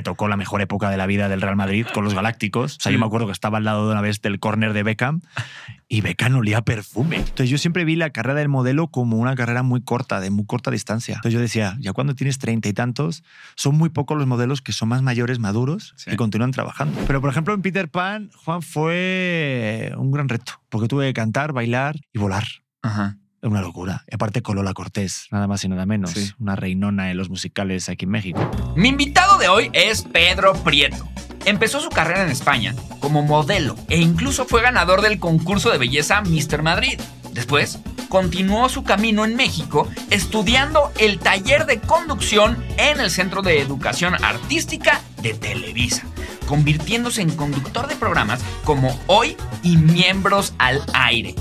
me tocó la mejor época de la vida del Real Madrid con los Galácticos. O sea, yo me acuerdo que estaba al lado de una vez del córner de Beckham y Beckham olía perfume. Entonces yo siempre vi la carrera del modelo como una carrera muy corta, de muy corta distancia. Entonces yo decía, ya cuando tienes treinta y tantos, son muy pocos los modelos que son más mayores, maduros y continúan trabajando. Pero por ejemplo en Peter Pan, Juan fue un gran reto, porque tuve que cantar, bailar y volar. Ajá. Una locura. Y aparte con Lola Cortés, nada más y nada menos. Sí. Una reinona en los musicales aquí en México. Mi invitado de hoy es Pedro Prieto. Empezó su carrera en España como modelo e incluso fue ganador del concurso de belleza Mr. Madrid. Después, continuó su camino en México estudiando el taller de conducción en el Centro de Educación Artística de Televisa, convirtiéndose en conductor de programas como Hoy y Miembros al Aire.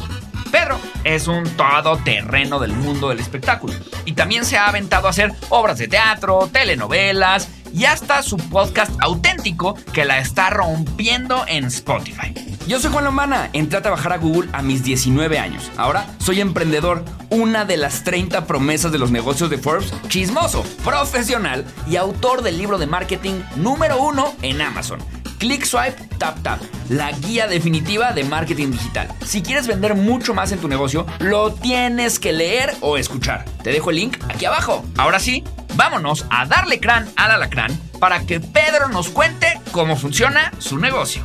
Pedro es un todoterreno del mundo del espectáculo y también se ha aventado a hacer obras de teatro, telenovelas y hasta su podcast auténtico que la está rompiendo en Spotify. Yo soy Juan Lombana, entré a trabajar a Google a mis 19 años. Ahora soy emprendedor, una de las 30 promesas de los negocios de Forbes, chismoso, profesional y autor del libro de marketing número uno en Amazon. Click Swipe Tap Tap, la guía definitiva de marketing digital. Si quieres vender mucho más en tu negocio, lo tienes que leer o escuchar. Te dejo el link aquí abajo. Ahora sí, vámonos a darle crán al alacrán para que Pedro nos cuente cómo funciona su negocio.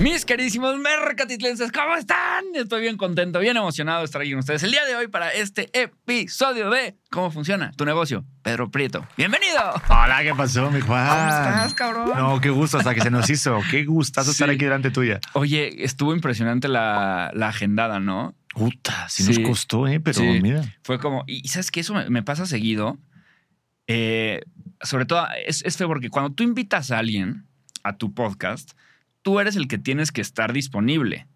Mis queridísimos mercatitlenses, ¿cómo están? Estoy bien contento, bien emocionado de estar aquí con ustedes el día de hoy para este episodio de ¿Cómo funciona tu negocio? Pedro Prieto. ¡Bienvenido! Hola, ¿qué pasó, mi Juan? ¿Cómo estás, cabrón? No, qué gusto, hasta que se nos hizo. Qué gustazo estar aquí delante tuya. Oye, estuvo impresionante la, la agendada, ¿no? Puta, sí, Sí. nos costó, ¿eh? Pero Sí. mira. Fue como, y y sabes que eso me, me pasa seguido. Eh, sobre todo, es, es feo porque cuando tú invitas a alguien a tu podcast, tú eres el que tienes que estar disponible.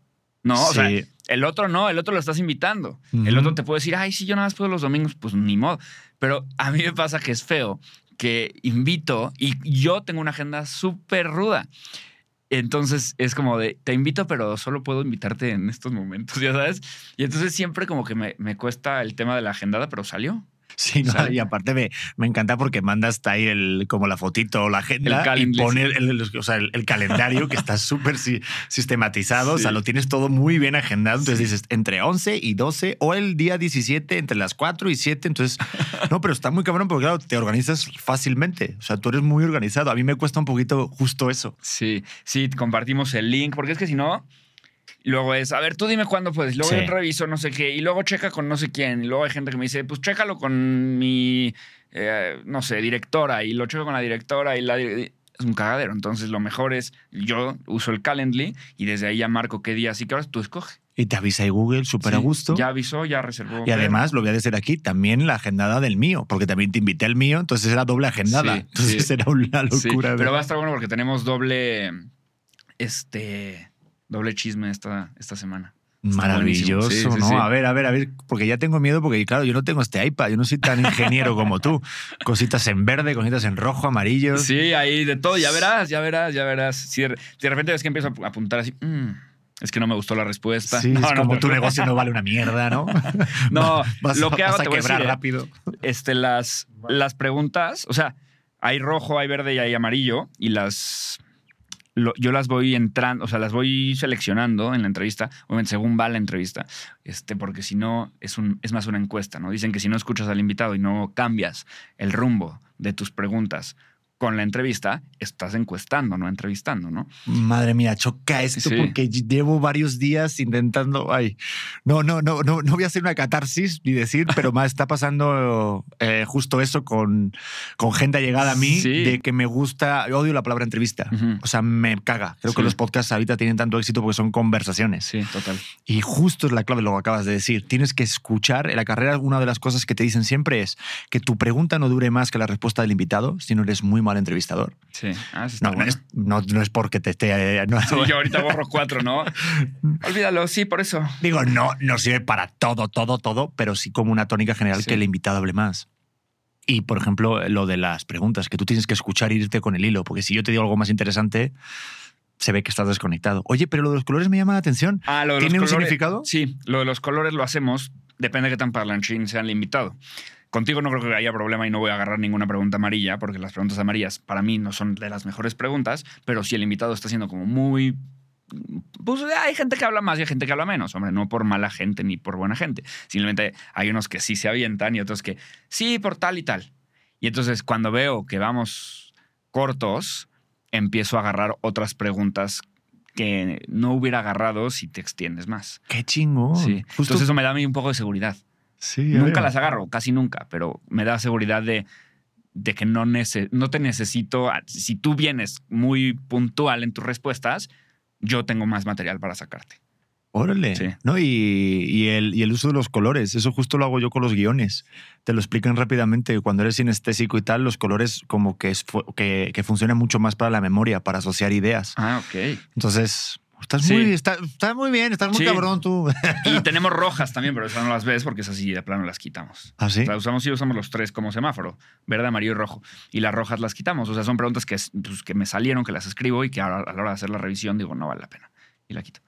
No, o sea, el otro no, el otro lo estás invitando. El otro te puede decir, ay, sí, yo nada más puedo los domingos, pues ni modo. Pero a mí me pasa que es feo que invito y yo tengo una agenda súper ruda. Entonces es como de, te invito, pero solo puedo invitarte en estos momentos, ya sabes. Y entonces siempre como que me, me cuesta el tema de la agendada, pero salió. Sí, y aparte me, me encanta porque mandas ahí el, como la fotito o la agenda El y pone el, el- o sea, el- calendario que está súper si- sistematizado, o sea, lo tienes todo muy bien agendado, entonces dices entre 11 y 12 o el día 17 entre las 4 y 7, entonces, no, pero está muy cabrón porque claro, te organizas fácilmente, o sea, tú eres muy organizado, a mí me cuesta un poquito justo eso. Sí, sí, compartimos el link, porque es que si no, luego es, a ver, tú dime cuándo puedes, luego Sí. yo reviso no sé qué, y luego checa con no sé quién, y luego hay gente que me dice, pues chécalo con mi, eh, no sé, directora, y lo checo con la directora, y la... Es un cagadero, entonces lo mejor es, yo uso el Calendly y desde ahí ya marco qué día, así que ahora tú escoge. Y te avisa ahí Google súper a gusto. Ya avisó, ya reservó. Y además, lo voy a decir aquí, también la agendada del mío, porque también te invité al mío, entonces era doble agendada. Sí, entonces era una locura. pero va a estar bueno porque tenemos doble, este, doble chisme esta, esta semana. Maravilloso. Sí, ¿no? sí. A ver, a ver, a ver, porque ya tengo miedo, porque claro, yo no tengo este iPad, yo no soy tan ingeniero como tú. Cositas en verde, cositas en rojo, amarillo. Sí, ahí de todo, ya verás, ya verás, ya verás. Si de, repente ves que empiezo a apuntar así, "Mm, es que no me gustó la respuesta. Sí, No, es no, como tu negocio no vale una mierda, ¿no? No, vas, lo que vas hago, a te voy a quebrar decir, eh, rápido. Este, las, las preguntas, o sea, hay rojo, hay verde y hay amarillo, y las. Lo- yo las voy entrando, o sea, las voy seleccionando en la entrevista, obviamente según va la entrevista, este, porque si no, es, un, es más una encuesta, ¿no? Dicen que si no escuchas al invitado y no cambias el rumbo de tus preguntas con la entrevista, estás encuestando, no entrevistando, ¿no? Madre mía, choca esto Sí. porque llevo varios días intentando. Ay, no, no, no, no, no voy a hacer una catarsis ni decir, pero me está pasando eh, justo eso con, con gente allegada a mí Sí. de que me gusta. Yo odio la palabra entrevista. Ujú. O sea, me caga. Creo que Sí. los podcasts ahorita tienen tanto éxito porque son conversaciones. Sí, total. Y justo es la clave lo que acabas de decir. Tienes que escuchar. En la carrera, una de las cosas que te dicen siempre es que tu pregunta no dure más que la respuesta del invitado si no eres muy mal entrevistador. Sí. Ah, eso está No, no, es, no, no es porque te esté. eh, no- Sí, yo ahorita borro cuatro, ¿no? Olvídalo, sí, por eso. Digo, no, no sirve para todo, todo, todo, pero sí como una tónica general Sí. que el invitado hable más. Y, por ejemplo, lo de las preguntas, que tú tienes que escuchar e irte con el hilo, porque si yo te digo algo más interesante, se ve que estás desconectado. Oye, pero lo de los colores me llama la atención. Ah, lo de ¿Tiene los un colores- significado? Sí, lo de los colores lo hacemos, depende de qué tan parlanchín sea el invitado. Contigo no creo que haya problema y no voy a agarrar ninguna pregunta amarilla, porque las preguntas amarillas para mí no son de las mejores preguntas, pero si el invitado está siendo como muy pues hay gente que habla más y hay gente que habla menos, hombre, no por mala gente ni por buena gente. Simplemente hay unos que sí se avientan y otros que sí por tal y tal. Y entonces cuando veo que vamos cortos, empiezo a agarrar otras preguntas que no hubiera agarrado si te extiendes más. Qué chingo. Sí. Entonces eso me da a mí un poco de seguridad. Sí, Nunca las agarro, casi nunca, pero me da seguridad de, de que no, no te necesito. Si tú vienes muy puntual en tus respuestas, yo tengo más material para sacarte. Órale. Sí. ¿No? Y, y el, y el uso de los colores. Eso justo lo hago yo con los guiones. Te lo explican rápidamente. Cuando eres sinestésico y tal, los colores como que, es, que, que funcionan mucho más para la memoria, para asociar ideas. Ah, ok. Entonces, estás, Sí. muy, está- muy bien, estás muy Sí. cabrón tú. Y tenemos rojas también, pero esas no las ves porque esas sí de plano las quitamos. ¿Ah, sí? O sea, usamos, sí usamos los tres como semáforo, verde, amarillo y rojo. Y las rojas las quitamos. O sea, son preguntas que, pues, que me salieron, que las escribo y que a la hora de hacer la revisión digo, no vale la pena. Y la quito.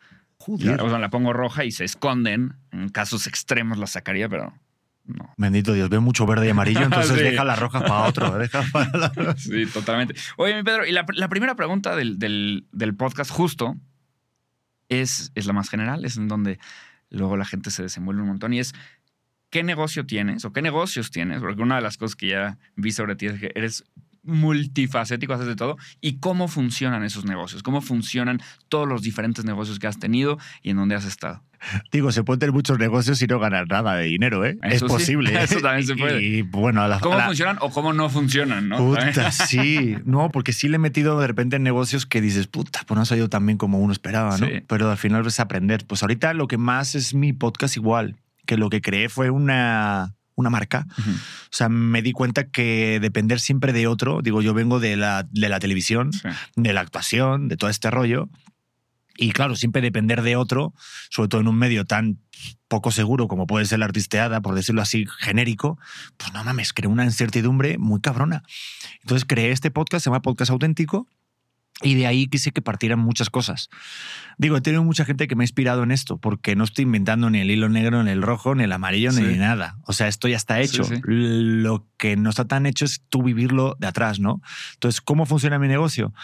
Y la, o sea, la pongo roja y se esconden. En casos extremos las sacaría, pero no. Bendito Dios, veo mucho verde y amarillo, entonces Sí. deja las rojas para otro. Deja para la- Sí, totalmente. Oye, mi Pedro, y la, la primera pregunta del, del- del podcast justo es, es la más general, es en donde luego la gente se desenvuelve un montón y es, ¿qué negocio tienes o qué negocios tienes? Porque una de las cosas que ya vi sobre ti es que eres multifacético, haces de todo. ¿Y cómo funcionan esos negocios? ¿Cómo funcionan todos los diferentes negocios que has tenido y en dónde has estado? Digo, se pueden tener muchos negocios y no ganar nada de dinero, ¿eh? Eso es posible. ¿eh? eso también se puede. Y bueno, a la, ¿Cómo a la- funcionan o cómo no funcionan? ¿no? Puta, sí. No, porque sí le he metido de repente en negocios que dices, puta, pues no ha salido tan bien como uno esperaba, ¿no? Sí. Pero al final ves a aprender. Pues ahorita lo que más es mi podcast igual, que lo que creé fue una, una marca. Ujú. O sea, me di cuenta que depender siempre de otro, digo, yo vengo de la, de la televisión, Sí. de la actuación, de todo este rollo. Y claro, siempre depender de otro, sobre todo en un medio tan poco seguro como puede ser la artisteada, por decirlo así, genérico, pues no mames, creé una incertidumbre muy cabrona. Entonces creé este podcast, se llama Podcast Auténtico, y de ahí quise que partieran muchas cosas. Digo, he tenido mucha gente que me ha inspirado en esto, porque no estoy inventando ni el hilo negro, ni el rojo, ni el amarillo, Sí. ni nada. O sea, esto ya está hecho. Sí, sí. Lo que no está tan hecho es tú vivirlo de atrás, ¿no? Entonces, ¿cómo funciona mi negocio?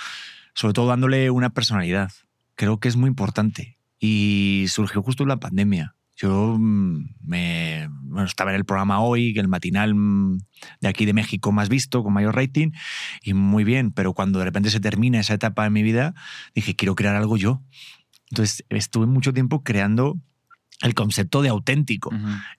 Sobre todo dándole una personalidad. Creo que es muy importante. Y surgió justo en la pandemia. Yo mm, me, bueno, estaba en el programa hoy, el matinal mm, de aquí de México más visto, con mayor rating, y muy bien, pero cuando de repente se termina esa etapa de mi vida, dije, quiero crear algo yo. Entonces estuve mucho tiempo creando el concepto de auténtico.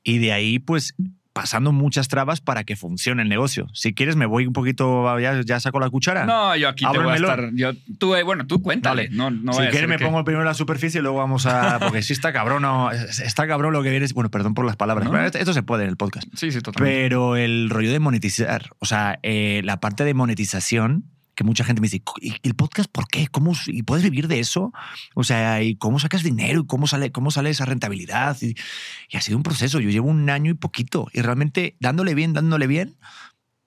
Y de ahí, pues, pasando muchas trabas para que funcione el negocio. Si quieres, me voy un poquito, ya, ya saco la cuchara. No, yo aquí te voy a estar. Yo, tú, eh, bueno, tú cuéntale. No, no si quieres me que- pongo primero en la superficie y luego vamos a... Porque sí está cabrón, no, está cabrón lo que vienes... Bueno, perdón por las palabras. No. pero esto, esto se puede en el podcast. Sí, sí, totalmente. Pero el rollo de monetizar, o sea, eh, la parte de monetización, que mucha gente me dice, ¿y el podcast por qué? ¿Cómo, ¿Y puedes vivir de eso? O sea, ¿y cómo sacas dinero? ¿Y cómo sale, cómo sale esa rentabilidad? Y, y ha sido un proceso. Yo llevo un año y poquito. Y realmente dándole bien, dándole bien,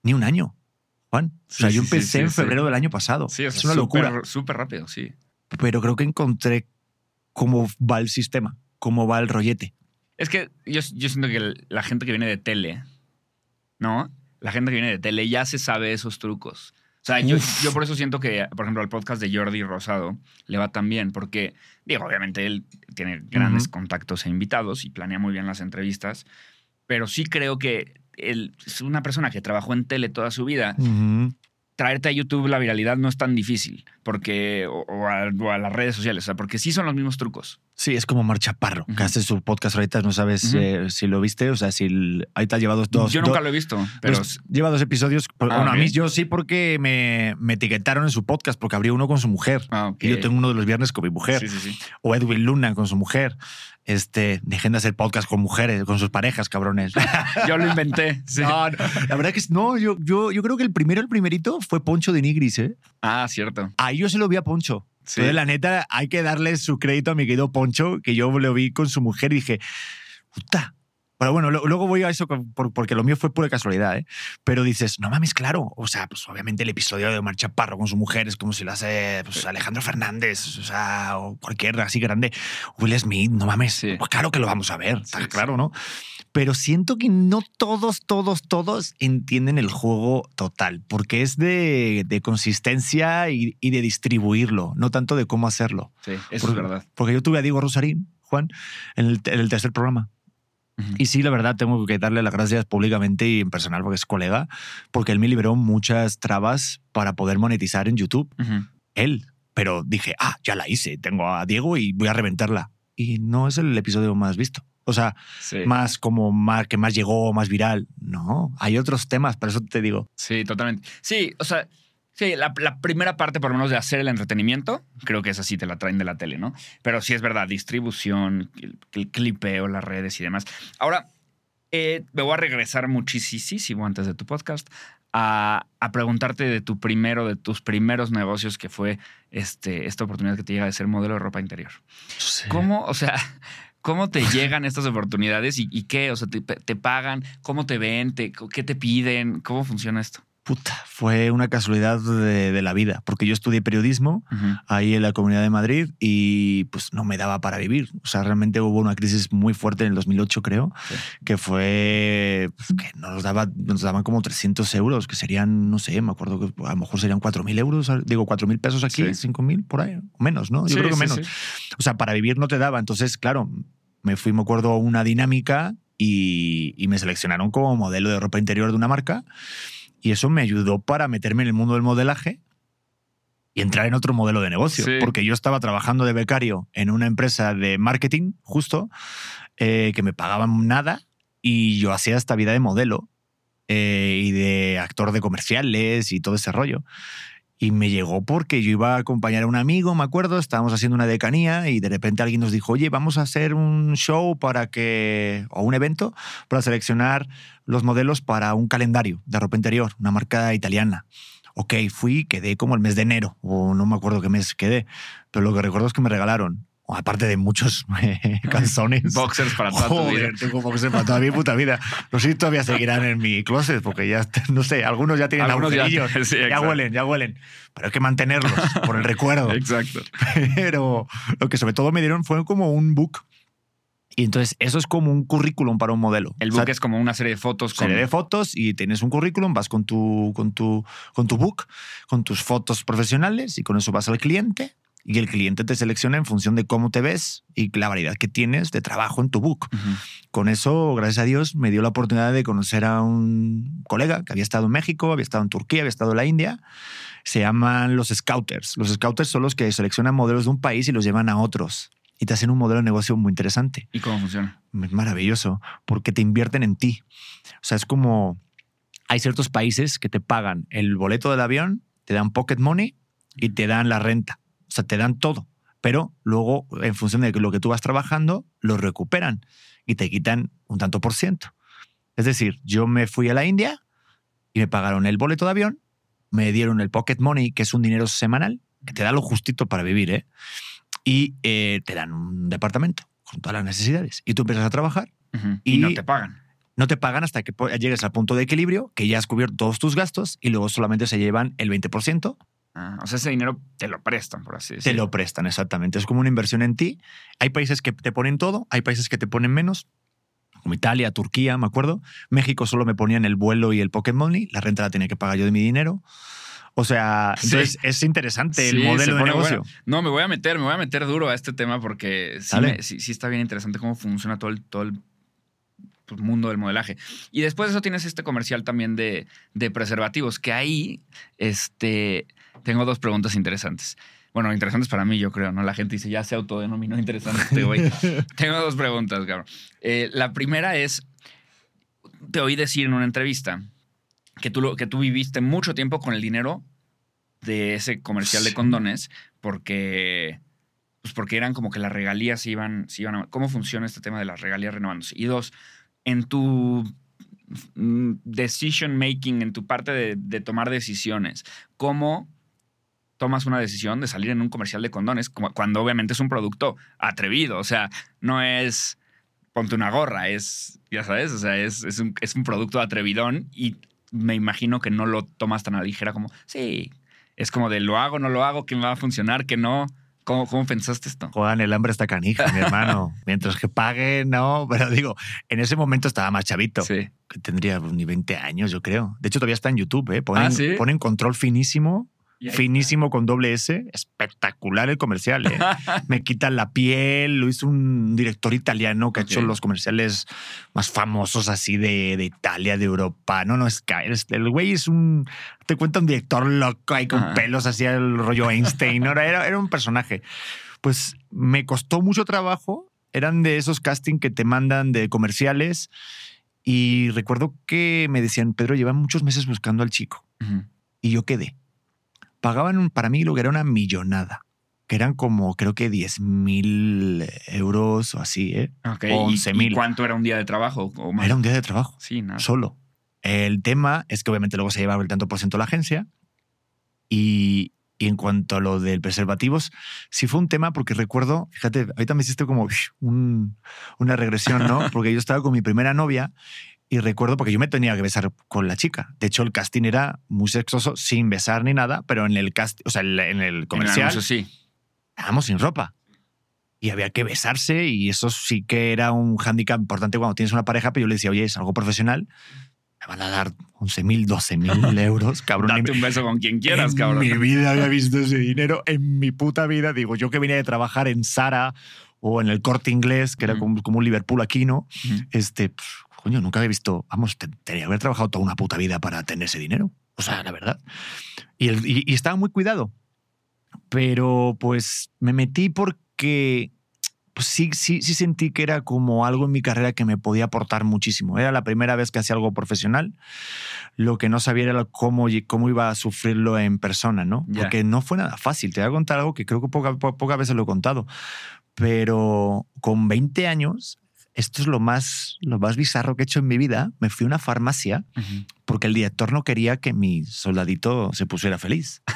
ni un año, Juan. O sea, Sí, yo sí, empecé sí, en febrero del año pasado. sí, es una locura. Súper rápido, sí. Pero creo que encontré cómo va el sistema, cómo va el rollete. Es que yo, yo siento que la gente que viene de tele, ¿no? La gente que viene de tele ya se sabe esos trucos. O sea, yo, yo por eso siento que, por ejemplo, al podcast de Jordi Rosado le va tan bien, porque, digo, obviamente él tiene grandes contactos e invitados y planea muy bien las entrevistas, pero sí creo que él es una persona que trabajó en tele toda su vida. Traerte a YouTube la viralidad no es tan difícil, porque, o, o a, o a las redes sociales, o sea, porque sí son los mismos trucos. Sí, es como Mar Chaparro, que hace su podcast ahorita, no sabes eh, si lo viste, o sea, si el- ahorita lleva dos, dos, yo nunca dos- lo he visto, pero dos- lleva dos episodios. Ah, bueno, a mí yo sí porque me, me etiquetaron en su podcast, porque abrió uno con su mujer. Ah, ok. Y yo tengo uno de los viernes con mi mujer. Sí, sí, sí. O Edwin Luna con su mujer. Este, dejen de hacer podcast con mujeres, con sus parejas, cabrones. Yo lo inventé. sí. No, no, la verdad que es- no, yo, yo, yo creo que el primero, el primerito fue Poncho de Nigris, ¿eh? Ah, cierto. Ahí yo se lo vi a Poncho. Sí. Entonces, la neta, hay que darle su crédito a mi querido Poncho, que yo lo vi con su mujer y dije, puta, Pero bueno, lo- luego voy a eso porque lo mío fue pura casualidad, ¿eh? Pero dices, no mames, claro. O sea, pues obviamente el episodio de Omar Chaparro con su mujer es como si lo hace pues, Alejandro Fernández, o sea, o cualquier así grande. Will Smith, no mames. Sí. Pues claro que lo vamos a ver, está Sí, claro, ¿no? Pero siento que no todos, todos, todos entienden el juego total, porque es de, de consistencia y, y de distribuirlo, no tanto de cómo hacerlo. Sí, eso Porque- es verdad. Porque yo tuve a Diego Rosarín, Juan, en el, en el tercer programa. Ujú. Y sí, la verdad, tengo que darle las gracias públicamente y en personal porque es colega, porque él me liberó muchas trabas para poder monetizar en YouTube. Ujú. Él. Pero dije, ah, ya la hice. Tengo a Diego y voy a reventarla. Y no es el episodio más visto. O sea, Sí. más como más que más llegó, más viral. No, hay otros temas, por eso te digo. Sí, totalmente. Sí, o sea, sí, la, la primera parte, por lo menos, de hacer el entretenimiento, creo que esa sí te la traen de la tele, ¿no? Pero sí es verdad, distribución, el, el clipeo, las redes y demás. Ahora, eh, me voy a regresar muchísimo antes de tu podcast a, a preguntarte de tu primero, de tus primeros negocios, que fue este, esta oportunidad que te llega de ser modelo de ropa interior. ¿Cómo, o sea, cómo te llegan estas oportunidades y, y qué? O sea, te, te pagan, cómo te ven, Te- qué te piden, cómo funciona esto? Puta, fue una casualidad de, de la vida, porque yo estudié periodismo Ujú. ahí en la Comunidad de Madrid y pues no me daba para vivir. O sea, realmente hubo una crisis muy fuerte en el 2008, creo, Sí. que fue pues, que nos, daba, nos daban como 300 euros, que serían, no sé, me acuerdo que a lo mejor serían 4.000 euros, digo 4.000 pesos aquí, Sí. 5.000 por ahí, menos, ¿no? Yo Sí, creo que menos. O sea, para vivir no te daba. Entonces, claro, me fui, me acuerdo, a una dinámica y, y me seleccionaron como modelo de ropa interior de una marca. Y eso me ayudó para meterme en el mundo del modelaje y entrar en otro modelo de negocio. Sí. Porque yo estaba trabajando de becario en una empresa de marketing, justo, eh, que me pagaban nada y yo hacía esta vida de modelo eh, y de actor de comerciales y todo ese rollo. Y me llegó porque yo iba a acompañar a un amigo, me acuerdo, estábamos haciendo una decanía y de repente alguien nos dijo, oye, vamos a hacer un show para que, o un evento, para seleccionar los modelos para un calendario de ropa interior, una marca italiana. Ok, fui, quedé como el mes de enero, o no me acuerdo qué mes quedé, pero lo que recuerdo es que me regalaron, aparte de muchos eh, calzones. Boxers para toda tu vida. Joder, tengo boxers para toda mi puta vida. No sé si todavía seguirán en mi closet, porque ya, no sé, algunos ya tienen Algunos ya- agujerillos. sí, ya huelen, ya huelen. Pero hay que mantenerlos por el recuerdo. Exacto. Pero lo que sobre todo me dieron fue como un book. Y entonces eso es como un currículum para un modelo. El O sea, book es como una serie de fotos con. serie de fotos y tienes un currículum, vas con tu, con, tu, con tu book, con tus fotos profesionales y con eso vas al cliente y el cliente te selecciona en función de cómo te ves y la variedad que tienes de trabajo en tu book. Con eso, gracias a Dios, me dio la oportunidad de conocer a un colega que había estado en México, había estado en Turquía, había estado en la India. Se llaman los scouters. Los scouters son los que seleccionan modelos de un país y los llevan a otros. Y te hacen un modelo de negocio muy interesante. ¿Y cómo funciona? Es maravilloso, porque te invierten en ti. O sea, es como hay ciertos países que te pagan el boleto del avión, te dan pocket money y te dan la renta. Sea, te dan todo. Pero luego, en función de lo que tú vas trabajando, lo recuperan y te quitan un tanto por ciento. Es decir, yo me fui a la India y me pagaron el boleto de avión, me dieron el pocket money, que es un dinero semanal, que te da lo justito para vivir, ¿eh? Y eh, te dan un departamento con todas las necesidades. Y tú empiezas a trabajar. Y, Y- no te pagan. no te pagan hasta que llegues al punto de equilibrio, que ya has cubierto todos tus gastos y luego solamente se llevan el 20%, Ah, o sea, ese dinero te lo prestan, por así te decirlo. lo prestan exactamente. Es como una inversión en ti. Hay países que te ponen todo, hay países que te ponen menos, como Italia, Turquía, me acuerdo. México solo me ponían el vuelo y el pocket money, la renta la tenía que pagar yo de mi dinero. O sea, Sí. entonces es interesante Sí, el modelo de negocio. bueno. No, me voy a meter, me voy a meter duro a este tema porque sí, me- sí está bien interesante cómo funciona todo el, todo el pues, mundo del modelaje. Y después de eso tienes este comercial también de, de preservativos, que ahí este, tengo dos preguntas interesantes. Bueno, interesantes para mí, yo creo, ¿no? La gente dice, ya se autodenominó interesante este güey. tengo dos preguntas, cabrón. Eh, la primera es, te oí decir en una entrevista que tú, lo- que tú viviste mucho tiempo con el dinero de ese comercial de condones porque pues porque eran como que las regalías se iban, se iban a- ¿Cómo funciona este tema de las regalías renovándose? Y dos, en tu mm, decision making, en tu parte de, de tomar decisiones, ¿cómo tomas una decisión de salir en un comercial de condones cuando obviamente es un producto atrevido? O sea, no es ponte una gorra, es, ya sabes, o sea, es, es, un, es un producto atrevidón y me imagino que no lo tomas tan a la ligera como, sí, es como de lo hago, no lo hago, que me va a funcionar, que no. ¿Cómo, cómo pensaste esto? Juan, el hambre está canija, mi hermano. Mientras que pague, no. Pero digo, en ese momento estaba más chavito. Sí. Que tendría ni 20 años, yo creo. De hecho, todavía está en YouTube, ¿eh? Ponen, Ah, ¿sí? ponen control finísimo. Finísimo con doble S. Espectacular el comercial, ¿eh? Me quitan la piel. Lo hizo un director italiano que Ok. ha hecho los comerciales más famosos así de, de Italia, de Europa. No, no, es que el güey es un. Te cuenta un director loco ahí con Ajá. pelos así el rollo Einstein. Era, era, era un personaje. Pues me costó mucho trabajo. Eran de esos casting que te mandan de comerciales. Y recuerdo que me decían, Pedro, llevan muchos meses buscando al chico y yo quedé. Pagaban para mí lo que era una millonada, que eran como creo que 10 mil euros o así, ¿eh? Ok, O ¿y- 11,000. ¿Y cuánto era un día de trabajo? O más? Era un día de trabajo, Sí, nada. solo. El tema es que obviamente luego se llevaba el tanto por ciento la agencia y, y en cuanto a lo del preservativos, sí fue un tema porque recuerdo, fíjate, ahorita me hiciste como un- una regresión, ¿no? Porque yo estaba con mi primera novia y recuerdo porque yo me tenía que besar con la chica. De hecho, el casting era muy sexoso, sin besar ni nada, pero en el cast, o sea, en el- en el En el comercial sí. estábamos sin ropa. Y había que besarse y eso sí que era un hándicap importante cuando tienes una pareja, pero yo le decía, oye, es algo profesional, me van a dar 11 mil, 12 mil euros, cabrón. Date un beso con quien quieras, en cabrón. mi vida había visto ese dinero, en mi puta vida. Digo, yo que venía de trabajar en Sara o en el corte inglés, que era como, como un Liverpool aquí, ¿no? Ujú. Este, pues, coño, nunca había visto, vamos, te- tenía que haber trabajado toda una puta vida para tener ese dinero. O sea, la verdad. Y, el- y- y estaba muy cuidado. Pero pues me metí porque pues sí, sí, sí sentí que era como algo en mi carrera que me podía aportar muchísimo. Era la primera vez que hacía algo profesional. Lo que no sabía era cómo, cómo iba a sufrirlo en persona, ¿no? Ya. Porque no fue nada fácil. Te voy a contar algo que creo que poca- po- pocas veces lo he contado. Pero con 20 años, esto es lo más, lo más bizarro que he hecho en mi vida. Me fui a una farmacia. Porque el director no quería que mi soldadito se pusiera feliz.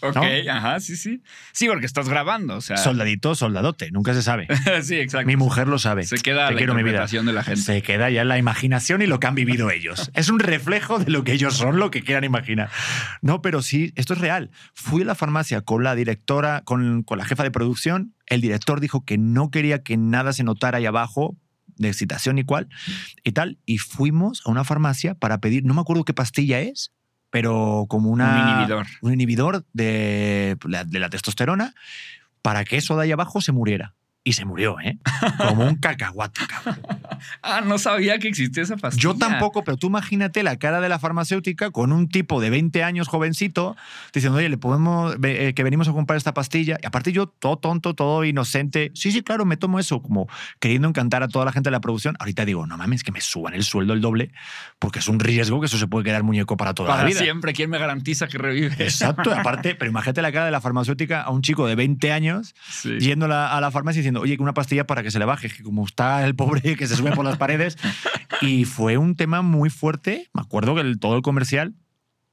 Ok, ¿No? ajá, sí, sí. Sí, porque estás grabando, o sea. Soldadito, soldadote, nunca se sabe. sí, exacto. Mi mujer lo sabe. Se queda Te la quiero, mi vida. interpretación de la gente. Se queda ya la imaginación y lo que han vivido ellos. Es un reflejo de lo que ellos son, lo que quieran imaginar. No, pero sí, esto es real. Fui a la farmacia con la directora, con, con la jefa de producción. El director dijo que no quería que nada se notara ahí abajo de excitación y cual y tal. Y fuimos a una farmacia para pedir, no me acuerdo qué pastilla es, pero como una, Un inhibidor. un inhibidor de la, de la testosterona para que eso de ahí abajo se muriera. Y se murió, ¿eh? Como un cacahuate, cabrón. Ah, no sabía que existía esa pastilla. Yo tampoco, pero tú imagínate la cara de la farmacéutica con un tipo de 20 años jovencito diciendo, oye, le podemos, eh, que venimos a comprar esta pastilla. Y aparte yo, todo tonto, todo inocente. Sí, sí, claro, me tomo eso, como queriendo encantar a toda la gente de la producción. Ahorita digo, no mames, que me suban el sueldo el doble, porque es un riesgo que eso se puede quedar muñeco para toda Para la vida. siempre, ¿quién me garantiza que revive? Exacto, y aparte, pero imagínate la cara de la farmacéutica a un chico de 20 años Sí. yendo a la, a la farmacia diciendo, oye, que una pastilla para que se le baje, que como está el pobre que se sube por las paredes. Y fue un tema muy fuerte. Me acuerdo que el- todo el comercial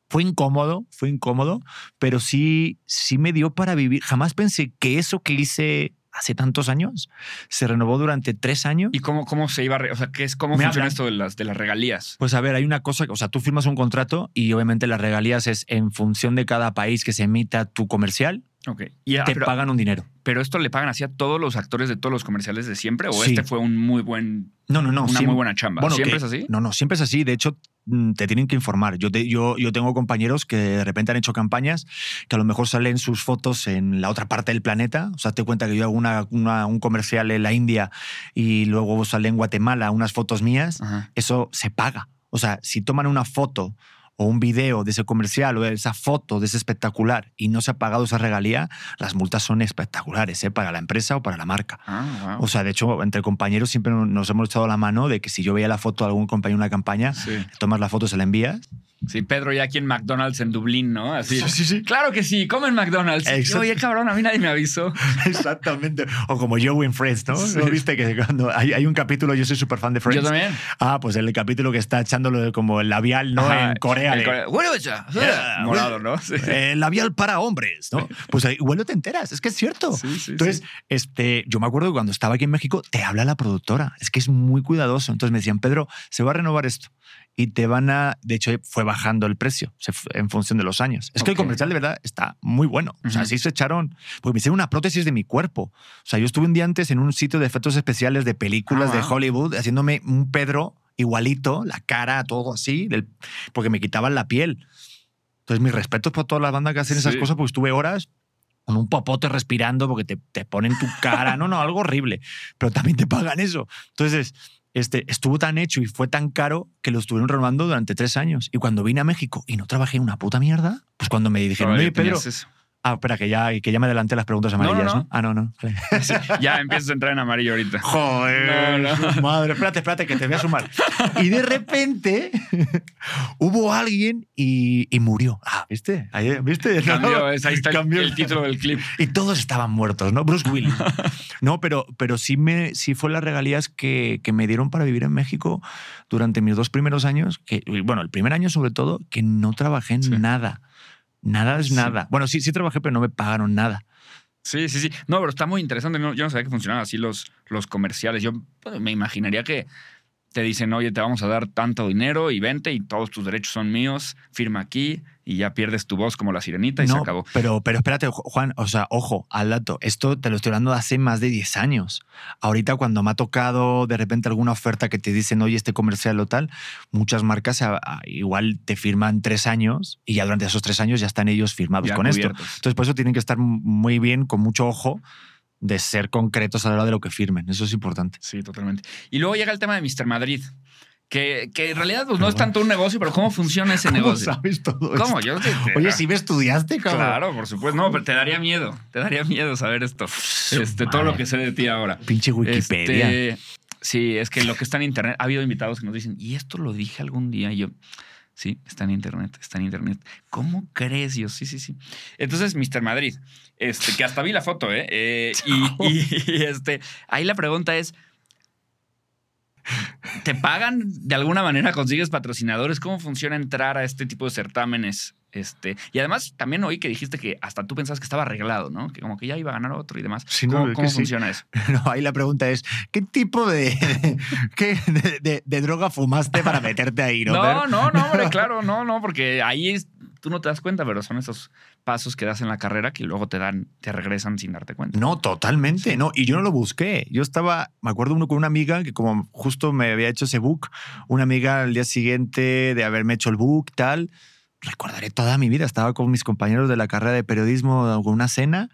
fue incómodo, fue incómodo, pero sí, sí me dio para vivir. Jamás pensé que eso que hice hace tantos años se renovó durante tres años. ¿Y cómo, cómo se iba a O sea, ¿qué es, ¿cómo Me funciona hablan. esto de las, de las regalías? Pues a ver, hay una cosa, o sea, tú firmas un contrato y obviamente las regalías es en función de cada país que se emita tu comercial, Ok. Y, ah, te pero, pagan un dinero. pero esto le pagan así a todos los actores de todos los comerciales de siempre? ¿O Sí. este fue un muy buen, No, no, no. una siempre- muy buena chamba? Bueno, ¿Siempre que- es así? No, no, siempre es así. De hecho, mm, te tienen que informar. Yo, te- yo, yo tengo compañeros que de repente han hecho campañas que a lo mejor salen sus fotos en la otra parte del planeta. O sea, te cuenta que yo hago una, una- un comercial en la India y luego sale en Guatemala unas fotos mías. Ajá. Eso se paga. O sea, si toman una foto o un video de ese comercial o de esa foto de ese espectacular y no se ha pagado esa regalía, las multas son espectaculares, ¿eh? para la empresa o para la marca. Ah, wow. O sea, de hecho, entre compañeros siempre nos hemos echado la mano de que si yo veía la foto de algún compañero en una campaña, sí. tomas la foto, se la envías Sí, Pedro ya aquí en McDonald's en Dublín, ¿no? Así. Sí, sí, sí. Claro que sí, comen McDonald's. Exacto. Oye, cabrón, a mí nadie me avisó. Exactamente. O como Joe en Friends, ¿no? Sí. ¿No viste que cuando hay, hay un capítulo, yo soy súper fan de Friends. Yo también. Ah, pues el capítulo que está echándolo como el labial, ¿no? Ajá, en Corea. de, Corea. Bueno, ya. Yeah, Morado, ¿no? Sí. eh, labial para hombres, ¿no? Pues ahí, igual no te enteras, es que es cierto. Sí, sí, Entonces, este, yo me acuerdo que cuando estaba aquí en México, te habla la productora. Es que es muy cuidadoso. Entonces me decían, Pedro, se va a renovar esto. Y te van a. De hecho, fue bajando el precio se en función de los años. Es que el comercial de verdad está muy bueno. O sea, sí se echaron. Porque me hicieron una prótesis de mi cuerpo. O sea, yo estuve un día antes en un sitio de efectos especiales de películas Ah, de wow. Hollywood haciéndome un Pedro igualito, la cara, todo así, del- porque me quitaban la piel. Entonces, mis respetos por toda la banda que hacen esas Sí. cosas, porque estuve horas con un popote respirando porque te, te ponen tu cara. No, no, algo horrible. Pero también te pagan eso. Entonces, este, estuvo tan hecho y fue tan caro que lo estuvieron renovando durante tres años. Y cuando vine a México y no trabajé una puta mierda, pues cuando me dijeron, oye, Pedro. eso. Ah, espera, que ya, que ya me adelanté las preguntas no, amarillas, ¿no? no. Ah, no, no. Vale. Sí, ya empiezas a entrar en amarillo ahorita. Joder, No, no. madre. Espérate, espérate, que te voy a sumar. Y de repente hubo alguien y, y murió. Ah, ¿viste? Ahí, ¿Viste? No, Cambió, es- ahí está el, cambió. el título del clip. Y todos estaban muertos, ¿no? Bruce Willis. No, pero, pero sí, me, sí fue las regalías que, que me dieron para vivir en México durante mis dos primeros años. Que, bueno, el primer año sobre todo, que no trabajé en Sí. nada. Nada es Sí. nada. Bueno, sí, sí trabajé, pero no me pagaron nada. Sí, sí, sí. No, pero está muy interesante. No- yo no sabía que funcionaban así los, los comerciales. Yo pues, me imaginaría que te dicen, oye, te vamos a dar tanto dinero y vente y todos tus derechos son míos, firma aquí y ya pierdes tu voz como la sirenita y se no, acabó. Pero, pero espérate, Ju- Juan, o sea, ojo, al dato. Esto te lo estoy hablando de hace más de 10 años. Ahorita, cuando me ha tocado de repente alguna oferta que te dicen, oye, este comercial o tal, muchas marcas a- a- igual te firman tres años y ya durante esos tres años ya están ellos firmados Ya con esto. cubiertos. Entonces, por eso tienen que estar muy bien, con mucho ojo, de ser concretos a la hora de lo que firmen. Eso es importante. Sí, totalmente. Y luego llega el tema de Mr. Madrid, que, que en realidad pues, no es tanto un negocio, pero ¿cómo funciona ese ¿Cómo negocio? sabes todo ¿Cómo? esto? Yo te- te- Oye, si me estudiaste, cabrón. Claro, por supuesto. No, pero te daría miedo. Te daría miedo saber esto. Este, todo lo que sé de ti ahora. Pinche Wikipedia. Este, sí, es que lo que está en internet, ha habido invitados que nos dicen, y esto lo dije algún día, y yo, sí, está en internet, está en internet. ¿Cómo crees? Yo, sí, sí, sí. Entonces, Mr. Madrid, este, que hasta vi la foto, ¿eh? Eh, y, y- y, este, ahí la pregunta es, ¿te pagan de alguna manera? ¿Consigues patrocinadores? ¿Cómo funciona entrar a este tipo de certámenes? Este, y además, también oí que dijiste que hasta tú pensabas que estaba arreglado, ¿no? Que como que ya iba a ganar otro y demás. Sí, no, ¿Cómo, sí. funciona eso? No, ahí la pregunta es, ¿qué tipo de, qué- de, droga fumaste para meterte ahí? No, No, no, no, hombre, claro, no, no, porque ahí es- tú no te das cuenta, pero son esos pasos que das en la carrera que luego te dan, te regresan sin darte cuenta. No, totalmente, no. Y yo no lo busqué. Yo estaba, me acuerdo uno con una amiga que como justo me había hecho ese book, una amiga al día siguiente de haberme hecho el book, tal, recordaré toda mi vida. Estaba con mis compañeros de la carrera de periodismo con una cena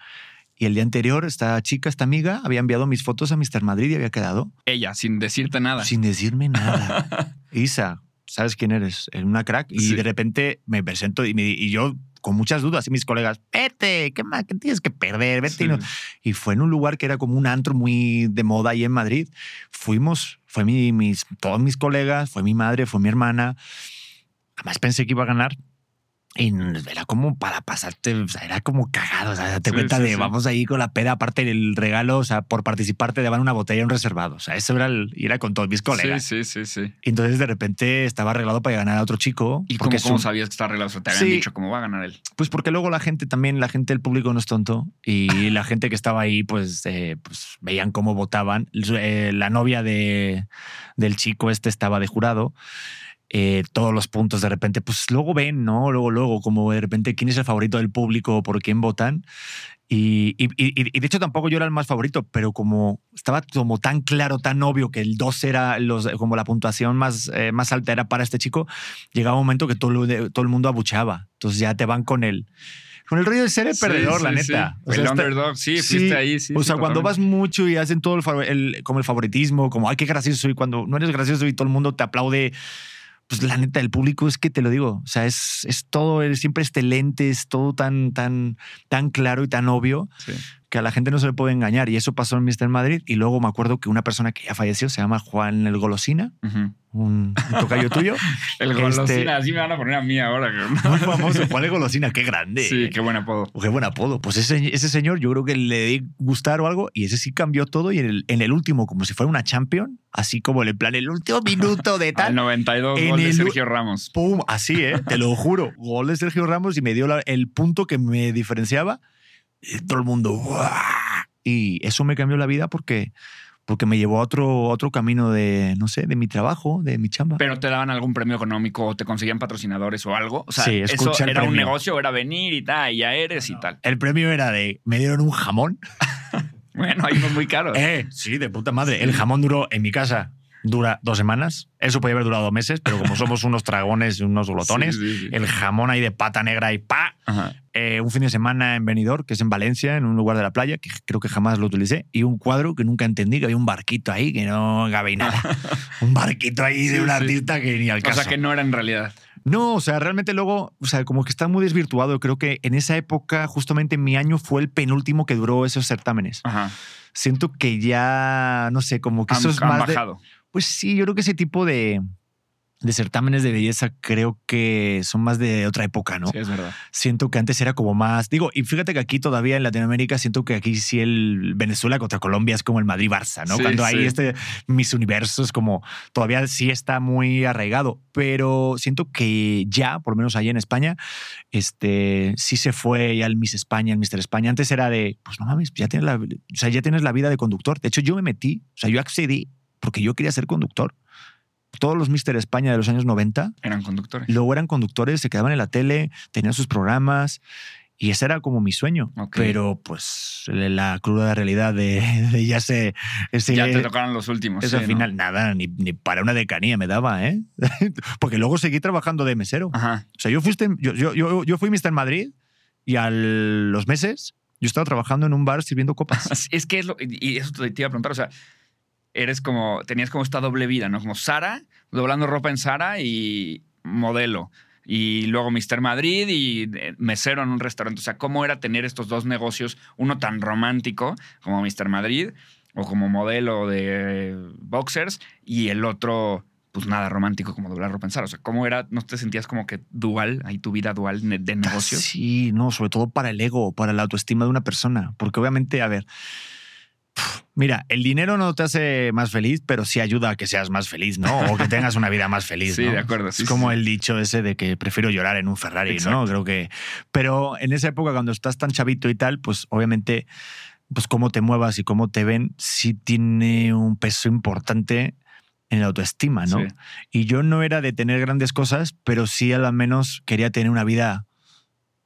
y el día anterior esta chica, esta amiga, había enviado mis fotos a Mr. Madrid y había quedado Ella, sin decirte nada. sin decirme nada. Isa, ¿sabes quién eres? En una crack. Y Sí. de repente me presento y, me- y yo con muchas dudas y mis colegas, vete, ¿qué más? ¿Qué tienes que perder? Vete. Sí. Y, no- y fue en un lugar que era como un antro muy de moda ahí en Madrid. Fuimos, fue mi, mis, todos mis colegas, fue mi madre, fue mi hermana. Además pensé que iba a ganar. Y era como para pasarte, o sea, era como cagado, o sea, date Sí, cuenta sí, de sí. vamos ahí con la peda, aparte del regalo, o sea, por participar te daban una botella y un reservado, o sea, eso era, el, y era con todos mis colegas. Sí, sí, sí, sí. Y entonces de repente estaba arreglado para ganar a otro chico. ¿Y porque cómo, sabías que está arreglado? O sea, te habían dicho cómo va a ganar él. Pues porque luego la gente también, la gente del público no es tonto y la gente que estaba ahí, pues, eh, pues veían cómo votaban. Eh, la novia de, del chico este estaba de jurado. Eh, todos los puntos de repente, pues luego ven, ¿no? Luego, luego, como de repente quién es el favorito del público, por quién votan. Y, y- y- y de hecho tampoco yo era el más favorito, pero como estaba como tan claro, tan obvio que el 2 era los, como la puntuación más, eh, más alta era para este chico, llegaba un momento que todo, todo el mundo abucheaba. Entonces ya te van con el, con el rollo de ser el perdedor, Sí, la sí, neta. sí. O sea, el está- underdog, sí, sí, fuiste ahí. Sí, o sí, sea, cuando vas mucho y hacen todo el, el- como el favoritismo, como, ay, qué gracioso soy, cuando no eres gracioso y todo el mundo te aplaude, pues la neta, el público es que te lo digo, o sea, es, es todo, es siempre este lente, es todo tan, tan, tan claro y tan obvio, Sí. Que a la gente no se le puede engañar. Y eso pasó en Mister Madrid. Y luego me acuerdo que una persona que ya falleció se llama Juan el Golosina, un, un tocayo tuyo. El Este- golosina, así me van a poner a mí ahora. que- Muy famoso, Juan el Golosina, qué grande. Sí, qué buen apodo. Qué buen apodo. Pues ese, ese señor yo creo que le di gustar o algo y ese sí cambió todo y en el, en el último, como si fuera una champion, así como en plan el último minuto de Al tal. 92 En gol de el- Sergio Ramos. ¡Pum! Así, ¿eh? Te lo juro. Gol de Sergio Ramos y me dio la- el punto que me diferenciaba. Y todo el mundo. Y eso me cambió la vida porque, porque me llevó a otro, otro camino de, no sé, de mi trabajo, de mi chamba. Pero te daban algún premio económico o te conseguían patrocinadores o algo. O sea, Sí, eso era un premio. negocio, era venir y tal, y ya eres y tal. el premio era de. Me dieron un jamón. Bueno, hay unos muy caros. Eh, sí, de puta madre. El jamón duró en mi casa. Dura dos semanas. Eso podía haber durado meses, pero como somos unos dragones y unos glotones, Sí, sí, sí. el jamón ahí de pata negra y pa. Eh, un fin de semana en Benidorm, que es en Valencia, en un lugar de la playa, que creo que jamás lo utilicé, y un cuadro que nunca entendí, que había un barquito ahí que no cabía nada. un barquito ahí de un artista que ni al O caso. sea, que no era en realidad. No, o sea, realmente luego, o sea, como que está muy desvirtuado. Creo que en esa época, justamente mi año fue el penúltimo que duró esos certámenes. Ajá. Siento que ya, no sé, como que Han, eso es han más de- bajado. Pues sí, yo creo que ese tipo de, de certámenes de belleza creo que son más de otra época, ¿no? Sí, es verdad. Siento que antes era como más. Digo, y fíjate que aquí todavía en Latinoamérica siento que aquí sí el Venezuela contra Colombia es como el Madrid-Barça, ¿no? Sí, Cuando hay este mis universos, como todavía sí está muy arraigado. Pero siento que ya, por lo menos allá en España, este sí se fue ya el Miss España, el Mister España. Antes era de, pues no mames, ya tienes la, o sea, ya tienes la vida de conductor. De hecho, yo me metí, o sea, yo accedí porque yo quería ser conductor. Todos los Mister España de los años 90 Eran conductores. luego eran conductores, se quedaban en la tele, tenían sus programas y ese era como mi sueño. Ok. Pero pues la cruda realidad de, de ya se... Ese, ya te tocaron los últimos. eso sí, al ¿no? final nada, ni, ni para una decanía me daba, ¿eh? Porque luego seguí trabajando de mesero. Ajá. O sea, yo, fuiste, yo, yo, yo, yo fui Mister Madrid y a los meses yo estaba trabajando en un bar sirviendo copas. Es que es lo. Y eso te iba a preguntar. O sea, eres como. Tenías como esta doble vida, ¿no? Como Sara, doblando ropa en Sara y modelo. Y luego Mister Madrid y eh, mesero en un restaurante. O sea, ¿cómo era tener estos dos negocios? Uno tan romántico como Mister Madrid o como modelo de boxers y el otro, pues nada romántico como doblar ropa en Sara. O sea, ¿cómo era? ¿No te sentías como que dual, ahí tu vida dual de negocios? Sí, no, sobre todo para el ego, para la autoestima de una persona. Porque obviamente, a ver, mira, el dinero no te hace más feliz, pero sí ayuda a que seas más feliz, ¿no? O que tengas una vida más feliz. Sí, ¿no? de acuerdo, sí, es como sí. el dicho ese de que prefiero llorar en un Ferrari, ¿no? Creo que. Pero en esa época, cuando estás tan chavito y tal, pues obviamente, pues cómo te muevas y cómo te ven, sí tiene un peso importante en la autoestima, ¿no? Sí. Y yo no era de tener grandes cosas, pero sí al menos quería tener una vida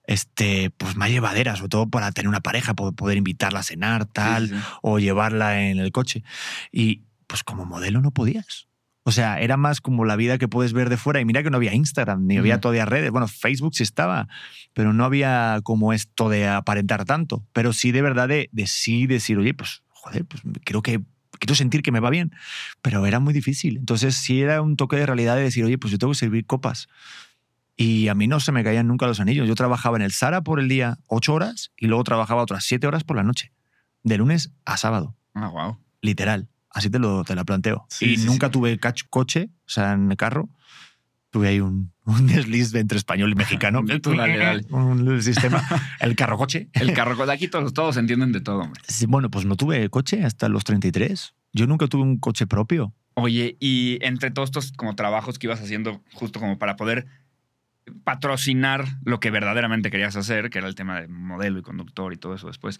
este, pues más llevadera, sobre todo para tener una pareja, po- poder invitarla a cenar, tal, Sí, sí, o llevarla en el coche. Y pues como modelo no podías. O sea, era más como la vida que puedes ver de fuera. Y mira que no había Instagram, ni había todavía redes. Bueno, Facebook sí estaba, pero no había como esto de aparentar tanto. Pero sí de verdad de, de sí decir, oye, pues joder, pues creo que quiero sentir que me va bien. Pero era muy difícil. Entonces sí era un toque de realidad de decir, oye, pues yo tengo que servir copas. Y a mí no se me caían nunca los anillos. Yo trabajaba en el Sara por el día ocho horas y luego trabajaba otras siete horas por la noche. De lunes a sábado, Ah, wow. literal. Así te lo, te la planteo. Sí, y sí, nunca sí. tuve coche, o sea, en el carro. Tuve ahí un, un desliz entre español y mexicano. Dale, dale. Un sistema. El carro coche. El carro de aquí todos, todos entienden de todo, hombre. Bueno, pues no tuve coche hasta los 33. Yo nunca tuve un coche propio. Oye, y entre todos estos como trabajos que ibas haciendo justo como para poder patrocinar lo que verdaderamente querías hacer, que era el tema de modelo y conductor y todo eso después,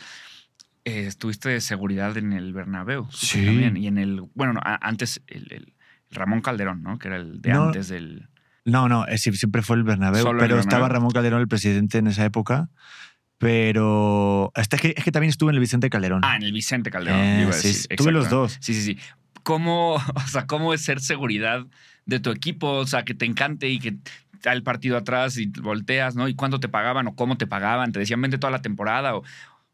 eh, estuviste de seguridad en el Bernabéu. Sí. También, y en el, bueno, no, antes el, el Ramón Calderón, ¿no? Que era el de No. antes del... No, no, eh, sí, siempre fue el Bernabéu, el pero estaba. Ramón Calderón, el presidente en esa época. Pero hasta es que, es que también estuve en el Vicente Calderón. Ah, en el Vicente Calderón. Eh, iba a sí, decir. sí, tuve los dos. Sí, sí, sí. ¿Cómo, o sea, cómo es ser seguridad de tu equipo? O sea, que te encante y que está el partido atrás y volteas, ¿no? ¿Y cuándo te pagaban o cómo te pagaban? ¿Te decían vente toda la temporada o,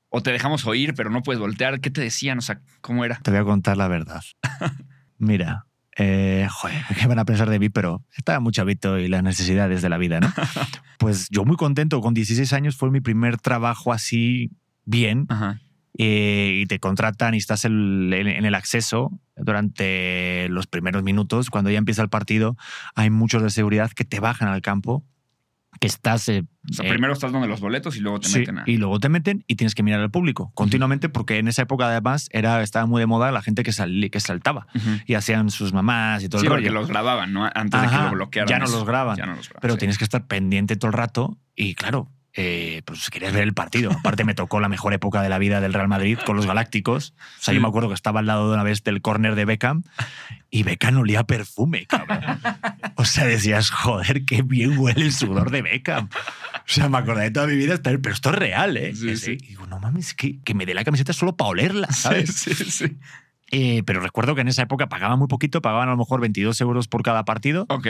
o te dejamos oír pero no puedes voltear? ¿Qué te decían? O sea, ¿cómo era? Te voy a contar la verdad. Mira, eh, joder, ¿qué van a pensar de mí? Pero estaba muy chavito y las necesidades de la vida, ¿no? Pues yo muy contento, con 16 años fue mi primer trabajo así bien Ajá. Eh, y te contratan y estás en, en el acceso durante los primeros minutos. Cuando ya empieza el partido, hay muchos de seguridad que te bajan al campo, que estás... eh, O sea, eh, primero estás donde los boletos y luego te Sí, meten a. Y luego te meten y tienes que mirar al público continuamente porque en esa época además era, estaba muy de moda la gente que, sal- que saltaba y hacían sus mamás y todo Sí, el porque rollo. los grababan, ¿no? Antes de que lo bloquearan. ya no los graban. Ya no los graban. Pero sí. tienes que estar pendiente todo el rato y claro, eh, pues querías ver el partido. Aparte me tocó la mejor época de la vida del Real Madrid con los Galácticos. O sea, yo me acuerdo que estaba al lado de una vez del córner de Beckham y Beckham olía perfume, cabrón. O sea, decías, joder, qué bien huele el sudor de Beckham. O sea, me acordé de toda mi vida, estar- pero esto es real, ¿eh? Sí, sí. Y digo, no mames, que, que me dé la camiseta solo para olerla, ¿sabes? Sí, sí, sí. Eh, pero recuerdo que en esa época pagaban muy poquito, pagaban a lo mejor 22 euros por cada partido, Ok.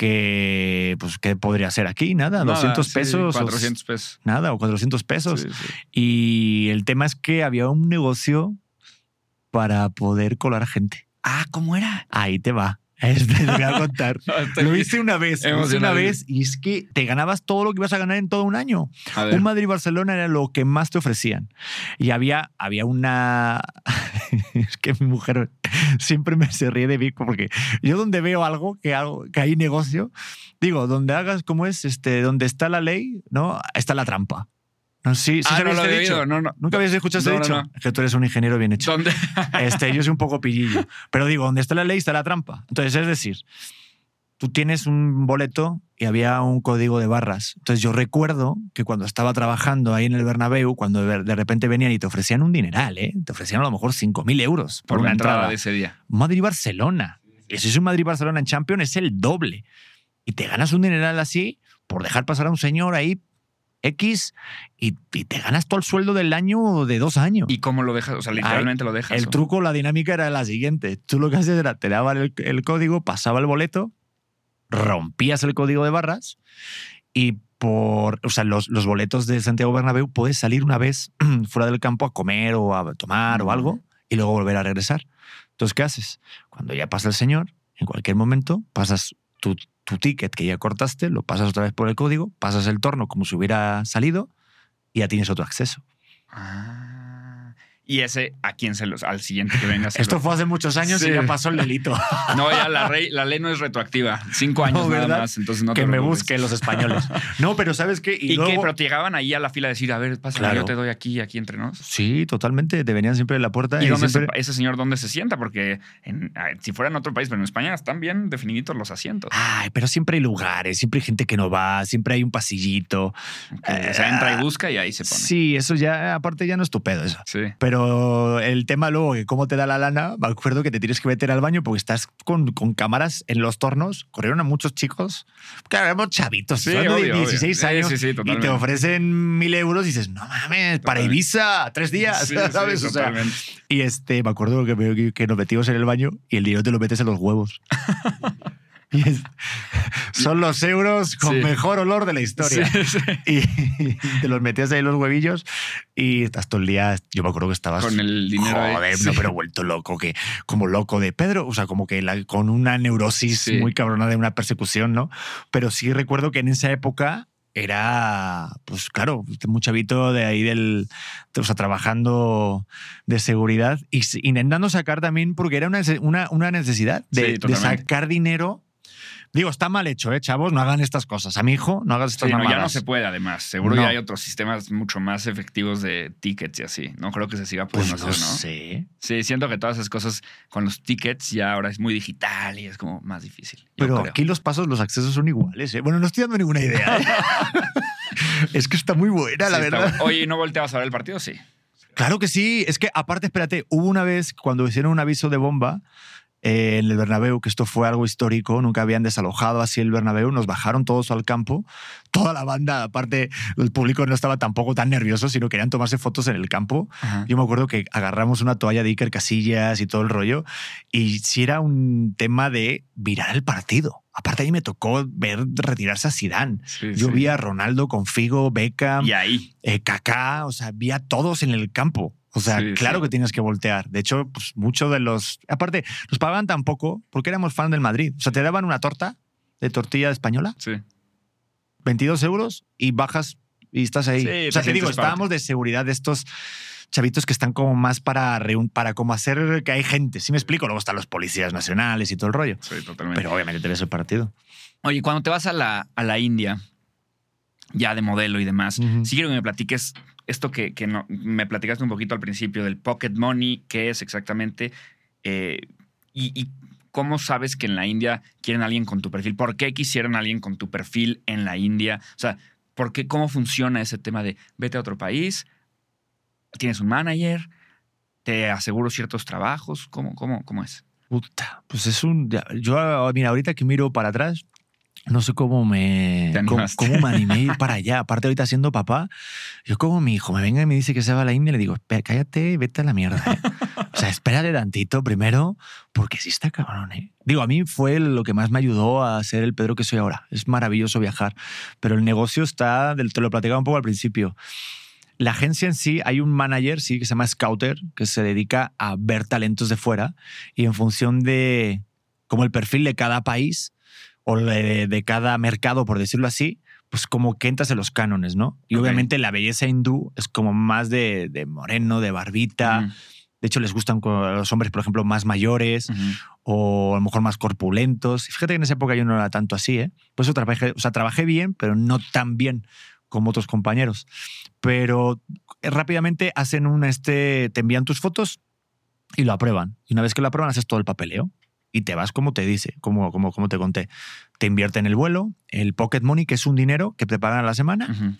Que, pues, ¿qué podría ser aquí? Nada, Nada, 200 sí, pesos. o- 400 pesos. Nada, o 400 pesos. Sí, sí. Y el tema es que había un negocio para poder colar gente. Ah, ¿cómo era? Ahí te va. Este te voy a contar. Lo hice una vez, lo hice una vez y es que te ganabas todo lo que ibas a ganar en todo un año. Un Madrid-Barcelona era lo que más te ofrecían. Y había, había una... es que mi mujer siempre me se ríe de mí porque yo donde veo algo, que, algo, que hay negocio, digo, donde hagas como es, este, donde está la ley, ¿no? Está la trampa. No, sí, sí ah, no lo he dicho? No, no. ¿Nunca habías escuchado ese dicho? Es que tú eres un ingeniero bien hecho. ¿Dónde? Este, yo soy un poco pillillo. Pero digo, donde está la ley está la trampa. Entonces, es decir, tú tienes un boleto y había un código de barras. Entonces, yo recuerdo que cuando estaba trabajando ahí en el Bernabéu, cuando de repente venían y te ofrecían un dineral, ¿eh? te ofrecían a lo mejor 5.000 euros por, una entrada entrada. de ese día. Madrid-Barcelona. Y si es un Madrid-Barcelona en Champions, es el doble. Y te ganas un dineral así por dejar pasar a un señor ahí X y, y te ganas todo el sueldo del año o de dos años. ¿Y cómo lo dejas? O sea, literalmente lo dejas. El ¿o? truco, la dinámica era la siguiente. Tú lo que hacías era, te daban el, el código, pasaba el boleto, rompías el código de barras y por, o sea, los, los boletos de Santiago Bernabéu puedes salir una vez fuera del campo a comer o a tomar o algo y luego volver a regresar. Entonces, ¿qué haces? Cuando ya pasa el señor, en cualquier momento pasas tu, tu ticket que ya cortaste, lo pasas otra vez por el código, pasas el torno como si hubiera salido y ya tienes otro acceso. Ah. Y ese, ¿a quién se los? Al siguiente que venga. se Esto fue hace muchos años Sí. y ya pasó el delito. No, ya la, rey- la ley no es retroactiva. Cinco años No, nada ¿verdad? más. Entonces no te que me busquen los españoles. No, pero ¿sabes qué? ¿Y, luego- qué? Pero te llegaban ahí a la fila a decir, a ver, pasa, Claro. yo te doy aquí, aquí entre nos. Sí, totalmente. Te venían siempre en la puerta. ¿Y y dónde se- ese señor dónde se sienta? Porque en- si fuera en otro país, pero en España están bien definidos los asientos. Ay, pero siempre hay lugares, siempre hay gente que no va, siempre hay un pasillito. Que, o sea, entra y busca y ahí se pone. Sí, eso ya, aparte ya no es tu pedo eso. Sí. Pero el tema luego, que cómo te da la lana, me acuerdo que te tienes que meter al baño porque estás con, con cámaras en los tornos. Corrieron a muchos chicos. Claro, éramos chavitos, Sí, hablando de obvio, obvio. 16 Sí, años. sí, sí, y te ofrecen mil euros y dices, no mames, para. Ibiza, tres días, ¿sabes? o sea. Y este, me acuerdo que, que nos metimos en el baño y el dinero te lo metes en los huevos. Es- son los euros con Sí. mejor olor de la historia. Sí, sí. Y te los metías ahí en los huevillos y estás todo el día. Yo me acuerdo que estabas. Con el dinero ahí. Joder, Sí. no, pero vuelto loco, que como loco de Pedro, o sea, como que la- con una neurosis muy cabrona de una persecución, ¿no? Pero sí recuerdo que en esa época era, pues claro, un chavito de ahí del, o sea, trabajando de seguridad y intentando sacar también, porque era una, una, una necesidad de, Sí, de sacar dinero. Digo, está mal hecho, ¿eh, chavos? No hagan estas cosas. A mi hijo, no hagas estas Sí, no, ya no mamadas. se puede, además. Seguro No. ya hay otros sistemas mucho más efectivos de tickets y así. No creo que se siga Pues pudiendo no hacer, ¿no? sé. Sí, siento que todas esas cosas con los tickets ya ahora es muy digital y es como más difícil. Pero creo. aquí los pasos, los accesos son iguales. ¿eh? Bueno, no estoy dando ninguna idea. ¿eh? es que está muy buena, la Sí, está verdad. bueno. Oye, ¿y no volteabas a ver el partido? Sí. Claro que sí. Es que, aparte, espérate, hubo una vez cuando hicieron un aviso de bomba eh, en el Bernabéu, que esto fue algo histórico, nunca habían desalojado así el Bernabéu, nos bajaron todos al campo, toda la banda, aparte, el público no estaba tampoco tan nervioso, sino querían tomarse fotos en el campo. Yo me acuerdo que agarramos una toalla de Iker Casillas y todo el rollo, y sí era un tema de virar el partido. Aparte, ahí me tocó ver retirarse a Zidane. Sí, Yo sí. vi a Ronaldo con Figo, Beckham, Y ahí. eh, Kaká, o sea, vi a todos en el campo. O sea, Sí, claro sí. que tienes que voltear. De hecho, pues muchos de los. Aparte, nos pagaban tan poco porque éramos fan del Madrid. O sea, te daban una torta de tortilla española, Sí. 22 euros, y bajas y estás ahí. Sí, o sea, te digo, parte. estábamos de seguridad de estos chavitos que están como más para, para como hacer que hay gente. ¿Sí me explico? Luego están los policías nacionales y todo el rollo. Sí, totalmente. Pero obviamente te ves el partido. Oye, cuando te vas a la, a la India, ya de modelo y demás, sí quiero que me platiques esto que, que me platicaste un poquito al principio del pocket money, qué es exactamente eh, y, cómo sabes que en la India quieren a alguien con tu perfil. ¿Por qué quisieran a alguien con tu perfil en la India? O sea, ¿por qué, ¿cómo funciona ese tema de vete a otro país, tienes un manager, te aseguro ciertos trabajos? ¿Cómo, cómo, cómo es? Puta, pues es un. Yo, mira, ahorita que miro para atrás, no sé cómo me. Cómo, me animé a ir para allá. Aparte, ahorita siendo papá, yo, como mi hijo me venga y me dice que se va a la India, le digo, "Espera, cállate vete a la mierda. ¿eh". o sea, espérate tantito primero, porque sí está cabrón, ¿eh? Digo, a mí fue lo que más me ayudó a ser el Pedro que soy ahora. Es maravilloso viajar, pero el negocio está, te lo platicaba un poco al principio. La agencia en sí, hay un manager, sí, que se llama Scouter, que se dedica a ver talentos de fuera y en función de como el perfil de cada país o de, de cada mercado, por decirlo así, pues como que entras en los cánones, ¿no? Y obviamente la belleza hindú es como más de, de moreno, de barbita. De hecho, les gustan los hombres, por ejemplo, más mayores o a lo mejor más corpulentos. Fíjate que en esa época yo no era tanto así, ¿eh? Por eso trabajé, o sea, trabajé bien, pero no tan bien como otros compañeros. Pero rápidamente hacen un, este, te envían tus fotos y lo aprueban. Y una vez que lo aprueban, haces todo el papeleo y te vas como te dice, como, como, como te conté. Te invierten el vuelo, el pocket money, que es un dinero que te pagan a la semana,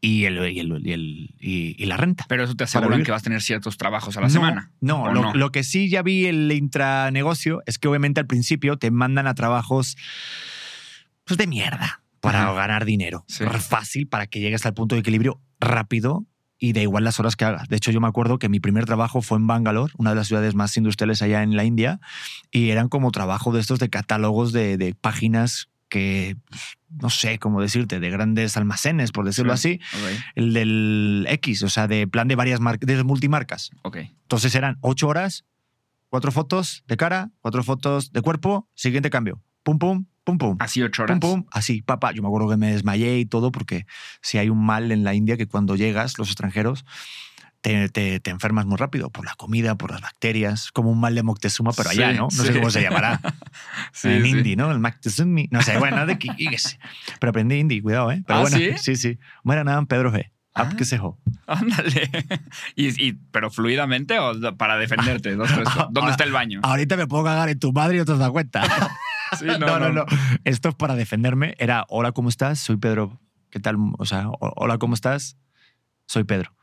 y, el, y, el- y el- y- y la renta. Pero eso te aseguran que vas a tener ciertos trabajos a la No, semana. No, ¿o lo, no? lo que sí ya vi el intranegocio es que obviamente al principio te mandan a trabajos pues de mierda para Ajá. ganar dinero. Sí. Fácil para que llegues al punto de equilibrio rápido y da igual las horas que hagas. De hecho, yo me acuerdo que mi primer trabajo fue en Bangalore, una de las ciudades más industriales allá en la India, y eran como trabajo de estos de catálogos de, de páginas que, no sé cómo decirte, de grandes almacenes, por decirlo Sí. así. El del X, o sea, de plan de varias marcas, de multimarcas. ok. Entonces eran ocho horas, cuatro fotos de cara, cuatro fotos de cuerpo, siguiente cambio. Pum, pum, pum, pum. Así ocho horas. Pum, pum, así, papá. Yo me acuerdo que me desmayé y todo porque si hay un mal en la India que cuando llegas, los extranjeros, te, te- te enfermas muy rápido por la comida, por las bacterias, como un mal de Moctezuma, pero allá, Sí, ¿no? No sí. sé cómo se llamará. Sí, en hindi, ¿no? El Moctezuma. No sé, bueno, de sé. Pero aprendí hindi, cuidado, ¿eh? Pero ¿Ah, bueno, sí? sí, sí. Bueno, nada, Pedro G. Ah. Up que se. Ándale. Y, y- ¿Pero fluidamente o para defenderte? Dos, tres, Ah, ¿Dónde ah, está el baño? Ahorita me puedo cagar en tu madre y no te das cuenta. Sí, no, no, no, Esto es para defenderme. Era, hola, ¿cómo estás? Soy Pedro. ¿Qué tal? O sea, "Ho- hola, ¿cómo estás? Soy Pedro.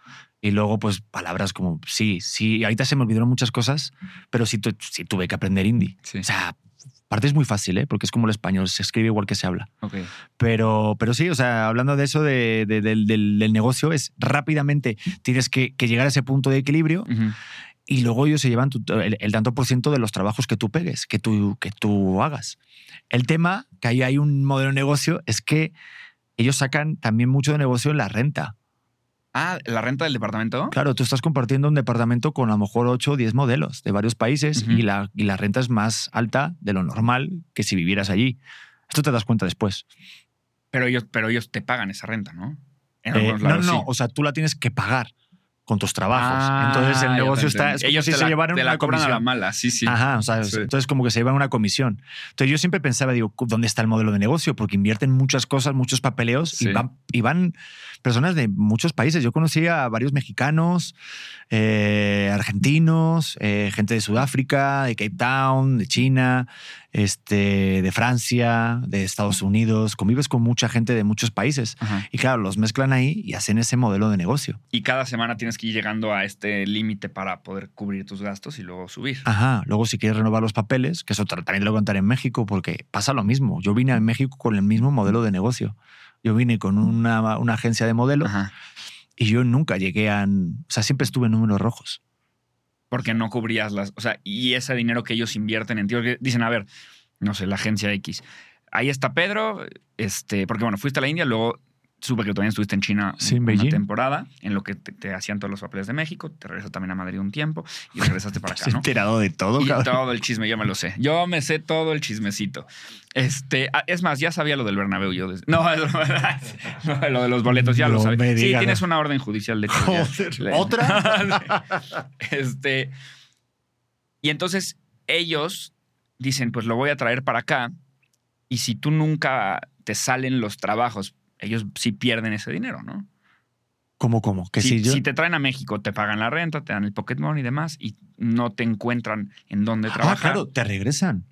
Y luego, pues, palabras como, sí, sí. Ahorita se me olvidaron muchas cosas, pero sí, tu- sí tuve que aprender hindi. Sí. O sea, parte es muy fácil, ¿eh? Porque es como el español, se escribe igual que se habla. Pero, pero sí, o sea, hablando de eso, de- de- del, del- del negocio, es rápidamente tienes que, que llegar a ese punto de equilibrio. Y luego ellos se llevan tu- el, el tanto por ciento de los trabajos que tú pegues, que tú, que tú hagas. El tema, que ahí hay un modelo de negocio, es que ellos sacan también mucho de negocio en la renta. Ah, ¿la renta del departamento? Claro, tú estás compartiendo un departamento con a lo mejor 8 o 10 modelos de varios países y, la, y la renta es más alta de lo normal que si vivieras allí. Esto te das cuenta después. Pero ellos, pero ellos te pagan esa renta, ¿no? En Eh, algunos no, no, sí. o sea, tú la tienes que pagar con tus trabajos. Ah, Entonces el negocio está... Es ellos si te se la, llevaran te la una cobran a la comisión. mala, sí, sí. Ajá, o sea, Sí. entonces como que se llevan una comisión. Entonces yo siempre pensaba, digo, ¿dónde está el modelo de negocio? Porque invierten muchas cosas, muchos papeleos Sí. y, van, y van personas de muchos países. Yo conocí a varios mexicanos, eh, argentinos, eh, gente de Sudáfrica, de Cape Town, de China, este, de Francia, de Estados Unidos. Convives con mucha gente de muchos países. Ajá. Y claro, los mezclan ahí y hacen ese modelo de negocio. Y cada semana tienes que ir llegando a este límite para poder cubrir tus gastos y luego subir. Ajá, luego si quieres renovar los papeles, que eso también te lo contaré en México, porque pasa lo mismo. Yo vine a México con el mismo modelo de negocio. Yo vine con una, una agencia de modelos Ajá. Y yo nunca llegué a... O sea, siempre estuve en números rojos. Porque no cubrías las. O sea, y ese dinero que ellos invierten en ti. Dicen, a ver, no sé, la agencia X. Ahí está Pedro, este, porque bueno, fuiste a la India, luego supe que también estuviste en China Sí, en una Beijing. temporada, en lo que te, te hacían todos los papeles de México, te regresas también a Madrid un tiempo y regresaste para acá, ¿no? enterado de todo, Y cabrón. todo el chisme, yo me lo sé. Yo me sé todo el chismecito. Este, ah, es más, ya sabía lo del Bernabéu yo. desde- no, no, lo de los boletos ya lo sabía. Sí, tienes una orden judicial de. Joder, ¿Otra? este, y entonces ellos dicen, pues lo voy a traer para acá y si tú nunca te salen los trabajos, ellos sí pierden ese dinero, ¿no? ¿Cómo, cómo? Que si, si yo... si te traen a México, te pagan la renta, te dan el pocket money y demás y no te encuentran en dónde Ah, trabajar. claro, te regresan.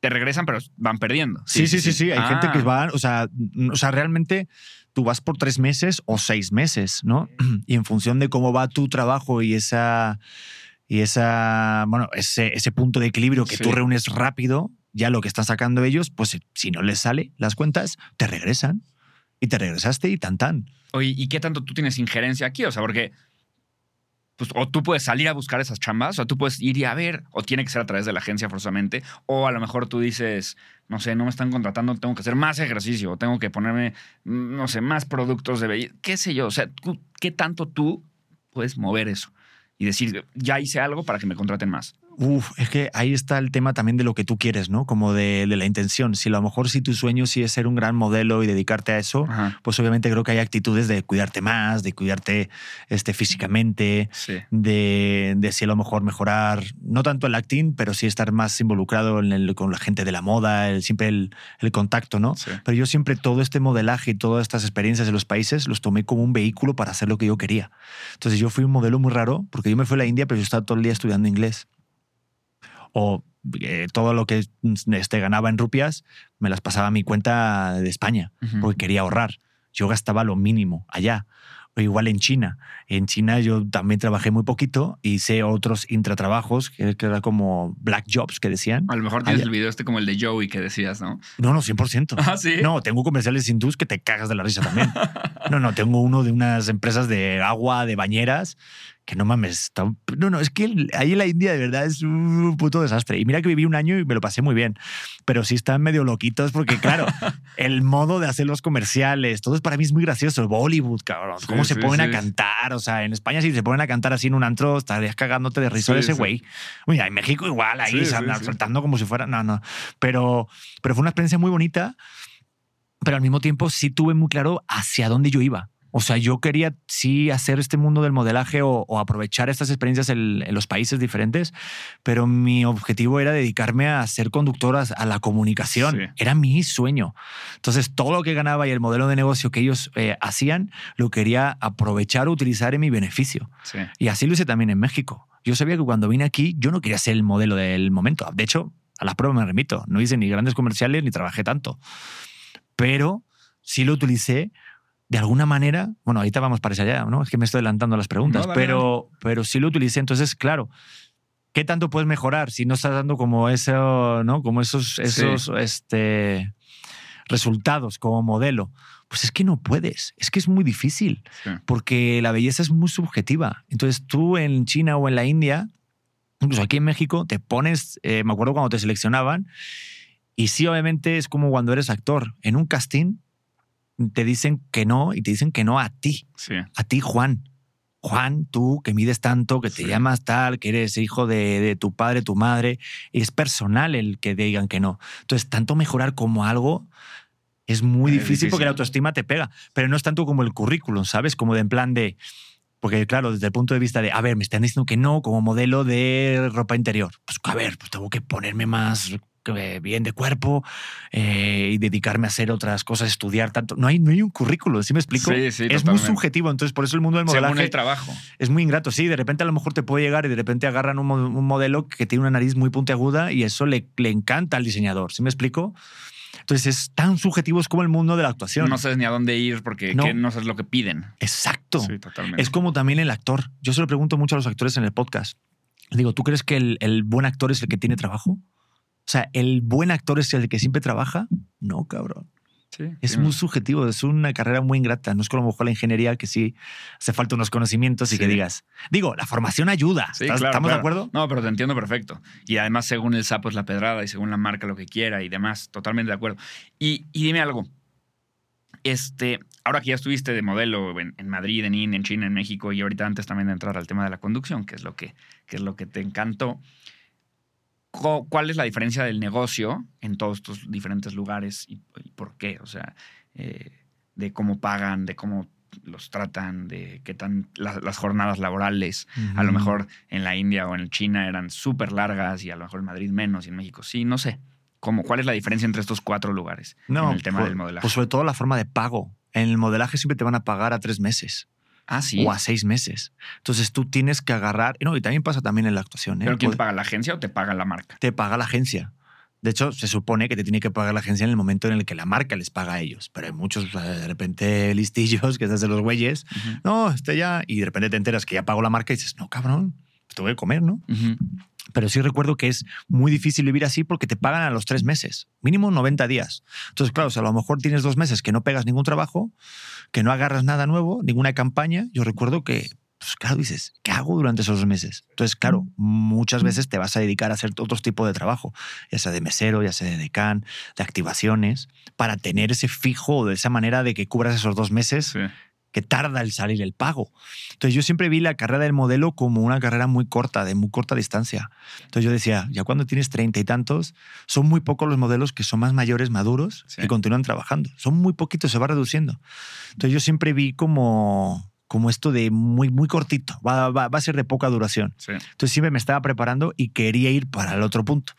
Te regresan, pero van perdiendo. Sí, sí, sí, sí. Hay Ah, gente que va, o sea, o sea, realmente tú vas por tres meses o seis meses, ¿no? Y en función de cómo va tu trabajo y esa, y esa, bueno, ese, ese punto de equilibrio que Sí. tú reúnes rápido, ya lo que están sacando ellos, pues si no les sale las cuentas, te regresan. Y te regresaste y tan tan. Oye, ¿y qué tanto tú tienes injerencia aquí? O sea, porque pues, o tú puedes salir a buscar esas chambas, o tú puedes ir y a ver, o tiene que ser a través de la agencia forzosamente, o a lo mejor tú dices, no sé, no me están contratando, tengo que hacer más ejercicio, tengo que ponerme, no sé, más productos de belleza, qué sé yo. O sea, ¿qué tanto tú puedes mover eso? Y decir, ya hice algo para que me contraten más. Uf, es que ahí está el tema también de lo que tú quieres, ¿no? Como de, de la intención. Si a lo mejor si tu sueño sí es ser un gran modelo y dedicarte a eso, Ajá. pues obviamente creo que hay actitudes de cuidarte más, de cuidarte este, físicamente, Sí. de, de si a lo mejor mejorar, no tanto el acting, pero sí estar más involucrado en el- con la gente de la moda, el, siempre el, el contacto, ¿no? Sí. Pero yo siempre todo este modelaje y todas estas experiencias de los países los tomé como un vehículo para hacer lo que yo quería. Entonces yo fui un modelo muy raro porque yo me fui a la India, pero yo estaba todo el día estudiando inglés. O eh, todo lo que este, ganaba en rupias me las pasaba a mi cuenta de España Ujú. porque quería ahorrar. Yo gastaba lo mínimo allá. O igual en China. En China yo también trabajé muy poquito hice otros intratrabajos que, que era como black jobs que decían. A lo mejor tienes Allá. el video este como el de Joey que decías, ¿no? No, no, 100%. Ah, sí. No, tengo comerciales hindús que te cagas de la risa también. No, no, tengo uno de unas empresas de agua, de bañeras, que no mames. está- No, no, es que ahí en la India de verdad es un puto desastre. Y mira que viví un año y me lo pasé muy bien. Pero sí están medio loquitos porque, claro, el modo de hacer los comerciales, todo es para mí es muy gracioso. El Bollywood, cabrón. Sí, Cómo se sí, ponen sí. a cantar. O sea, en España si se ponen a cantar así en un antro, estarías cagándote de risa de ese güey. Mira, en México igual, ahí se andan soltando como si fuera. No, no. Pero, pero fue una experiencia muy bonita pero al mismo tiempo sí tuve muy claro hacia dónde yo iba. O sea, yo quería sí hacer este mundo del modelaje o, o aprovechar estas experiencias en, en los países diferentes, pero mi objetivo era dedicarme a ser conductora a la comunicación. Sí. Era mi sueño. Entonces, todo lo que ganaba y el modelo de negocio que ellos eh, hacían, lo quería aprovechar o utilizar en mi beneficio. Sí. Y así lo hice también en México. Yo sabía que cuando vine aquí, yo no quería ser el modelo del momento. De hecho, a las pruebas me remito. No hice ni grandes comerciales ni trabajé tanto. Pero sí lo utilicé de alguna manera. Bueno, ahorita vamos para allá, ¿no? Es que me estoy adelantando a las preguntas. No, dale, pero, pero sí lo utilicé. Entonces, claro. ¿Qué tanto puedes mejorar si no estás dando como eso, ¿no? Como esos, esos este, resultados como modelo? Pues es que no puedes. Es que es muy difícil Sí. porque la belleza es muy subjetiva. Entonces tú en China o en la India, incluso aquí en México, te pones, eh, me acuerdo cuando te seleccionaban, y sí, obviamente es como cuando eres actor. En un casting te dicen que no y te dicen que no a ti, Sí. a ti Juan. Juan, tú que mides tanto, que te Sí. llamas tal, que eres hijo de, de tu padre, tu madre, es personal el que digan que no. Entonces, tanto mejorar como algo es muy Es difícil, porque difícil. la autoestima te pega, pero no es tanto como el currículum, ¿sabes? Como de en plan de... Porque claro, desde el punto de vista de, a ver, me están diciendo que no como modelo de ropa interior. Pues a ver, pues tengo que ponerme más bien de cuerpo eh, y dedicarme a hacer otras cosas, estudiar tanto. No hay, no hay un currículum, ¿sí me explico? Sí, sí, es muy subjetivo, entonces por eso el mundo del Según modelaje el trabajo. es muy ingrato. Sí, de repente a lo mejor te puede llegar y de repente agarran un, mo- un modelo que tiene una nariz muy puntiaguda y eso le, le encanta al diseñador. ¿Sí me explico? Entonces es tan subjetivo es como el mundo de la actuación. No sabes ni a dónde ir porque No. no sabes lo que piden. Exacto. Sí, totalmente. Es como también el actor. Yo se lo pregunto mucho a los actores en el podcast. Digo, ¿tú crees que el, el buen actor es el que tiene trabajo? O sea, ¿el buen actor es el que siempre trabaja? No, cabrón. Sí, Es sí, muy subjetivo, es una carrera muy ingrata. No es como a lo mejor la ingeniería que sí hace falta unos conocimientos y Sí. que digas. Digo, la formación ayuda. Sí, ¿Estás- claro, ¿Estamos claro. de acuerdo? No, pero te entiendo perfecto. Y además, según el sapo es la pedrada y según la marca lo que quiera y demás, totalmente de acuerdo. Y, y dime algo. Este, ahora que ya estuviste de modelo en, en Madrid, en India, en China, en México y ahorita antes también de entrar al tema de la conducción, que es lo que, que, es lo que te encantó, ¿cuál es la diferencia del negocio en todos estos diferentes lugares y, y por qué? O sea, eh, de cómo pagan, de cómo los tratan, de qué tan la- las jornadas laborales. A lo mejor en la India o en China eran súper largas y a lo mejor en Madrid menos y en México sí, no sé. ¿Cómo, ¿Cuál es la diferencia entre estos cuatro lugares No, en el tema del modelaje? Pues sobre todo la forma de pago. En el modelaje siempre te van a pagar a tres meses ah, sí. o a seis meses. Entonces tú tienes que agarrar. y No, y también pasa también en la actuación. ¿eh? ¿Pero quién te paga? ¿La agencia o te paga la marca? te paga la agencia. De hecho, se supone que te tiene que pagar la agencia en el momento en el que la marca les paga a ellos. Pero hay muchos de repente listillos que estás de los güeyes. Ujú. No, este ya. Y de repente te enteras que ya pagó la marca y dices, no, cabrón, te voy a comer, ¿no? Ujú. Pero sí recuerdo que es muy difícil vivir así porque te pagan a los tres meses, mínimo 90 días. Entonces, claro, si a lo mejor tienes dos meses que no pegas ningún trabajo, que no agarras nada nuevo, ninguna campaña. Yo recuerdo que, pues claro, dices, ¿qué hago durante esos dos meses? Entonces, claro, muchas veces te vas a dedicar a hacer otros tipos de trabajo, ya sea de mesero, ya sea de decán, de activaciones, para tener ese fijo de esa manera de que cubras esos dos meses Sí. Que tarda el salir el pago. Entonces yo siempre vi la carrera del modelo como una carrera muy corta, de muy corta distancia. Entonces yo decía, ya cuando tienes treinta y tantos, son muy pocos los modelos que son más mayores, maduros Sí. y continúan trabajando. Son muy poquitos, se va reduciendo. Entonces yo siempre vi como, como esto de muy, muy cortito, va, va, va a ser de poca duración. Sí. Entonces siempre me estaba preparando y quería ir para el otro punto.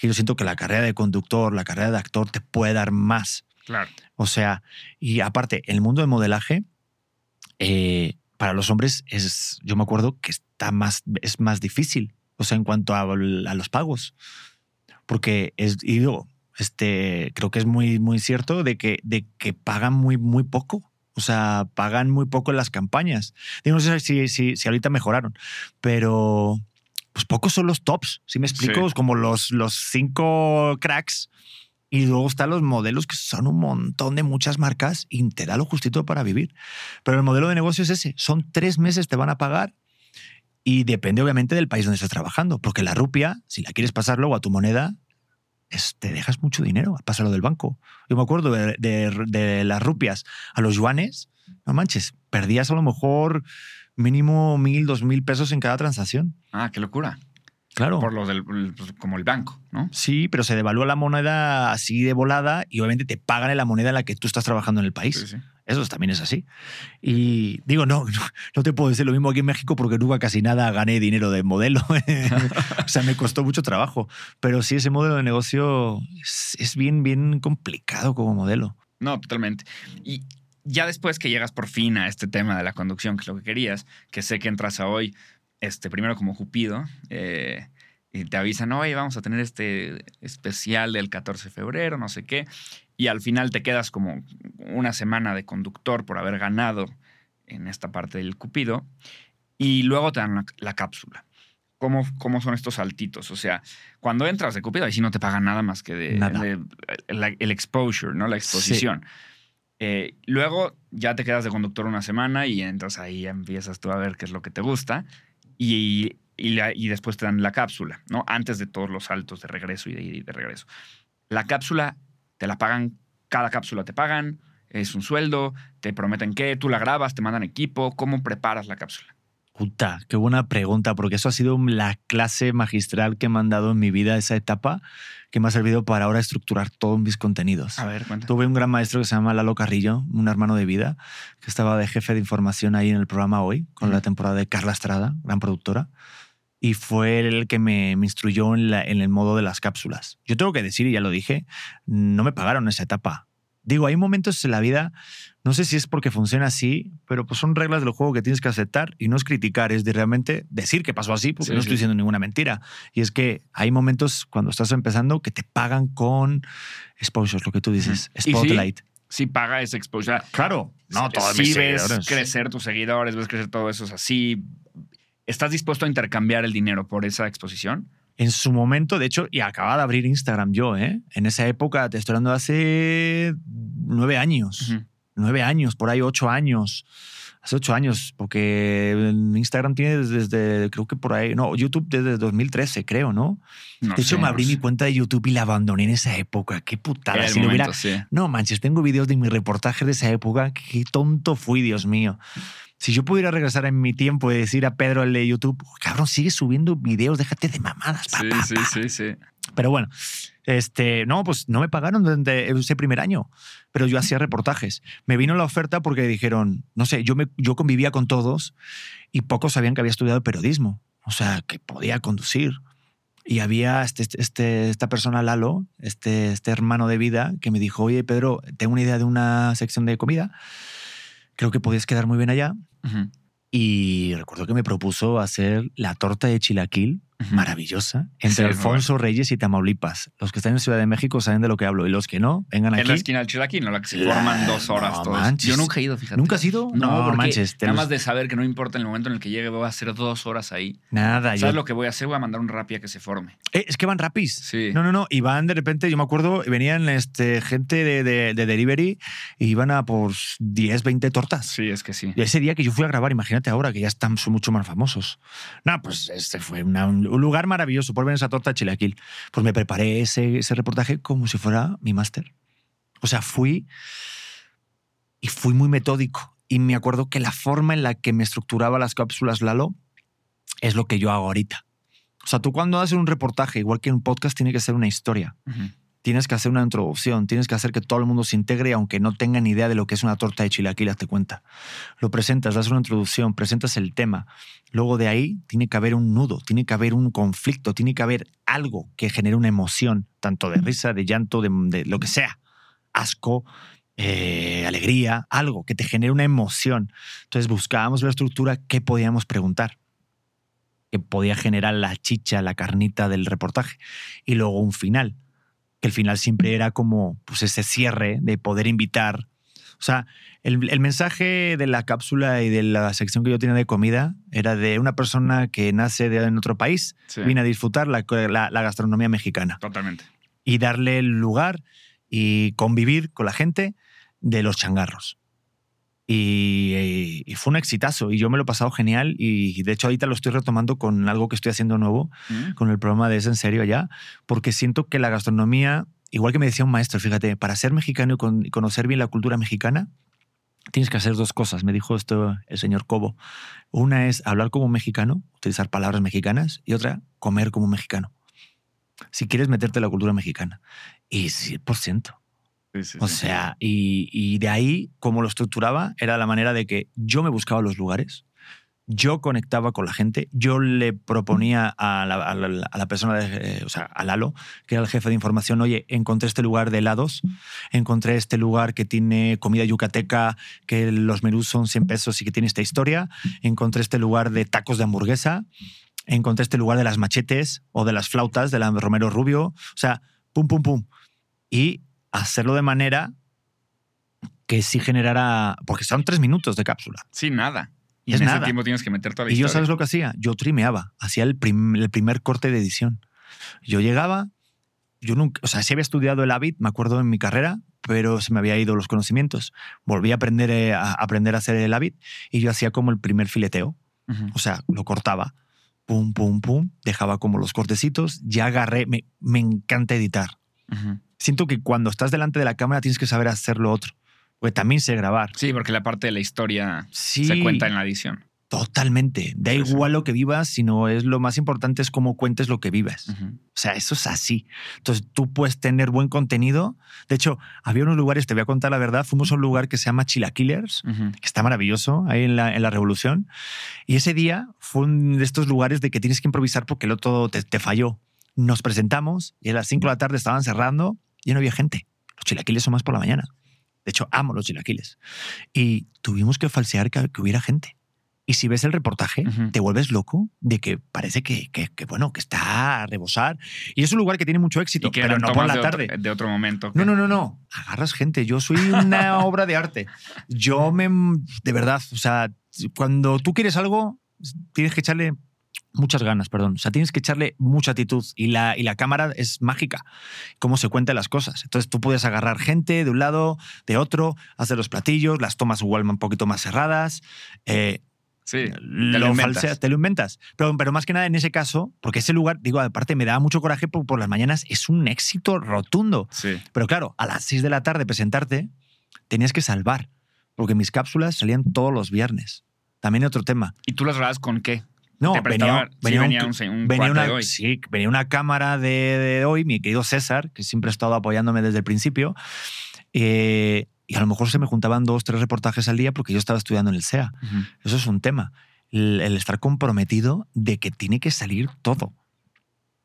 Que yo siento que la carrera de conductor, la carrera de actor te puede dar más. Claro. O sea, y aparte, el mundo del modelaje, eh, para los hombres es, yo me acuerdo que está más, es más difícil. O sea, en cuanto a, a los pagos. Porque es, y digo, este, creo que es muy, muy cierto de que, de que pagan muy, muy poco. O sea, pagan muy poco en las campañas. Digo, no sé si, si, si ahorita mejoraron, pero pues pocos son los tops. Si me explico, Sí. Como los, los cinco cracks. Y luego están los modelos que son un montón de muchas marcas y te da lo justito para vivir. Pero el modelo de negocio es ese. Son tres meses te van a pagar y depende obviamente del país donde estés trabajando. Porque la rupia, si la quieres pasar luego a tu moneda, es- te dejas mucho dinero. Pásalo del banco. Yo me acuerdo de, de- de las rupias a los yuanes. No manches, perdías a lo mejor mínimo mil, dos mil pesos en cada transacción. Ah, qué locura. Claro. Por los del, pues, como el banco, ¿no? Sí, pero se devalúa la moneda así de volada y obviamente te pagan en la moneda en la que tú estás trabajando en el país. Sí, sí. Eso también es así. Y digo, no, no, no te puedo decir lo mismo aquí en México porque nunca casi nada gané dinero de modelo. o sea, me costó mucho trabajo. Pero sí, ese modelo de negocio es, es bien, bien complicado como modelo. No, totalmente. Y ya después que llegas por fin a este tema de la conducción, que es lo que querías, que sé que entras a hoy, este, primero como Cupido, eh, y te avisan, oye, vamos a tener este especial del 14 de febrero, no sé qué, y al final te quedas como una semana de conductor por haber ganado en esta parte del Cupido, y luego te dan la, la cápsula. ¿Cómo, ¿Cómo son estos saltitos? O sea, cuando entras de Cupido, ahí sí no te pagan nada más que de, el exposure, ¿no? La exposición. Eh, luego ya te quedas de conductor una semana y entonces ahí empiezas tú a ver qué es lo que te gusta y, y, después te dan la cápsula, ¿no? Antes de todos los saltos de regreso y de de regreso. La cápsula te la pagan, cada cápsula te pagan, es un sueldo, te prometen que tú la grabas, te mandan equipo, ¿cómo preparas la cápsula? Puta, qué buena pregunta, porque eso ha sido la clase magistral que me han dado en mi vida, esa etapa, que me ha servido para ahora estructurar todos mis contenidos. A ver, cuenta. Tuve un gran maestro que se llama Lalo Carrillo, un hermano de vida, que estaba de jefe de información ahí en el programa hoy, con la temporada de Carla Estrada, gran productora. Y fue el que me, me instruyó en, la- en el modo de las cápsulas. Yo tengo que decir, y ya lo dije, no me pagaron esa etapa. Digo, hay momentos en la vida, no sé si es porque funciona así, pero pues son reglas del juego que tienes que aceptar y no es criticar, es de realmente decir que pasó así, porque Sí, no sí. estoy diciendo ninguna mentira. Y es que hay momentos cuando estás empezando que te pagan con exposures, lo que tú dices, sí, spotlight. Sí paga ese exposure. Claro, no todos mis ves seguidores. crecer tus seguidores, ves crecer todo eso, es así. ¿Estás dispuesto a intercambiar el dinero por esa exposición? En su momento, de hecho, y acababa de abrir Instagram yo, ¿eh? En esa época, te estoy hablando de hace nueve años. Nueve años, por ahí ocho años. Hace ocho años, porque Instagram tiene desde, creo que por ahí, no, YouTube desde 2013, creo, ¿no? No de hecho, sé, me no abrí mi sé. cuenta de YouTube y la abandoné en esa época. Qué putada. Si hubiera- momento, sí. No manches, tengo videos de mi reportaje de esa época. Qué tonto fui, Dios mío. Si yo pudiera regresar en mi tiempo y decir a Pedro el de YouTube, cabrón, sigue subiendo videos, déjate de mamadas. pa, Sí, pa, sí, pa". sí, sí. Pero bueno, este, no, pues no me pagaron durante ese primer año, pero yo hacía reportajes. Me vino la oferta porque dijeron, no sé, yo, me, yo convivía con todos y pocos sabían que había estudiado periodismo, o sea, que podía conducir. Y había este, este- esta persona, Lalo, este, este hermano de vida, que me dijo, oye, Pedro, tengo una idea de una sección de comida, creo que podías quedar muy bien allá. Y recuerdo que me propuso hacer la torta de chilaquil. Maravillosa Sí, entre muy Alfonso Reyes y Tamaulipas. Los que están en Ciudad de México saben de lo que hablo y los que no, vengan En aquí. la esquina del Chilaquil, ¿no? La que se forman dos horas no todos. manches. Yo nunca he ido, fíjate. ¿Nunca has ido? No, No, porque manches, Nada más de saber que no importa en el momento en el que llegue, voy a hacer dos horas ahí. Nada, yo- ¿Sabes lo que voy a hacer? Voy a mandar un rapi a que se forme. Eh, es que van rapis. Sí. No, no, no. Y van de repente, yo me acuerdo, venían este, gente de, de- de delivery y iban a por 10, 20 tortas. Sí, es que sí. Y ese día que yo fui a grabar, imagínate ahora que ya están son mucho más famosos. No, pues este fue una- un un lugar maravilloso por ver esa torta de chilaquil. Pues me preparé ese, ese reportaje como si fuera mi máster. O sea, fui y fui muy metódico. Y me acuerdo que la forma en la que me estructuraba las cápsulas Lalo es lo que yo hago ahorita. O sea, tú cuando haces un reportaje, igual que un podcast, tiene que ser una historia Ujú. Tienes que hacer una introducción, tienes que hacer que todo el mundo se integre, aunque no tengan idea de lo que es una torta de chilaquil, hazte cuenta. Lo presentas, das una introducción, presentas el tema. Luego de ahí tiene que haber un nudo, tiene que haber un conflicto, tiene que haber algo que genere una emoción, tanto de risa, de llanto, de, de lo que sea. Asco, eh, alegría, algo que te genere una emoción. Entonces buscábamos la estructura que podíamos preguntar que podía generar la chicha, la carnita del reportaje. Y luego un final que el final siempre era como pues ese cierre de poder invitar. O sea, el, el mensaje de la cápsula y de la sección que yo tenía de comida era de una persona que nace de, en otro país, Sí. viene a disfrutar la, la- la gastronomía mexicana Totalmente. y darle el lugar y convivir con la gente de los changarros. Y, y fue un exitazo y yo me lo he pasado genial y de hecho ahorita lo estoy retomando con algo que estoy haciendo nuevo Mm. con el programa de Es en Serio ya, porque siento que la gastronomía, igual que me decía un maestro, fíjate, para ser mexicano y, con- y conocer bien la cultura mexicana, tienes que hacer dos cosas, me dijo esto el señor Cobo. Una es hablar como un mexicano, utilizar palabras mexicanas, y otra, comer como un mexicano. Si quieres meterte en la cultura mexicana. Y 100%. Sí, sí, O sí. sea, y, y de ahí, como lo estructuraba, era la manera de que yo me buscaba los lugares, yo conectaba con la gente, yo le proponía a la, a la- a la persona, de, eh, o sea, a Lalo, que era el jefe de información, oye, encontré este lugar de helados, encontré este lugar que tiene comida yucateca, que los menús son 100 pesos y que tiene esta historia, encontré este lugar de tacos de hamburguesa, encontré este lugar de las machetes o de las flautas de la Romero Rubio, o sea, pum, pum, pum. Y hacerlo de manera que sí generara, porque son tres minutos de cápsula. Sí, nada. Y Es en ese tiempo tienes que meter toda la Y yo sabes lo que hacía, yo trimeaba, hacía el, prim- el primer corte de edición. Yo llegaba, yo nunca, o sea, sí había estudiado el Avid, me acuerdo en mi carrera, pero se me había ido los conocimientos. Volví a aprender, eh, a aprender a hacer el Avid y yo hacía como el primer fileteo, o sea, lo cortaba, pum, pum, pum, dejaba como los cortecitos, ya agarré, me, me encanta editar. Ujú. Siento que cuando estás delante de la cámara tienes que saber hacer lo otro, porque también sé grabar. Sí, porque la parte de la historia Sí, se cuenta en la edición. Totalmente. Da Sí, sí. igual lo que vivas, sino es lo más importante es cómo cuentes lo que vives. Ujú. O sea, eso es así. Entonces tú puedes tener buen contenido. De hecho, había unos lugares, te voy a contar la verdad, fuimos a un lugar que se llama Chilaquilers, Ujú. que está maravilloso ahí en la, en la Revolución. Y ese día fue un de estos lugares de que tienes que improvisar porque el otro te, te falló. Nos presentamos y a las 5 de la tarde estaban cerrando y no había gente. Los chilaquiles son más por la mañana. De hecho, amo los chilaquiles. Y tuvimos que falsear que, que hubiera gente. Y si ves el reportaje, te vuelves loco de que parece que, que- que, bueno, que está a rebosar. Y es un lugar que tiene mucho éxito, que pero no por la de otro- tarde. de otro momento. No, no, no, no. Agarras gente. Yo soy una obra de arte. Yo me. De verdad, o sea, cuando tú quieres algo, tienes que echarle Muchas ganas, perdón. O sea, tienes que echarle mucha actitud y la, y la cámara es mágica, cómo se cuentan las cosas. Entonces tú puedes agarrar gente de un lado, de otro, hacer los platillos, las tomas igual un poquito más cerradas. eh, Sí. lo lo falseas, te lo inventas. Pero, pero más que nada en ese caso, porque ese lugar, digo, aparte me daba mucho coraje por, por las mañanas, es un éxito rotundo. Sí. Pero claro, a las 6 de la tarde presentarte, tenías que salvar, porque mis cápsulas salían todos los viernes. También otro tema. ¿Y tú las grabas con qué? No, sí, venía, venía un, un venía una, de hoy. sí, venía una cámara de, de hoy, mi querido César, que siempre ha estado apoyándome desde el principio. eh, y a lo mejor se me juntaban dos, tres reportajes al día porque yo estaba estudiando en el SEA. Eso es un tema. El, el estar comprometido de que tiene que salir todo.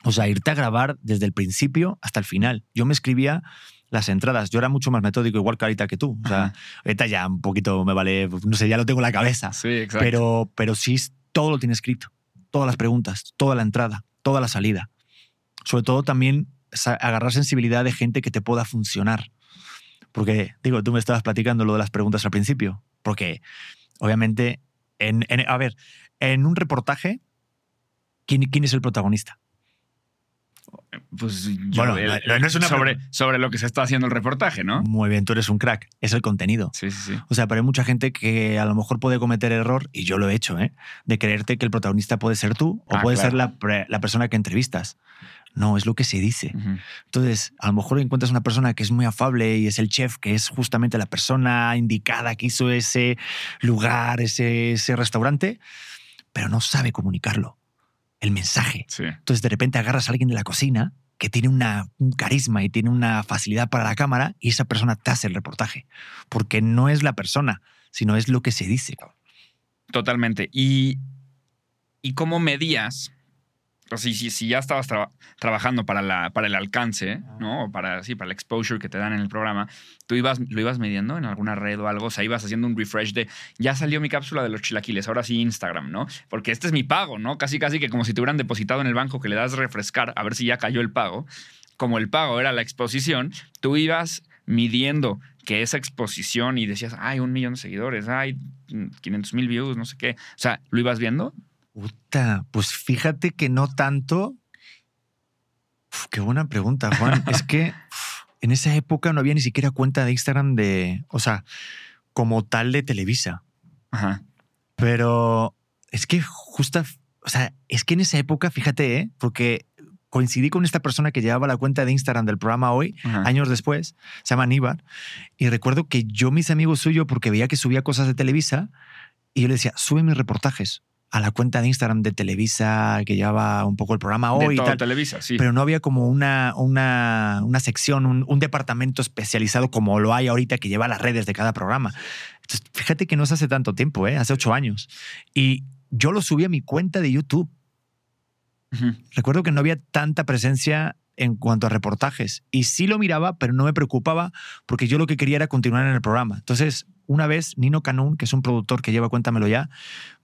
O sea, irte a grabar desde el principio hasta el final. Yo me escribía las entradas. Yo era mucho más metódico, igual que ahorita que tú. O sea, Ajá. ahorita ya un poquito me vale, no sé, ya lo tengo en la cabeza. Sí, exacto. Pero, pero sí, todo lo tiene escrito. Todas las preguntas, toda la entrada, toda la salida. Sobre todo también agarrar sensibilidad de gente que te pueda funcionar. Porque, digo, tú me estabas platicando lo de las preguntas al principio. Porque, obviamente, en, en- a ver, en un reportaje, ¿quién, quién es el protagonista? Pues yo, Bueno, el- no- no es una sobre, sobre lo que se está haciendo el reportaje, ¿no? Muy bien, tú eres un crack. Es el contenido. Sí, sí, sí. O sea, pero hay mucha gente que a lo mejor puede cometer error, y yo lo he hecho, ¿eh? de creerte que el protagonista puede ser tú o Ah, puede claro. ser la, la persona que entrevistas. No, es lo que se dice. Entonces, a lo mejor encuentras una persona que es muy afable y es el chef, que es justamente la persona indicada que hizo ese lugar, ese, ese restaurante, pero no sabe comunicarlo, el mensaje. Sí. Entonces, de repente agarras a alguien de la cocina que tiene una, un carisma y tiene una facilidad para la cámara y esa persona te hace el reportaje, porque no es la persona, sino es lo que se dice. Totalmente. ¿Y, y cómo medías? O sea, si, si ya estabas traba- trabajando para, la, para el alcance, ¿no? O para, sí, para el exposure que te dan en el programa, ¿tú ibas, lo ibas midiendo en alguna red o algo? O sea, ibas haciendo un refresh de, ya salió mi cápsula de los chilaquiles, ahora sí Instagram, ¿no? Porque este es mi pago, ¿no? Casi, casi que como si te hubieran depositado en el banco que le das refrescar a ver si ya cayó el pago. Como el pago era la exposición, tú ibas midiendo que esa exposición y decías, ay, un millón de seguidores, ay, 500 mil views, no sé qué. O sea, ¿lo ibas viendo? Puta, pues fíjate que no tanto. Uf, qué buena pregunta, Juan. es que uf, en esa época no había ni siquiera cuenta de Instagram de, o sea, como tal de Televisa. Ajá. Pero es que justa, o sea, es que en esa época, fíjate, ¿eh? porque coincidí con esta persona que llevaba la cuenta de Instagram del programa hoy, años después, se llama Aníbal, y recuerdo que yo, mis amigos suyos, porque veía que subía cosas de Televisa, y yo le decía, sube mis reportajes a la cuenta de Instagram de Televisa que llevaba un poco el programa de hoy y todo tal. Televisa, sí. Pero no había como una, una, una sección, un, un departamento especializado como lo hay ahorita que lleva las redes de cada programa. Entonces, fíjate que no es hace tanto tiempo, ¿eh? hace ocho años. Y yo lo subí a mi cuenta de YouTube. Recuerdo que no había tanta presencia en cuanto a reportajes. Y sí lo miraba, pero no me preocupaba porque yo lo que quería era continuar en el programa. Entonces, una vez, Nino Canún, que es un productor que lleva Cuéntamelo ya,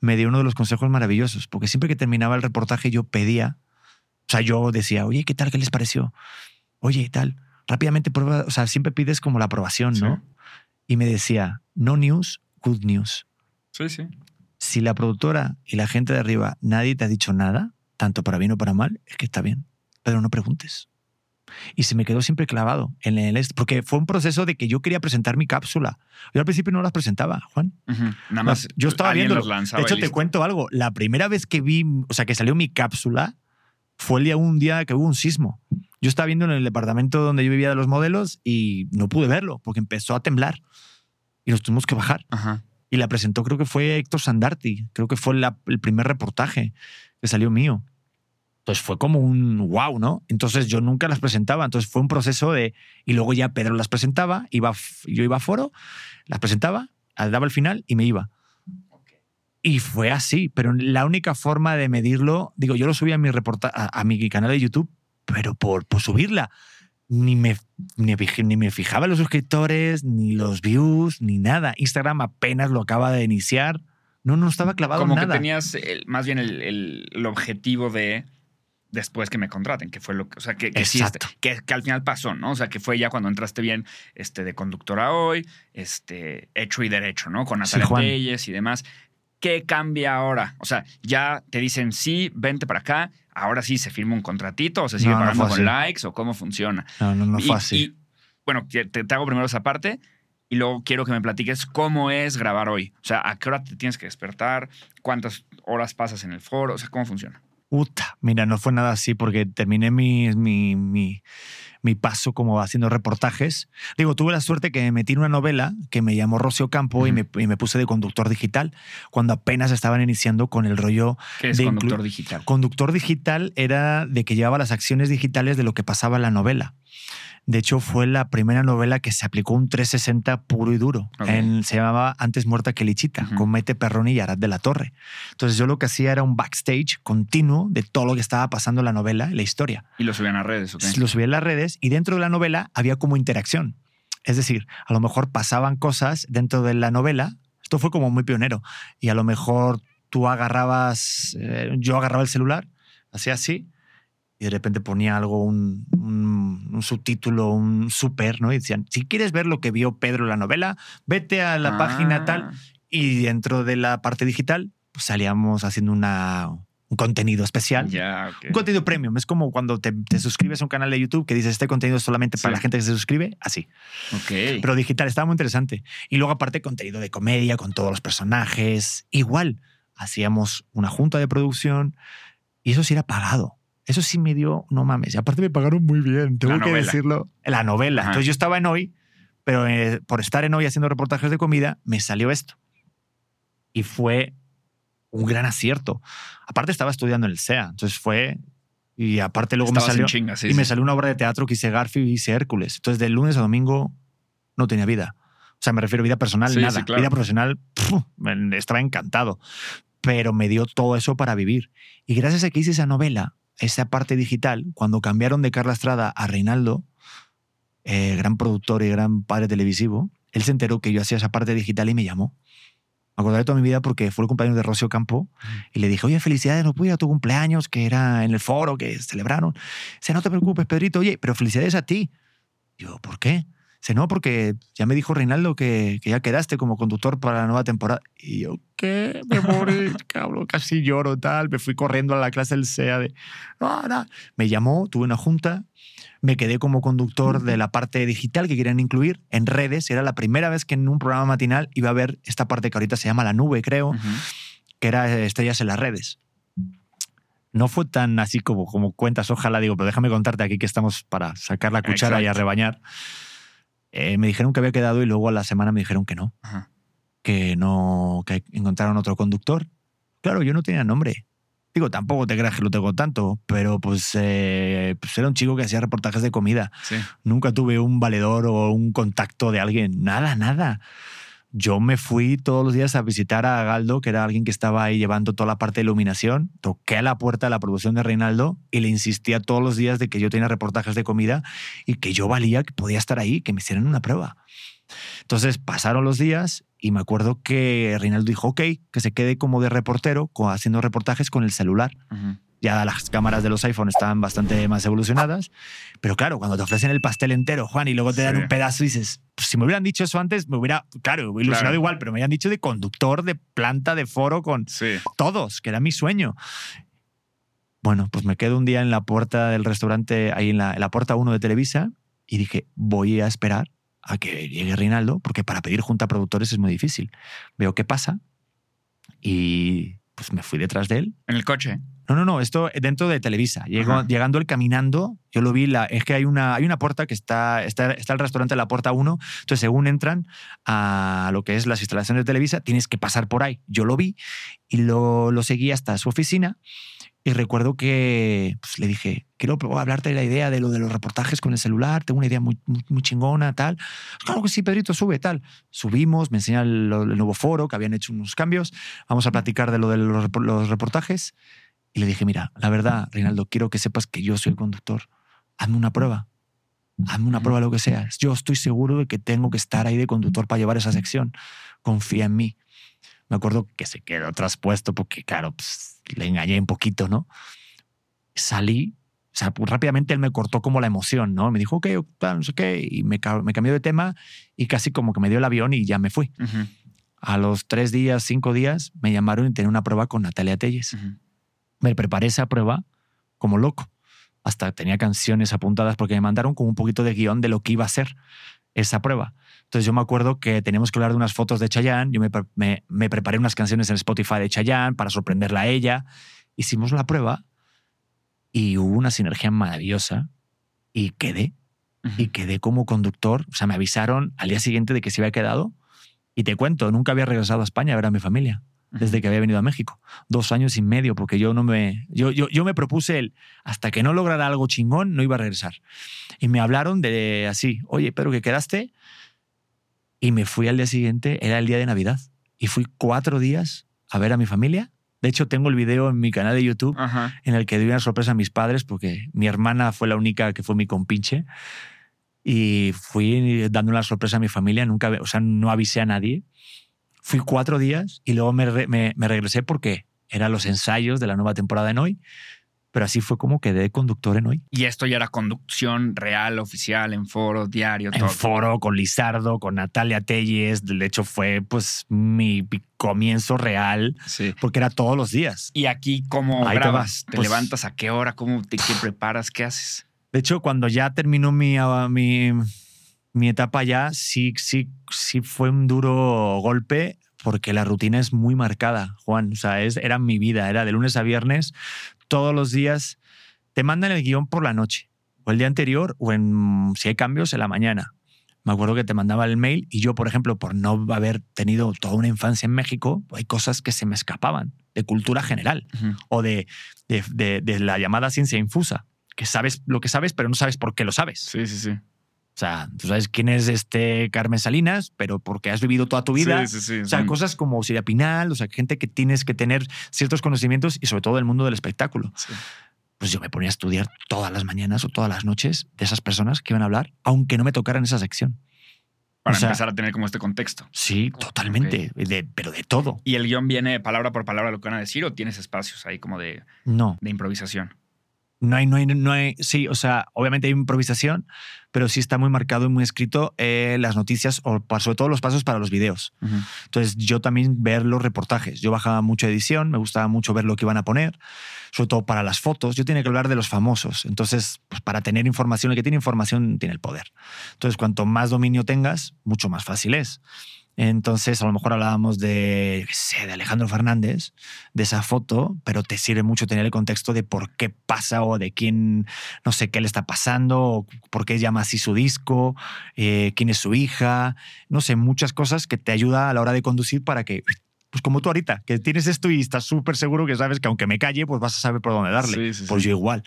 me dio uno de los consejos maravillosos, porque siempre que terminaba el reportaje yo pedía, o sea, yo decía, oye, ¿qué tal? ¿Qué les pareció? Oye, ¿y tal? Rápidamente prueba, o sea, siempre pides como la aprobación, ¿no? Y me decía, no news, good news. Sí, sí. Si la productora y la gente de arriba nadie te ha dicho nada, tanto para bien o para mal, es que está bien, pero no preguntes. Y se me quedó siempre clavado en el est- porque fue un proceso de que yo quería presentar mi cápsula. Yo al principio no las presentaba, Juan. Nada más. yo estaba viendo. De hecho, te cuento algo. La primera vez que vi, o sea, que salió mi cápsula, fue el día un día que hubo un sismo. Yo estaba viendo en el departamento donde yo vivía de los modelos y no pude verlo porque empezó a temblar y nos tuvimos que bajar. Ajá. Y la presentó, creo que fue Héctor Sandarti. Creo que fue la- el primer reportaje que salió mío. Entonces fue como un wow, ¿no? Entonces yo nunca las presentaba. Entonces fue un proceso de. Y luego ya Pedro las presentaba, iba, yo iba a foro, las presentaba, daba el final y me iba. Y fue así, pero la única forma de medirlo, digo, yo lo subí a mi, reporta a, a mi canal de YouTube, pero por, por subirla. Ni me, ni, ni me fijaba en los suscriptores, ni los views, ni nada. Instagram apenas lo acaba de iniciar. No, no estaba clavado Como en que nada. tenías el- más bien el, el- el objetivo de después que me contraten, que fue lo que, o sea, que, que, sí, Exacto. este, que, que al final pasó, ¿no? O sea, que fue ya cuando entraste bien este, de conductora hoy, este, hecho y derecho, ¿no? Con Natalia. Telles y demás. ¿qué cambia ahora? O sea, ya te dicen, sí, vente para acá, ahora sí se firma un contratito o se sigue No, pagando con likes o cómo funciona. No, no, no Y- así. y, bueno, te, te hago primero esa parte y luego quiero que me platiques cómo es grabar hoy. O sea, a qué hora te tienes que despertar, cuántas horas pasas en el foro, o sea, cómo funciona. Puta, mira, no fue nada así porque terminé mi, mi, mi, mi paso como haciendo reportajes. Digo, tuve la suerte que me metí en una novela que me llamó Rocio Campo y, me, y me puse de conductor digital cuando apenas estaban iniciando con el rollo ¿Qué es de conductor digital? Conductor digital era de que llevaba las acciones digitales de lo que pasaba en la novela. De hecho, fue la primera novela que se aplicó un 360 puro y duro. En- se llamaba Antes muerta que Lichita, Ujú. con Mete Perroni y Arad de la Torre. Entonces yo lo que hacía era un backstage continuo de todo lo que estaba pasando en la novela, la historia. Y lo subían a redes, ¿ok? Lo subía en las redes y dentro de la novela había como interacción. Es decir, a lo mejor pasaban cosas dentro de la novela. Esto fue como muy pionero. Y a lo mejor tú agarrabas, eh, yo agarraba el celular, hacía así, y de repente ponía algo, un, un- un subtítulo, un super, ¿no? Y decían, si quieres ver lo que vio Pedro en la novela, vete a la Ah, página tal. Y dentro de la parte digital, pues salíamos haciendo una, un contenido especial. Ok. Un contenido premium. Es como cuando te, te suscribes a un canal de YouTube que dices este contenido es solamente para la gente que se suscribe. Así. Ok. Pero digital estaba muy interesante. Y luego, aparte, contenido de comedia con todos los personajes. Igual, hacíamos una junta de producción y eso sí era pagado. Eso sí me dio, no mames. Y aparte me pagaron muy bien, tengo que decirlo. La novela. Ajá. Entonces yo estaba en hoy, pero eh, por estar en hoy haciendo reportajes de comida, me salió esto. Y fue un gran acierto. Aparte estaba estudiando en el SEA, entonces fue... Y aparte luego Estabas me salió... sí, y me salió una obra de teatro que hice Garfield y hice Hércules. Entonces, de lunes a domingo no tenía vida. O sea, me refiero a vida personal, Sí, nada. claro. Vida profesional, estaba encantado. Pero me dio todo eso para vivir. Y gracias a que hice esa novela, esa parte digital, cuando cambiaron de Carla Estrada a Reinaldo, eh, gran productor y gran padre televisivo, él se enteró que yo hacía esa parte digital y me llamó. Me acordaré toda mi vida porque fue el cumpleaños de Rocio Campo y le dije, oye, felicidades, no pude ir a tu cumpleaños, que era en el foro, que celebraron. Dice, no te preocupes, Pedrito, oye, pero felicidades a ti. Yo, ¿por qué? Dice, no, porque ya me dijo Reinaldo que, que ya quedaste como conductor para la nueva temporada. Y yo, ¿qué? Me morí, cabrón, casi lloro, tal. Me fui corriendo a la clase del SEA de, no, no. Me llamó, tuve una junta, me quedé como conductor de la parte digital que querían incluir en redes. Era la primera vez que en un programa matinal iba a ver esta parte que ahorita se llama La Nube, creo que era Estrellas en las redes. No fue tan así como, como cuentas, ojalá digo, pero déjame contarte aquí que estamos para sacar la cuchara y a Exacto. rebañar. Eh, me dijeron que había quedado y luego a la semana me dijeron que no, Ajá. que no, que encontraron otro conductor. Claro, yo no tenía nombre. Digo, tampoco te creas que lo tengo tanto, pero pues, eh, pues era un chico que hacía reportajes de comida. Sí. Nunca tuve un valedor o un contacto de alguien. Nada, nada. Yo me fui todos los días a visitar a Galdo, que era alguien que estaba ahí llevando toda la parte de iluminación. Toqué a la puerta de la producción de Reinaldo y le insistía todos los días de que yo tenía reportajes de comida y que yo valía, que podía estar ahí, que me hicieran una prueba. Entonces pasaron los días y me acuerdo que Reinaldo dijo, ok, que se quede como de reportero, haciendo reportajes con el celular Ujú. Ya las cámaras de los iPhone estaban bastante más evolucionadas. Pero claro, cuando te ofrecen el pastel entero, Juan, y luego te dan Sí. un pedazo, dices, pues si me hubieran dicho eso antes, me hubiera, claro, ilusionado Claro. igual, pero me habían dicho de conductor, de planta, de foro con Sí. todos, que era mi sueño. Bueno, pues me quedo un día en la puerta del restaurante, ahí en la, en la puerta 1 de Televisa, y dije, voy a esperar a que llegue Reinaldo, porque para pedir junta a productores es muy difícil. Veo qué pasa y pues me fui detrás de él En el coche. No, no, no, esto dentro de Televisa. Llegó, llegando él caminando, yo lo vi, la, es que hay una, hay una puerta que está, está, está el restaurante la puerta 1, entonces según entran a lo que es las instalaciones de Televisa, tienes que pasar por ahí. Yo lo vi y lo, lo seguí hasta su oficina y recuerdo que pues, le dije, quiero hablarte de la idea de lo de los reportajes con el celular, tengo una idea muy, muy, muy chingona, tal. Claro que sí, Pedrito, sube, tal. Subimos, me enseña el, el nuevo foro, que habían hecho unos cambios, vamos a platicar de lo de los, los reportajes. Y le dije, mira, la verdad, Reinaldo, quiero que sepas que yo soy el conductor. Hazme una prueba. Hazme una prueba, lo que sea. Yo estoy seguro de que tengo que estar ahí de conductor para llevar esa sección. Confía en mí. Me acuerdo que se quedó traspuesto porque, claro, pues, le engañé un poquito, ¿no? Salí, o sea, pues, rápidamente él me cortó como la emoción, ¿no? Me dijo, ok, no sé qué, y me, me cambió de tema y casi como que me dio el avión y ya me fui. A los tres días, cinco días, me llamaron y tenía una prueba con Natalia Telles. Ujú. Me preparé esa prueba como loco. Hasta tenía canciones apuntadas porque me mandaron como un poquito de guion de lo que iba a ser esa prueba. Entonces yo me acuerdo que teníamos que hablar de unas fotos de Chayanne. Yo me, me- me preparé unas canciones en Spotify de Chayanne para sorprenderla a ella. Hicimos la prueba y hubo una sinergia maravillosa y quedé. Y quedé como conductor. O sea, me avisaron al día siguiente de que se había quedado. Y te cuento, nunca había regresado a España a ver a mi familia desde que había venido a México. Dos años y medio, porque yo no me. Yo, yo, yo me propuse el. Hasta que no lograra algo chingón, no iba a regresar. Y me hablaron de así, oye, Pedro, que quedaste. Y me fui al día siguiente, era el día de Navidad. Y fui cuatro días a ver a mi familia. De hecho, tengo el video en mi canal de YouTube Ajá. en el que di una sorpresa a mis padres porque mi hermana fue la única que fue mi compinche y fui dando una sorpresa a mi familia, nunca, o sea, no avisé a nadie. Fui cuatro días y luego me, re- me- me regresé porque eran los ensayos de la nueva temporada en hoy, pero así fue como quedé conductor en hoy. Y esto ya era conducción real, oficial, en foro, diario, En foro con Lizardo, con Natalia Telles, de hecho fue pues mi comienzo real Sí. porque era todos los días. Y aquí, ¿cómo Ahí te grabas? ¿Te, Pues- levantas a qué hora? ¿Cómo te qué preparas? ¿Qué haces? De hecho, cuando ya terminó mi, ah, mi, mi etapa ya, sí, sí, sí fue un duro golpe porque la rutina es muy marcada, Juan. O sea, es, era mi vida, era de lunes a viernes, todos los días. Te mandan el guion por la noche, o el día anterior, o en, si hay cambios, en la mañana. Me acuerdo que te mandaba el mail y yo, por ejemplo, por no haber tenido toda una infancia en México, hay cosas que se me escapaban de cultura general o de, de, de- de la llamada ciencia infusa, que sabes lo que sabes, pero no sabes por qué lo sabes. Sí, sí, sí. O sea, tú sabes quién es este Carmen Salinas, pero porque has vivido toda tu vida. Sí, sí, sí. O sea, cosas como Siria Pinal, o sea, gente que tienes que tener ciertos conocimientos y sobre todo el mundo del espectáculo. sí. Pues yo me ponía a estudiar todas las mañanas o todas las noches de esas personas que iban a hablar, aunque no me tocaran esa sección. Para o sea- empezar a tener como este contexto. Sí, totalmente, de- pero de todo. ¿Y el guion viene palabra por palabra lo que van a decir o tienes espacios ahí como de, No, de improvisación? No hay, no hay, no hay, sí, o sea, obviamente hay improvisación, pero sí está muy marcado y muy escrito eh, las noticias o sobre todo los pasos para los videos. Entonces yo también ver los reportajes. Yo bajaba mucho edición, me gustaba mucho ver lo que iban a poner, sobre todo para las fotos. Yo tenía que hablar de los famosos. Entonces, pues para tener información, el que tiene información tiene el poder. Entonces, cuanto más dominio tengas, mucho más fácil es. Entonces, a lo mejor hablábamos de, qué sé, de Alejandro Fernández, de esa foto, pero te sirve mucho tener el contexto de por qué pasa o de quién, no sé qué le está pasando, o por qué llama así su disco, eh, quién es su hija, no sé, muchas cosas que te ayuda a la hora de conducir para que, pues como tú ahorita, que tienes esto y estás súper seguro que sabes que aunque me calle, pues vas a saber por dónde darle. Sí, sí, pues sí. yo igual.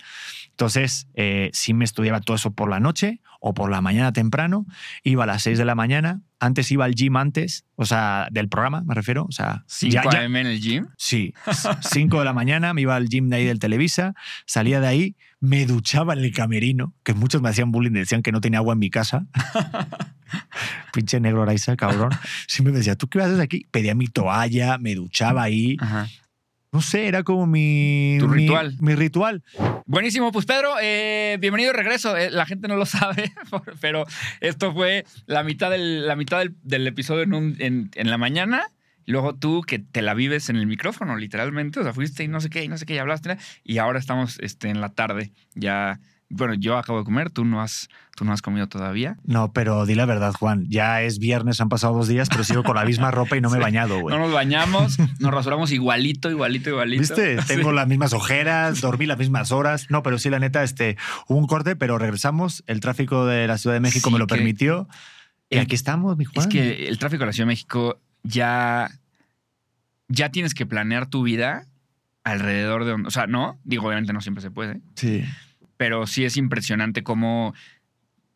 Entonces, eh, sí me estudiaba todo eso por la noche o por la mañana temprano, iba a las 6 de la mañana, antes iba al gym antes, o sea, del programa, me refiero, o sea, 5 ya- en el gym. Sí, 5 de la mañana me iba al gym de ahí del Televisa, salía de ahí, me duchaba en el camerino, que muchos me hacían bullying, decían que no tenía agua en mi casa. Pinche negro Araiza, cabrón. Siempre me decía, ¿tú qué haces aquí? Pedía mi toalla, me duchaba ahí. Ajá. No sé, era como mi... Tu mi- ritual. Mi ritual. Buenísimo, pues Pedro, eh, bienvenido de regreso. Eh, la gente no lo sabe, pero esto fue la mitad del, la mitad del, del episodio en, un- en- en la mañana. Luego tú que te la vives en el micrófono, literalmente. O sea, fuiste y no sé qué, y no sé qué, y hablaste. Y ahora estamos este, en la tarde. Ya, bueno, yo acabo de comer, tú no has, tú no has comido todavía. No, pero di la verdad, Juan. Ya es viernes, han pasado dos días, pero sigo con la misma ropa y no me he Sí. bañado, güey. No nos bañamos, nos rasuramos igualito, igualito, igualito. ¿Viste? Sí. Tengo las mismas ojeras, dormí las mismas horas. No, pero sí, la neta, este, hubo un corte, pero regresamos. El tráfico de la Ciudad de México Sí, me lo permitió. Y aquí estamos, mi Juan. Es que el tráfico de la Ciudad de México ya, ya tienes que planear tu vida alrededor de donde. O sea, no, digo, obviamente no siempre se puede, Sí. Pero sí es impresionante cómo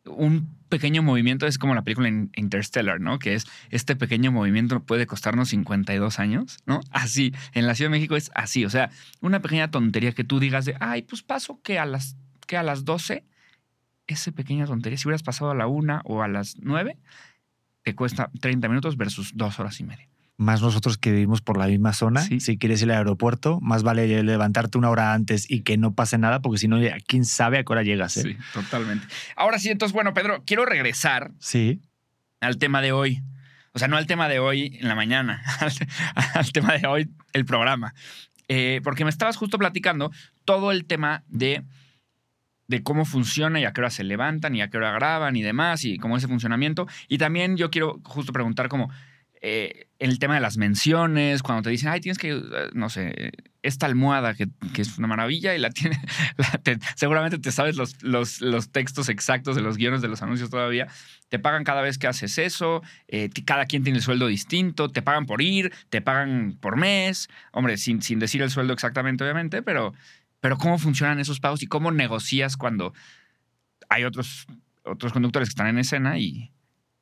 un pequeño movimiento es como la película in- Interstellar, ¿no? Que es este pequeño movimiento puede costarnos 52 años, ¿no? Así, en la Ciudad de México es así, o sea, una pequeña tontería que tú digas de, ay, pues paso que a las, que a las 12, esa pequeña tontería, si hubieras pasado a la 1 o a las 9, te cuesta 30 minutos versus dos horas y media. Más nosotros que vivimos por la misma zona. Sí. Si quieres ir al aeropuerto, más vale levantarte una hora antes y que no pase nada, porque si no, quién sabe a qué hora llegas. ¿eh? Sí, totalmente. Ahora sí, entonces, bueno, Pedro, quiero regresar Sí. al tema de hoy. O sea, no al tema de hoy en la mañana, al, al tema de hoy, el programa. Eh, porque me estabas justo platicando todo el tema de, de cómo funciona y a qué hora se levantan y a qué hora graban y demás y cómo es ese funcionamiento. Y también yo quiero justo preguntar como eh, el tema de las menciones, cuando te dicen, ay, tienes que, no sé, esta almohada que, que es una maravilla y la tiene, seguramente te sabes los, los, los textos exactos de los guiones de los anuncios todavía, te pagan cada vez que haces eso, eh, cada quien tiene el sueldo distinto, te pagan por ir, te pagan por mes, hombre, sin, sin decir el sueldo exactamente, obviamente, pero, pero cómo funcionan esos pagos y cómo negocias cuando hay otros, otros conductores que están en escena y,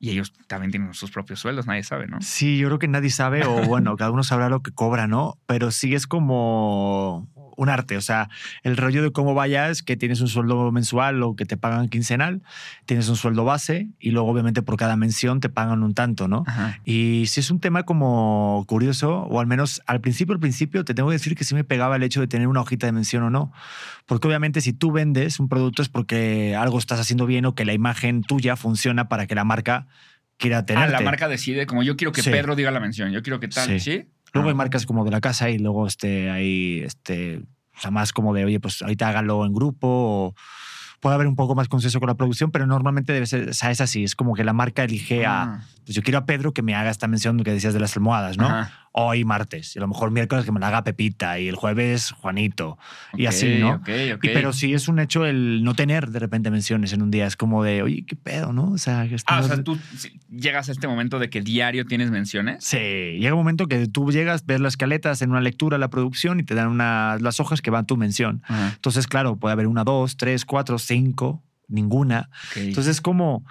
y ellos también tienen sus propios sueldos, nadie sabe, ¿no? Sí, yo creo que nadie sabe, o bueno, cada uno sabrá lo que cobra, ¿no? Pero sí es como un arte. O sea, el rollo de cómo vayas, que tienes un sueldo mensual o que te pagan quincenal, tienes un sueldo base y luego, obviamente, por cada mención te pagan un tanto, ¿no? Ajá. Y sí es un tema como curioso, o al menos al principio, al principio, te tengo que decir que sí me pegaba el hecho de tener una hojita de mención o no. Porque obviamente si tú vendes un producto es porque algo estás haciendo bien o que la imagen tuya funciona para que la marca quiera Ah, tenerte. la marca decide, como yo quiero que Sí. Pedro diga la mención, yo quiero que tal, Sí. ¿sí? Luego hay Ah. marcas como de la casa y luego este, hay este, o sea, más como de, oye, pues ahorita hágalo en grupo o puede haber un poco más consenso con la producción, pero normalmente debe ser, o sea, es así, es como que la marca elige a, Ah. pues yo quiero a Pedro que me haga esta mención que decías de las almohadas, ¿no? Ajá. Hoy martes, y a lo mejor miércoles que me la haga Pepita y el jueves Juanito. Y así, ¿no? ok, ok. Y, pero sí es un hecho el no tener de repente menciones en un día. Es como de, oye, qué pedo, ¿no? O sea, que Ah, o estamos- sea, tú llegas a este momento de que diario tienes menciones. Sí, llega un momento que tú llegas, ves las escaletas en una lectura, la producción, y te dan una- las hojas que van tu mención. Entonces, claro, puede haber una, dos, tres, cuatro, cinco, ninguna. Entonces es como,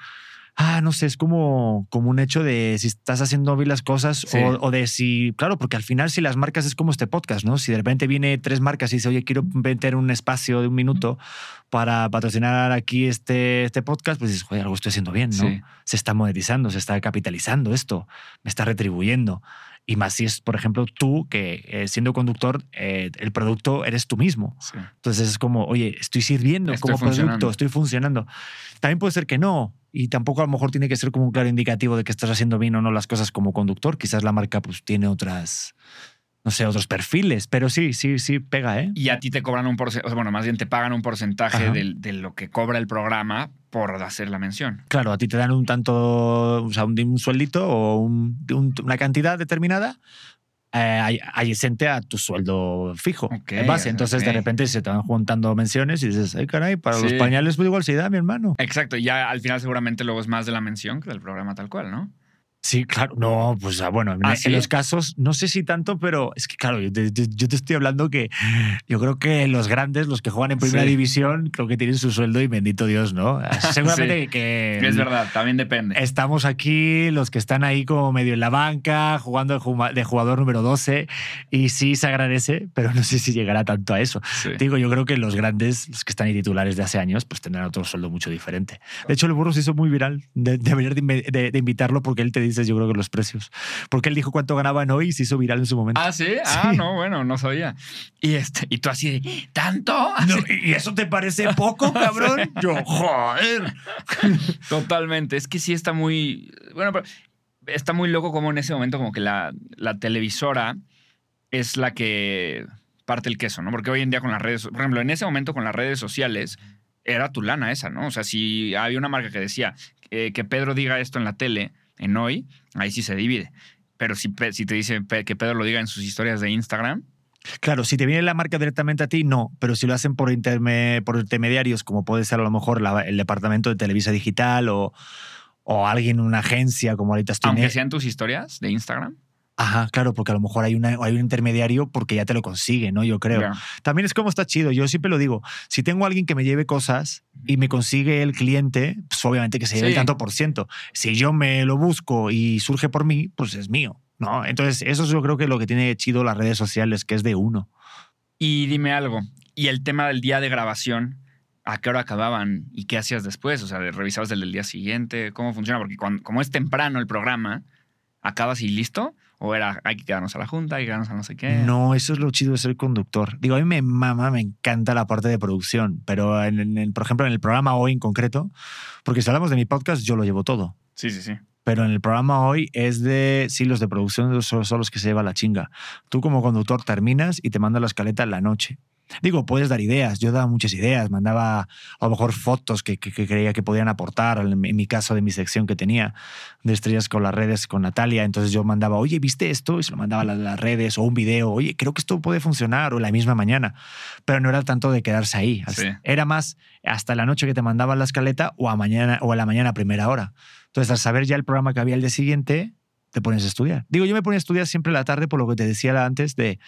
ah, no sé, es como, como un hecho de si estás haciendo bien las cosas Sí. o, o de si, claro, porque al final si las marcas es como este podcast, ¿no? Si de repente viene tres marcas y dice, oye, quiero meter un espacio de un minuto para patrocinar aquí este, este podcast, pues dices, joder, algo estoy haciendo bien, ¿no? Sí. Se está monetizando, se está capitalizando esto, me está retribuyendo. Y más si es, por ejemplo, tú que eh, siendo conductor, eh, el producto eres tú mismo. Sí. Entonces es como, oye, estoy sirviendo Estoy como producto, estoy funcionando. También puede ser que no. Y tampoco a lo mejor tiene que ser como un claro indicativo de que estás haciendo bien o no las cosas como conductor. Quizás la marca pues tiene otras, no sé, otros perfiles. Pero sí, sí, sí, pega, ¿eh? Y a ti te cobran un porcentaje, bueno, más bien te pagan un porcentaje del- de, lo que cobra el programa por hacer la mención. Claro, a ti te dan un tanto, o sea, un, un sueldito o un- un- una cantidad determinada eh, adyacente a tu sueldo fijo en base. Entonces, de repente se te van juntando menciones y dices, ay, caray, para los pañales, pues igual se da, mi hermano. Exacto, y ya al final seguramente luego es más de la mención que del programa tal cual, ¿no? Sí, claro. No, pues ah, bueno, en, ¿Ah, en sí? los casos, no sé si tanto, pero es que claro, yo te, yo- te estoy hablando que yo creo que los grandes, los que juegan en primera Sí. división, creo que tienen su sueldo y bendito Dios, ¿no? Seguramente que Es verdad, también depende. estamos aquí, los que están ahí como medio en la banca, jugando de jugador número 12, y sí se agradece, pero no sé si llegará tanto a eso. Sí. Digo, yo creo que los grandes, los que están ahí titulares de hace años, pues tendrán otro sueldo mucho diferente. De hecho, el burro se hizo muy viral. De- de, de- de invitarlo porque él te dice, yo creo que los precios. Porque él dijo cuánto ganaba en hoy y se hizo viral en su momento. Ah, ¿sí? Ah, Sí. no, bueno, no sabía. Y, este, y tú así de, ¿tanto? No, ¿Y eso te parece poco, cabrón? Yo, joder. Totalmente. Es que sí está muy. Bueno, pero está muy loco como en ese momento, como que la, la televisora es la que parte el queso, ¿no? Porque hoy en día con las redes, por ejemplo, en ese momento con las redes sociales, era tu lana esa, ¿no? O sea, si había una marca que decía eh, que Pedro diga esto en la tele, en hoy, ahí sí se divide. Pero si, si te dice que Pedro lo diga en sus historias de Instagram, Claro, si te viene la marca directamente a ti, no. Pero si lo hacen por, interme- por intermediarios, como puede ser a lo mejor la- el departamento de Televisa Digital o, o alguien, una agencia como ahorita estoy aunque sean tus historias de Instagram. Ajá, claro, porque a lo mejor hay, una, hay un intermediario porque ya te lo consigue, ¿no? Yo creo. También es como está chido. Yo siempre lo digo. Si tengo a alguien que me lleve cosas y me consigue el cliente, pues obviamente que se lleve Sí. el tanto por ciento. Si yo me lo busco y surge por mí, pues es mío, ¿no? Entonces, eso es yo creo que lo que tiene chido las redes sociales, que es de uno. Y dime algo. Y el tema del día de grabación, ¿a qué hora acababan y qué hacías después? O sea, ¿revisabas el del día siguiente? ¿Cómo funciona? Porque cuando, como es temprano el programa, ¿acabas y listo? ¿O era, hay que quedarnos a la junta, hay que quedarnos a no sé qué? No, eso es lo chido de ser conductor. Digo, a mí me mama, me encanta la parte de producción, pero en, por ejemplo en el programa hoy en concreto, porque si hablamos de mi podcast, yo lo llevo todo. Sí, sí, sí. Pero en el programa hoy es de, sí, los de producción son, son los que se lleva la chinga. Tú como conductor terminas y te manda la escaleta en la noche. Digo, puedes dar ideas. Yo daba muchas ideas. Mandaba a lo mejor fotos que, que- que creía que podían aportar. En mi- caso, de mi sección que tenía de estrellas con las redes con Natalia. Entonces yo mandaba, oye, ¿viste esto? Y se lo mandaba a las, las redes o un video. Oye, creo que esto puede funcionar. O la misma mañana. Pero no era tanto de quedarse ahí. Sí. Era más hasta la noche que te mandaban la escaleta o a, mañana, o a la mañana a primera hora. Entonces, al saber ya el programa que había el día siguiente, te pones a estudiar. Digo, yo me ponía a estudiar siempre a la tarde por lo que te decía antes de,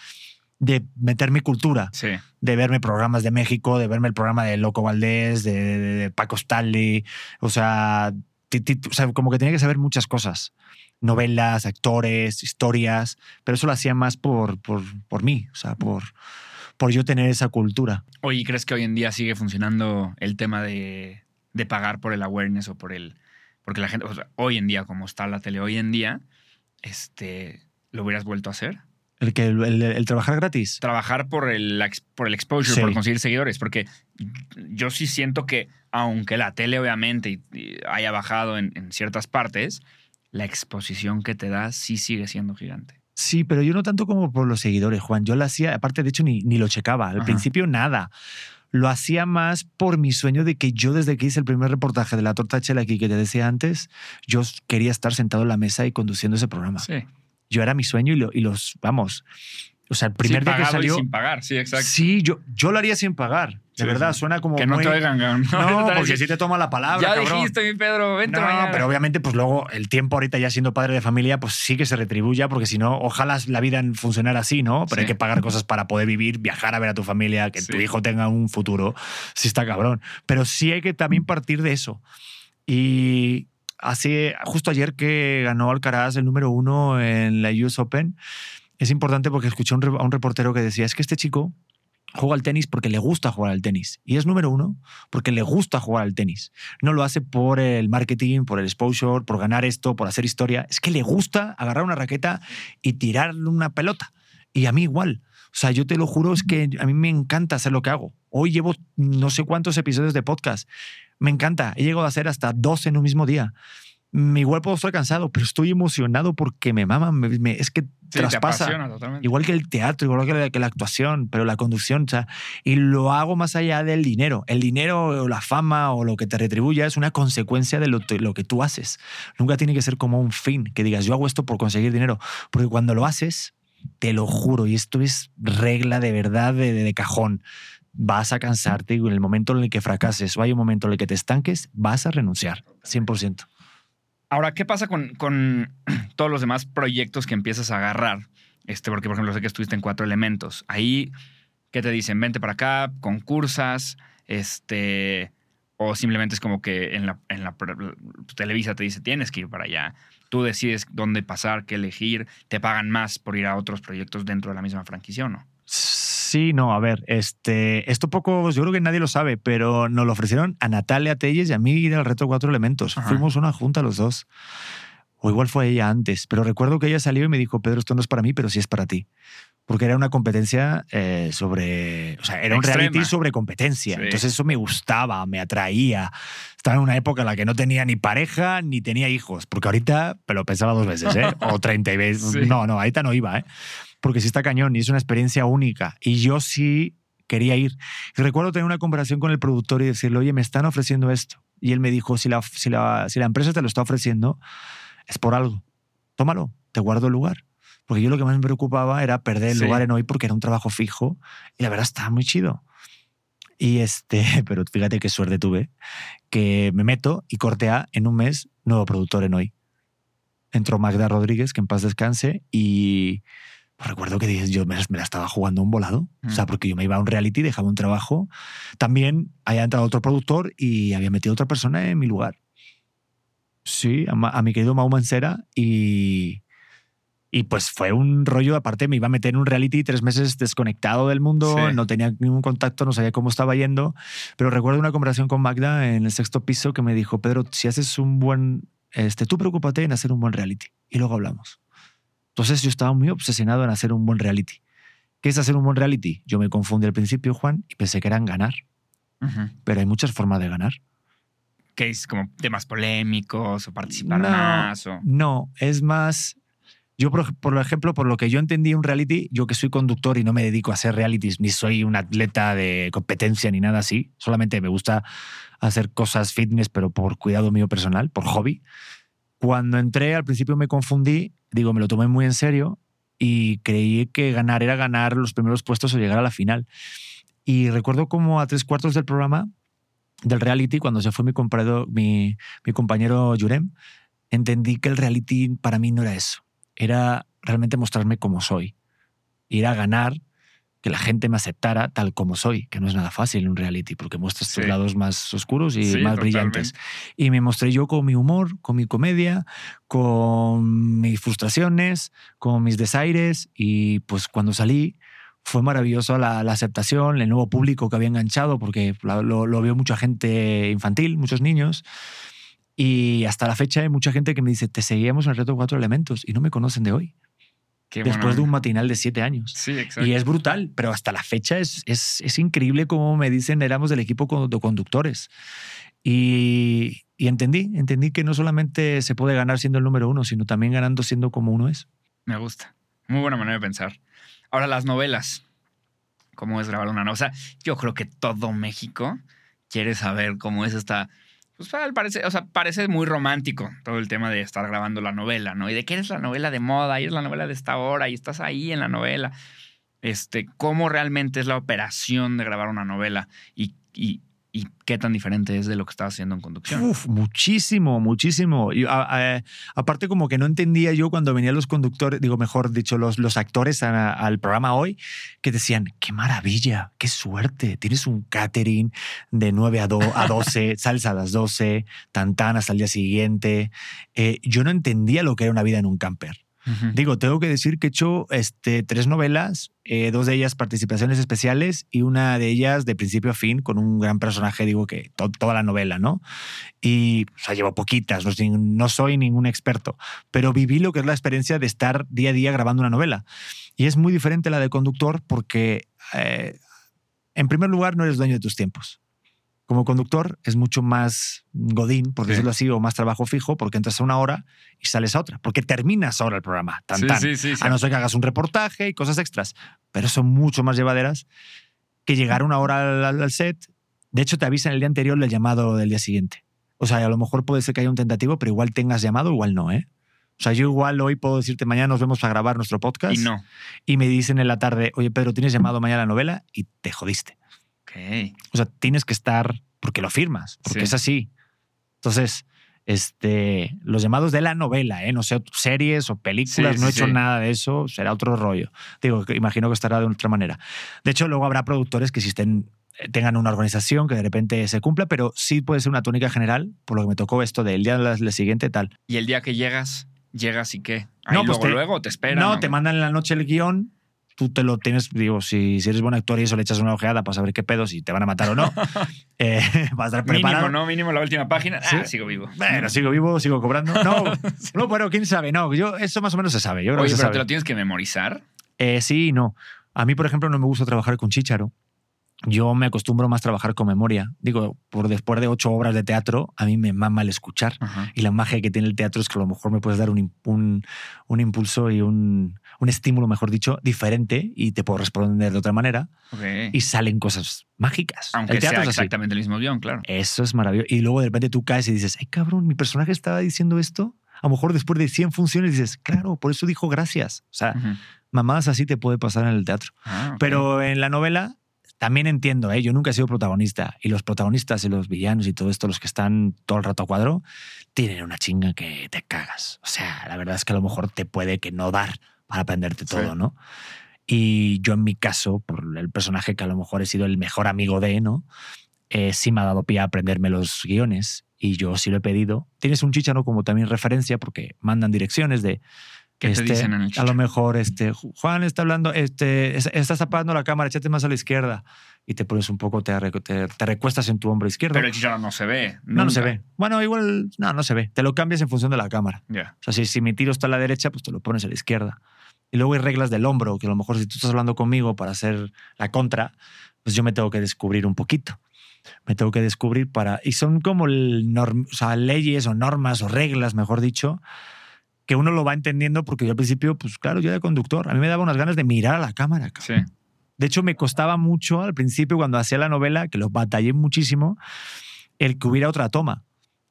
de meter mi cultura Sí. de verme programas de México, de verme el programa de Loco Valdés, de, de- de Paco Stanley, o sea, ti- ti- o sea, como que tenía que saber muchas cosas. Novelas, actores, historias, pero eso lo hacía más por, por, por mí, o sea, por, por yo tener esa cultura. Oye, ¿y ¿crees que hoy en día sigue funcionando el tema de, de pagar por el awareness o por el... Porque la gente, o sea, hoy en día, como está la tele hoy en día, este, ¿lo hubieras vuelto a hacer? El, que, el, el- el trabajar gratis. Trabajar por el, la por el exposure, Sí. por conseguir seguidores, porque yo sí siento que, aunque la tele obviamente haya bajado en, en ciertas partes, la exposición que te da sí sigue siendo gigante. Sí, pero yo no tanto como por los seguidores, Juan. Yo lo hacía, aparte, de hecho, ni, ni lo checaba. Al Ajá. principio, nada. Lo hacía más por mi sueño de que yo, desde que hice el primer reportaje de la torta chela aquí que te decía antes, yo quería estar sentado en la mesa y conduciendo ese programa. Sí. Yo era mi sueño y, lo- y los, vamos. O sea, el primer Sí, día que y salió. sin pagar, sí, exacto. Sí, yo, yo lo haría sin pagar. De Sí, verdad, sí. suena como. que no muy- cabrón. No, Te porque si te toma la palabra. Ya cabrón. dijiste, mi Pedro, vente No, mañana. pero obviamente, pues luego el tiempo ahorita ya siendo padre de familia, pues sí que se retribuya, porque si no, ojalá la vida funcionara así, ¿no? Pero Sí. hay que pagar cosas para poder vivir, viajar a ver a tu familia, que tu Sí. hijo tenga un futuro. Sí está cabrón. Pero sí hay que también partir de eso. Y así, justo ayer que ganó Alcaraz el número uno en la US Open, es importante porque escuché a un reportero que decía, es que este chico juega al tenis porque le gusta jugar al tenis. Y es número uno porque le gusta jugar al tenis. No lo hace por el marketing, por el exposure, por ganar esto, por hacer historia. Es que le gusta agarrar una raqueta y tirar una pelota. Y a mí igual. O sea, yo te lo juro, es que a mí me encanta hacer lo que hago. Hoy llevo no sé cuántos episodios de podcast. Me encanta. He llegado a hacer hasta dos en un mismo día. Igual puedo estar cansado, pero estoy emocionado porque me maman. me- me- es que Sí, traspasa. Igual que el teatro, igual que la, que la actuación, pero la conducción, o sea, y lo hago más allá del dinero. El dinero o la fama o lo que te retribuya es una consecuencia de lo, te- lo que tú haces. Nunca tiene que ser como un fin, que digas, yo hago esto por conseguir dinero, porque cuando lo haces, te lo juro, y esto es regla de verdad de, de- de cajón, vas a cansarte y en el momento en el que fracases o hay un momento en el que te estanques, vas a renunciar, 100%. Ahora, ¿qué pasa con, con todos los demás proyectos que empiezas a agarrar? Este, porque, por ejemplo, sé que estuviste en cuatro elementos. Ahí, ¿qué te dicen? Vente para acá, concursas, este. O simplemente es como que en la, en la Televisa te dice tienes que ir para allá. Tú decides dónde pasar, qué elegir. Te pagan más por ir a otros proyectos dentro de la misma franquicia o no. No, a ver, este, esto poco, yo creo que nadie lo sabe, pero nos lo ofrecieron a Natalia Telles y a mí ir al reto Cuatro Elementos. Ajá. Fuimos una junta los dos. O igual fue ella antes, pero recuerdo que ella salió y me dijo, Pedro, esto no es para mí, pero sí es para ti. Porque era una competencia eh, sobre, o sea, era un Extrema. reality sobre competencia. Sí. Entonces eso me gustaba, me atraía. Estaba en una época en la que no tenía ni pareja ni tenía hijos, porque ahorita me lo pensaba dos veces, ¿eh? O 30 y veces. Sí. No, no, ahorita no iba, ¿eh? Porque sí está cañón y es una experiencia única. Y yo sí quería ir. Y recuerdo tener una conversación con el productor y decirle, oye, me están ofreciendo esto. Y él me dijo, si la, si la, si la empresa te lo está ofreciendo, es por algo. Tómalo, te guardo el lugar. Porque yo lo que más me preocupaba era perder el Sí. lugar en hoy porque era un trabajo fijo y la verdad estaba muy chido. Y este, pero fíjate qué suerte tuve, que me meto y cortea en un mes nuevo productor en hoy. Entró Magda Rodríguez, que en paz descanse, y recuerdo que yo me, la estaba jugando un volado. O sea, Mm. porque yo me iba a un reality, dejaba un trabajo. También había entrado otro productor y había metido otra persona en mi lugar. Sí, a, mi querido Mau Mancera y, y pues fue un rollo, aparte me iba a meter en un reality tres meses desconectado del mundo, Sí. no tenía ningún contacto, no sabía cómo estaba yendo, pero recuerdo una conversación con Magda en el sexto piso que me dijo, Pedro, si haces un buen, este, tú preocúpate en hacer un buen reality y luego hablamos. Entonces yo estaba muy obsesionado en hacer un buen reality. ¿Qué es hacer un buen reality? Yo me confundí al principio, Juan, y pensé que eran ganar, pero hay muchas formas de ganar. que es como temas polémicos o participar No. más o... No, es más. Yo, por, por ejemplo, por lo que yo entendí un reality, yo que soy conductor y no me dedico a hacer realities, ni soy un atleta de competencia ni nada así, solamente me gusta hacer cosas fitness, pero por cuidado mío personal, por hobby. Cuando entré, al principio me confundí, digo, me lo tomé muy en serio y creí que ganar era ganar los primeros puestos o llegar a la final. Y recuerdo como a tres cuartos del programa, del reality, cuando se fue mi, mi, mi compañero Jurem, entendí que el reality para mí no era eso. Era realmente mostrarme como soy. Ir a ganar, que la gente me aceptara tal como soy, que no es nada fácil en un reality, porque muestras tus Sí. lados más oscuros y Sí, más totalmente. brillantes. Y me mostré yo con mi humor, con mi comedia, con mis frustraciones, con mis desaires. Y pues cuando salí fue maravilloso la, la aceptación, el nuevo público que había enganchado, porque lo, lo- lo vio mucha gente infantil, muchos niños. Y hasta la fecha hay mucha gente que me dice, te seguíamos en el reto Cuatro Elementos y no me conocen de hoy, Qué después buena de un matinal de siete años. Sí, exacto. Y es brutal, pero hasta la fecha es, es, es increíble como me dicen, éramos del equipo de conductores. Y, y entendí, entendí que no solamente se puede ganar siendo el número uno, sino también ganando siendo como uno es. Me gusta. Muy buena manera de pensar. Ahora, las novelas. ¿Cómo es grabar una novela? O sea, yo creo que todo México quiere saber cómo es esta. Pues parece, o sea, parece muy romántico todo el tema de estar grabando la novela, ¿no? Y de que eres la novela de moda, y es la novela de esta hora, y estás ahí en la novela. Este, ¿cómo realmente es la operación de grabar una novela? Y, y qué tan diferente es de lo que estabas haciendo en conducción. Uf, muchísimo, muchísimo. Y, a- a- aparte, como que no entendía yo cuando venían los conductores, digo, mejor dicho, los, los actores a- al programa hoy, que decían, qué maravilla, qué suerte, tienes un catering de 9 a, do- a 12, sales a las 12, tantan hasta el día siguiente. Eh, yo no entendía lo que era una vida en un camper. Digo, tengo que decir que he hecho este, tres novelas, eh, dos de ellas participaciones especiales y una de ellas de principio a fin con un gran personaje, digo que to- toda la novela, ¿no? Y o sea, llevo poquitas, no, soy- no soy ningún experto, pero viví lo que es la experiencia de estar día a día grabando una novela. Y es muy diferente la de conductor porque, eh, en primer lugar, no eres dueño de tus tiempos. Como conductor es mucho más godín, por Sí. decirlo así, o más trabajo fijo, porque entras a una hora y sales a otra, porque terminas ahora el programa. Tan, Sí, tan. sí, sí, sí. A no ser que hagas un reportaje y cosas extras, pero son mucho más llevaderas que llegar una hora al, al set. De hecho, te avisan el día anterior el llamado del día siguiente. O sea, a lo mejor puede ser que haya un tentativo, pero igual tengas llamado, igual no, ¿eh? O sea, yo igual hoy puedo decirte mañana nos vemos para grabar nuestro podcast Y no. y me dicen en la tarde, oye Pedro, tienes llamado mañana a la novela y te jodiste. O sea, tienes que estar porque lo firmas, porque Sí. es así. Entonces, este, los llamados de la novela, ¿eh? no sé, series o películas, Sí, no he sí, hecho nada de eso, será otro rollo. Digo, imagino que estará de otra manera. De hecho, luego habrá productores que existen tengan una organización que de repente se cumpla, pero sí puede ser una tónica general, por lo que me tocó esto del día del siguiente tal. Y el día que llegas, llegas y qué. Ahí No, pues luego, te- luego te esperan. no, te mandan en la noche el guion, tú te lo tienes, digo, si, si eres buen actor y eso le echas una ojeada para saber qué pedo, si te van a matar o no, eh, vas a estar preparado. Mínimo, ¿no? Mínimo la última página. Sí. Ah, sigo vivo. Bueno, sigo vivo, sigo cobrando. No, no, bueno, quién sabe. No, yo, eso más o menos se sabe. Yo creo Oye, que se pero sabe. te lo tienes que memorizar. Eh, sí y no. A mí, por ejemplo, no me gusta trabajar con chícharo. Yo me acostumbro más a trabajar con memoria. Digo, por después de ocho obras de teatro, a mí me mama el escuchar. Ajá. Y la magia que tiene el teatro es que a lo mejor me puedes dar un, un, un impulso y un, un estímulo, mejor dicho, diferente y te puedo responder de otra manera y salen cosas mágicas. Aunque el teatro sea es exactamente el mismo guion, claro. Eso es maravilloso. Y luego de repente tú caes y dices, ay cabrón, mi personaje estaba diciendo esto. A lo mejor después de 100 funciones dices, claro, por eso dijo gracias. O sea, Ujú. mamadas así te puede pasar en el teatro. Ah. Pero en la novela también entiendo, ¿eh? yo nunca he sido protagonista y los protagonistas y los villanos y todo esto, los que están todo el rato a cuadro, tienen una chinga que te cagas. O sea, la verdad es que a lo mejor te puede que no dar para aprenderte Sí. todo, ¿no? Y yo en mi caso, por el personaje que a lo mejor he sido el mejor amigo de, ¿no? Eh, sí me ha dado pie a aprenderme los guiones y yo sí lo he pedido. Tienes un chicharo como también referencia porque mandan direcciones de ¿Qué te este, dicen en el a lo mejor este Juan está hablando, este es- estás apagando la cámara, échate más a la izquierda y te pones un poco, te, te, te recuestas en tu hombro izquierdo. Pero el chicharro no se ve. no, no se nunca. ve. Bueno, igual no, no se ve. Te lo cambias en función de la cámara. Ya. O sea, si, si mi tiro está a la derecha, pues te lo pones a la izquierda. Y luego hay reglas del hombro, que a lo mejor si tú estás hablando conmigo para hacer la contra, pues yo me tengo que descubrir un poquito. me tengo que descubrir para... Y son como el norm- o sea, leyes o normas o reglas, mejor dicho, que uno lo va entendiendo porque yo al principio, pues claro, yo era conductor. A mí me daba unas ganas de mirar a la cámara. Sí. De hecho, me costaba mucho al principio cuando hacía la novela, que lo batallé muchísimo, el que hubiera otra toma.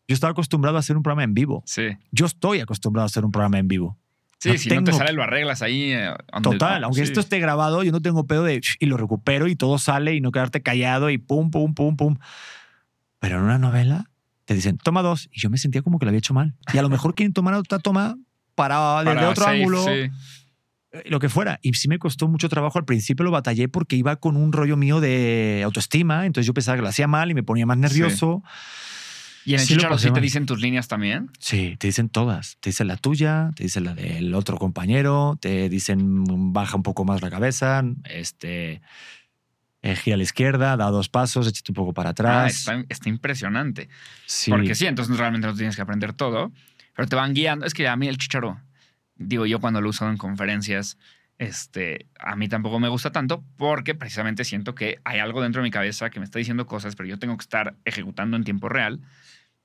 Yo estaba acostumbrado a hacer un programa en vivo. Sí. Yo estoy acostumbrado a hacer un programa en vivo. Sí, No si no te tengo- sale, lo arreglas ahí. eh, the- Total, aunque sí. esto esté grabado, yo no tengo pedo de y lo recupero y todo sale y no quedarte callado y pum, pum, pum, pum. Pero en una novela te dicen, toma dos. Y yo me sentía como que lo había hecho mal. Y a lo mejor quieren tomar otra toma para, desde Para otro safe, ángulo, sí. eh, lo que fuera. Y sí me costó mucho trabajo. Al principio lo batallé porque iba con un rollo mío de autoestima. Entonces yo pensaba que lo hacía mal y me ponía más nervioso. ¿Y en el Sí Chicharo sí te dicen tus líneas también? Sí, te dicen todas. Te dicen la tuya, te dicen la del otro compañero, te dicen baja un poco más la cabeza, este, eh, gira a la izquierda, da dos pasos, échate un poco para Ah, atrás. está, está impresionante. sí. Porque sí, entonces realmente no tienes que aprender todo, pero te van guiando. Es que a mí el chicharo, digo yo cuando lo he usado en conferencias, este, a mí tampoco me gusta tanto porque precisamente siento que hay algo dentro de mi cabeza que me está diciendo cosas, pero yo tengo que estar ejecutando en tiempo real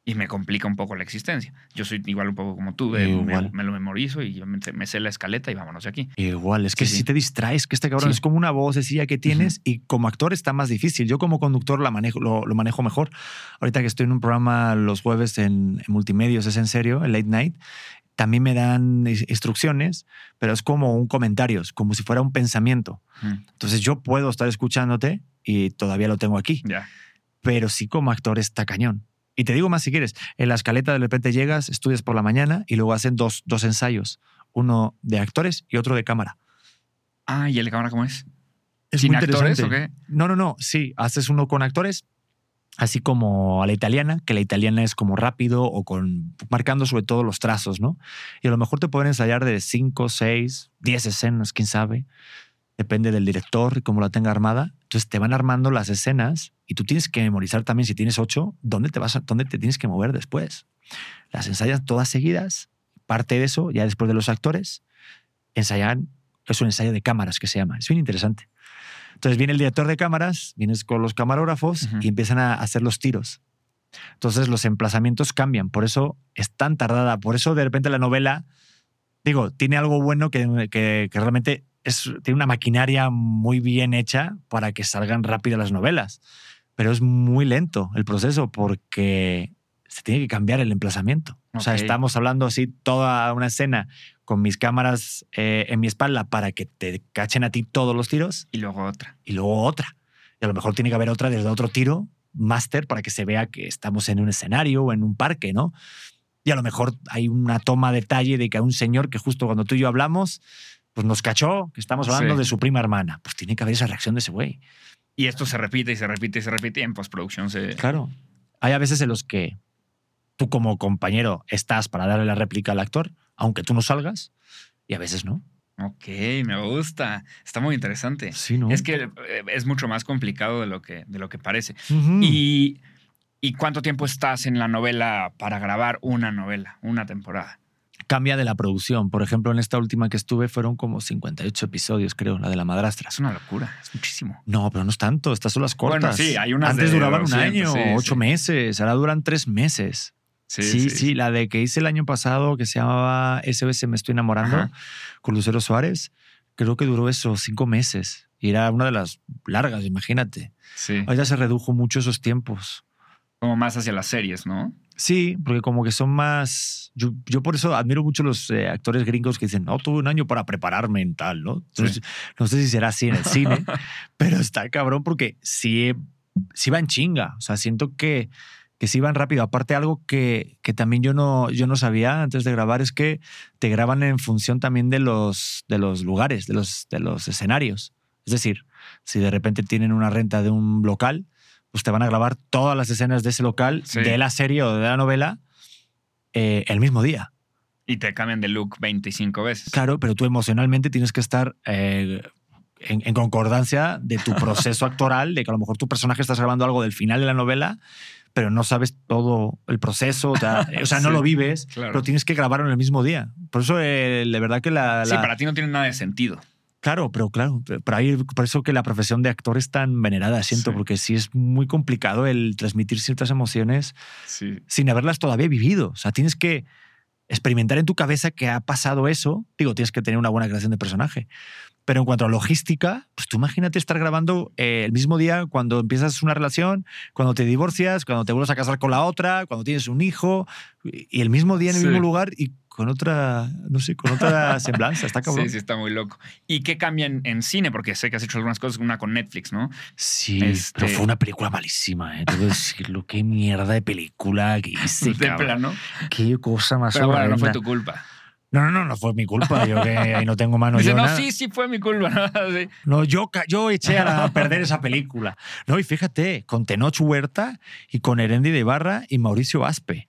y me complica un poco la existencia. Yo soy igual un poco como tú, de, me, Igual. me lo memorizo y me, me sé la escaleta y vámonos de aquí. Igual, es que Sí, si sí. te distraes, que este cabrón Sí. es como una vocecilla que tienes y como actor está más difícil. Yo como conductor la manejo, lo, lo manejo mejor. Ahorita que estoy en un programa los jueves en, en multimedios, es en serio, en late night, también me dan instrucciones, pero es como un comentario, es como si fuera un pensamiento. Mm, Entonces yo puedo estar escuchándote y todavía lo tengo aquí, Ya. pero sí como actor está cañón. Y te digo más si quieres, en la escaleta de repente llegas, estudias por la mañana y luego hacen dos, dos ensayos, uno de actores y otro de cámara. Ah, ¿y el de cámara cómo es? Es ¿Sin muy actores o qué? No, no, no, sí, haces uno con actores, así como a la italiana, que la italiana es como rápido o con marcando sobre todo los trazos, ¿no? Y a lo mejor te pueden ensayar de 5, 6, 10 escenas, quién sabe. Depende del director y cómo la tenga armada. Entonces te van armando las escenas y tú tienes que memorizar también, si tienes 8, dónde te, vas a- dónde te tienes que mover después. Las ensayas todas seguidas. Parte de eso, ya después de los actores, ensayan, es un ensayo de cámaras que se llama. Es bien interesante. Entonces viene el director de cámaras, vienes con los camarógrafos Ujú. y empiezan a hacer los tiros. Entonces los emplazamientos cambian, por eso es tan tardada, por eso de repente la novela, digo, tiene algo bueno que, que- que realmente es, tiene una maquinaria muy bien hecha para que salgan rápido las novelas, pero es muy lento el proceso porque se tiene que cambiar el emplazamiento. O sea, estamos hablando así toda una escena con mis cámaras eh, en mi espalda para que te cachen a ti todos los tiros Y luego otra. y luego otra. Y a lo mejor tiene que haber otra desde otro tiro, máster, para que se vea que estamos en un escenario o en un parque, ¿no? Y a lo mejor hay una toma de detalle de que a un señor que justo cuando tú y yo hablamos, pues nos cachó que estamos hablando Sí. de su prima hermana. Pues tiene que haber esa reacción de ese güey. Y esto se repite y se repite y se repite y en postproducción se... Claro. Hay a veces en los que tú como compañero estás para darle la réplica al actor, aunque tú no salgas, y a veces no. Ok, me gusta. Está muy interesante. Sí, ¿no? Es que eh, es mucho más complicado de lo que, de lo que parece. Y, ¿Y cuánto tiempo estás en la novela para grabar una novela, una temporada? Cambia de la producción. Por ejemplo, en esta última que estuve fueron como 58 episodios, creo, la de la madrastra. Es una locura, es muchísimo. No, pero no es tanto. Estas son las cortas. Bueno, sí, hay unas Antes de duraban un 200, año, sí, ocho sí. meses. Ahora duran tres meses. Sí sí, La de que hice el año pasado, que se llamaba SOS Me Estoy Enamorando, Ajá. con Lucero Suárez, creo que duró eso, cinco meses. Y era una de las largas, imagínate. Sí. Ahorita se redujo mucho esos tiempos. Como más hacia las series, ¿no? Sí, porque como que son más. Yo, yo por eso admiro mucho los eh, actores gringos que dicen, no, tuve un año para prepararme en tal, ¿no? Entonces, no sé si será así en el cine, pero está cabrón porque sí, sí va en chinga. O sea, siento que, que sí van rápido. Aparte, algo que, que también yo no, yo no sabía antes de grabar es que te graban en función también de los, de los lugares, de los, de los escenarios. Es decir, si de repente tienen una renta de un local, pues te van a grabar todas las escenas de ese local, Sí. de la serie o de la novela, eh, el mismo día. Y te cambian de look 25 veces. Claro, pero tú emocionalmente tienes que estar eh, en, en concordancia de tu proceso actoral, de que a lo mejor tu personaje estás grabando algo del final de la novela, pero no sabes todo el proceso, o sea, o sea, no Sí, lo vives, claro. pero tienes que grabarlo en el mismo día. Por eso, eh, de verdad que la... Sí, la- para ti no tiene nada de sentido. Claro, pero claro, por, ahí, por eso que la profesión de actor es tan venerada, siento, Sí. porque sí es muy complicado el transmitir ciertas emociones Sí. sin haberlas todavía vivido. O sea, tienes que experimentar en tu cabeza que ha pasado eso. Digo, tienes que tener una buena creación de personaje. Pero en cuanto a logística, pues tú imagínate estar grabando eh, el mismo día cuando empiezas una relación, cuando te divorcias, cuando te vuelves a casar con la otra, cuando tienes un hijo, y el mismo día en el Sí. mismo lugar y con otra, no sé, con otra semblanza. Está cabrón. Sí, sí, está muy loco. ¿Y qué cambian en cine? Porque sé que has hecho algunas cosas, una con Netflix, ¿no? Sí, Este- pero fue una película malísima, ¿eh? Debo decirlo. Qué mierda de película que hice, de cabrón. plano. Qué cosa más Pero bueno, no fue tu culpa. No, no, no, no fue mi culpa. Yo que ahí no tengo mano Dice, yo no, nada. sí, sí fue mi culpa. ¿no? Sí. No, yo, yo eché a, la- a perder esa película. No, y fíjate, con Tenoch Huerta y con Erendi de Barra y Mauricio Aspe.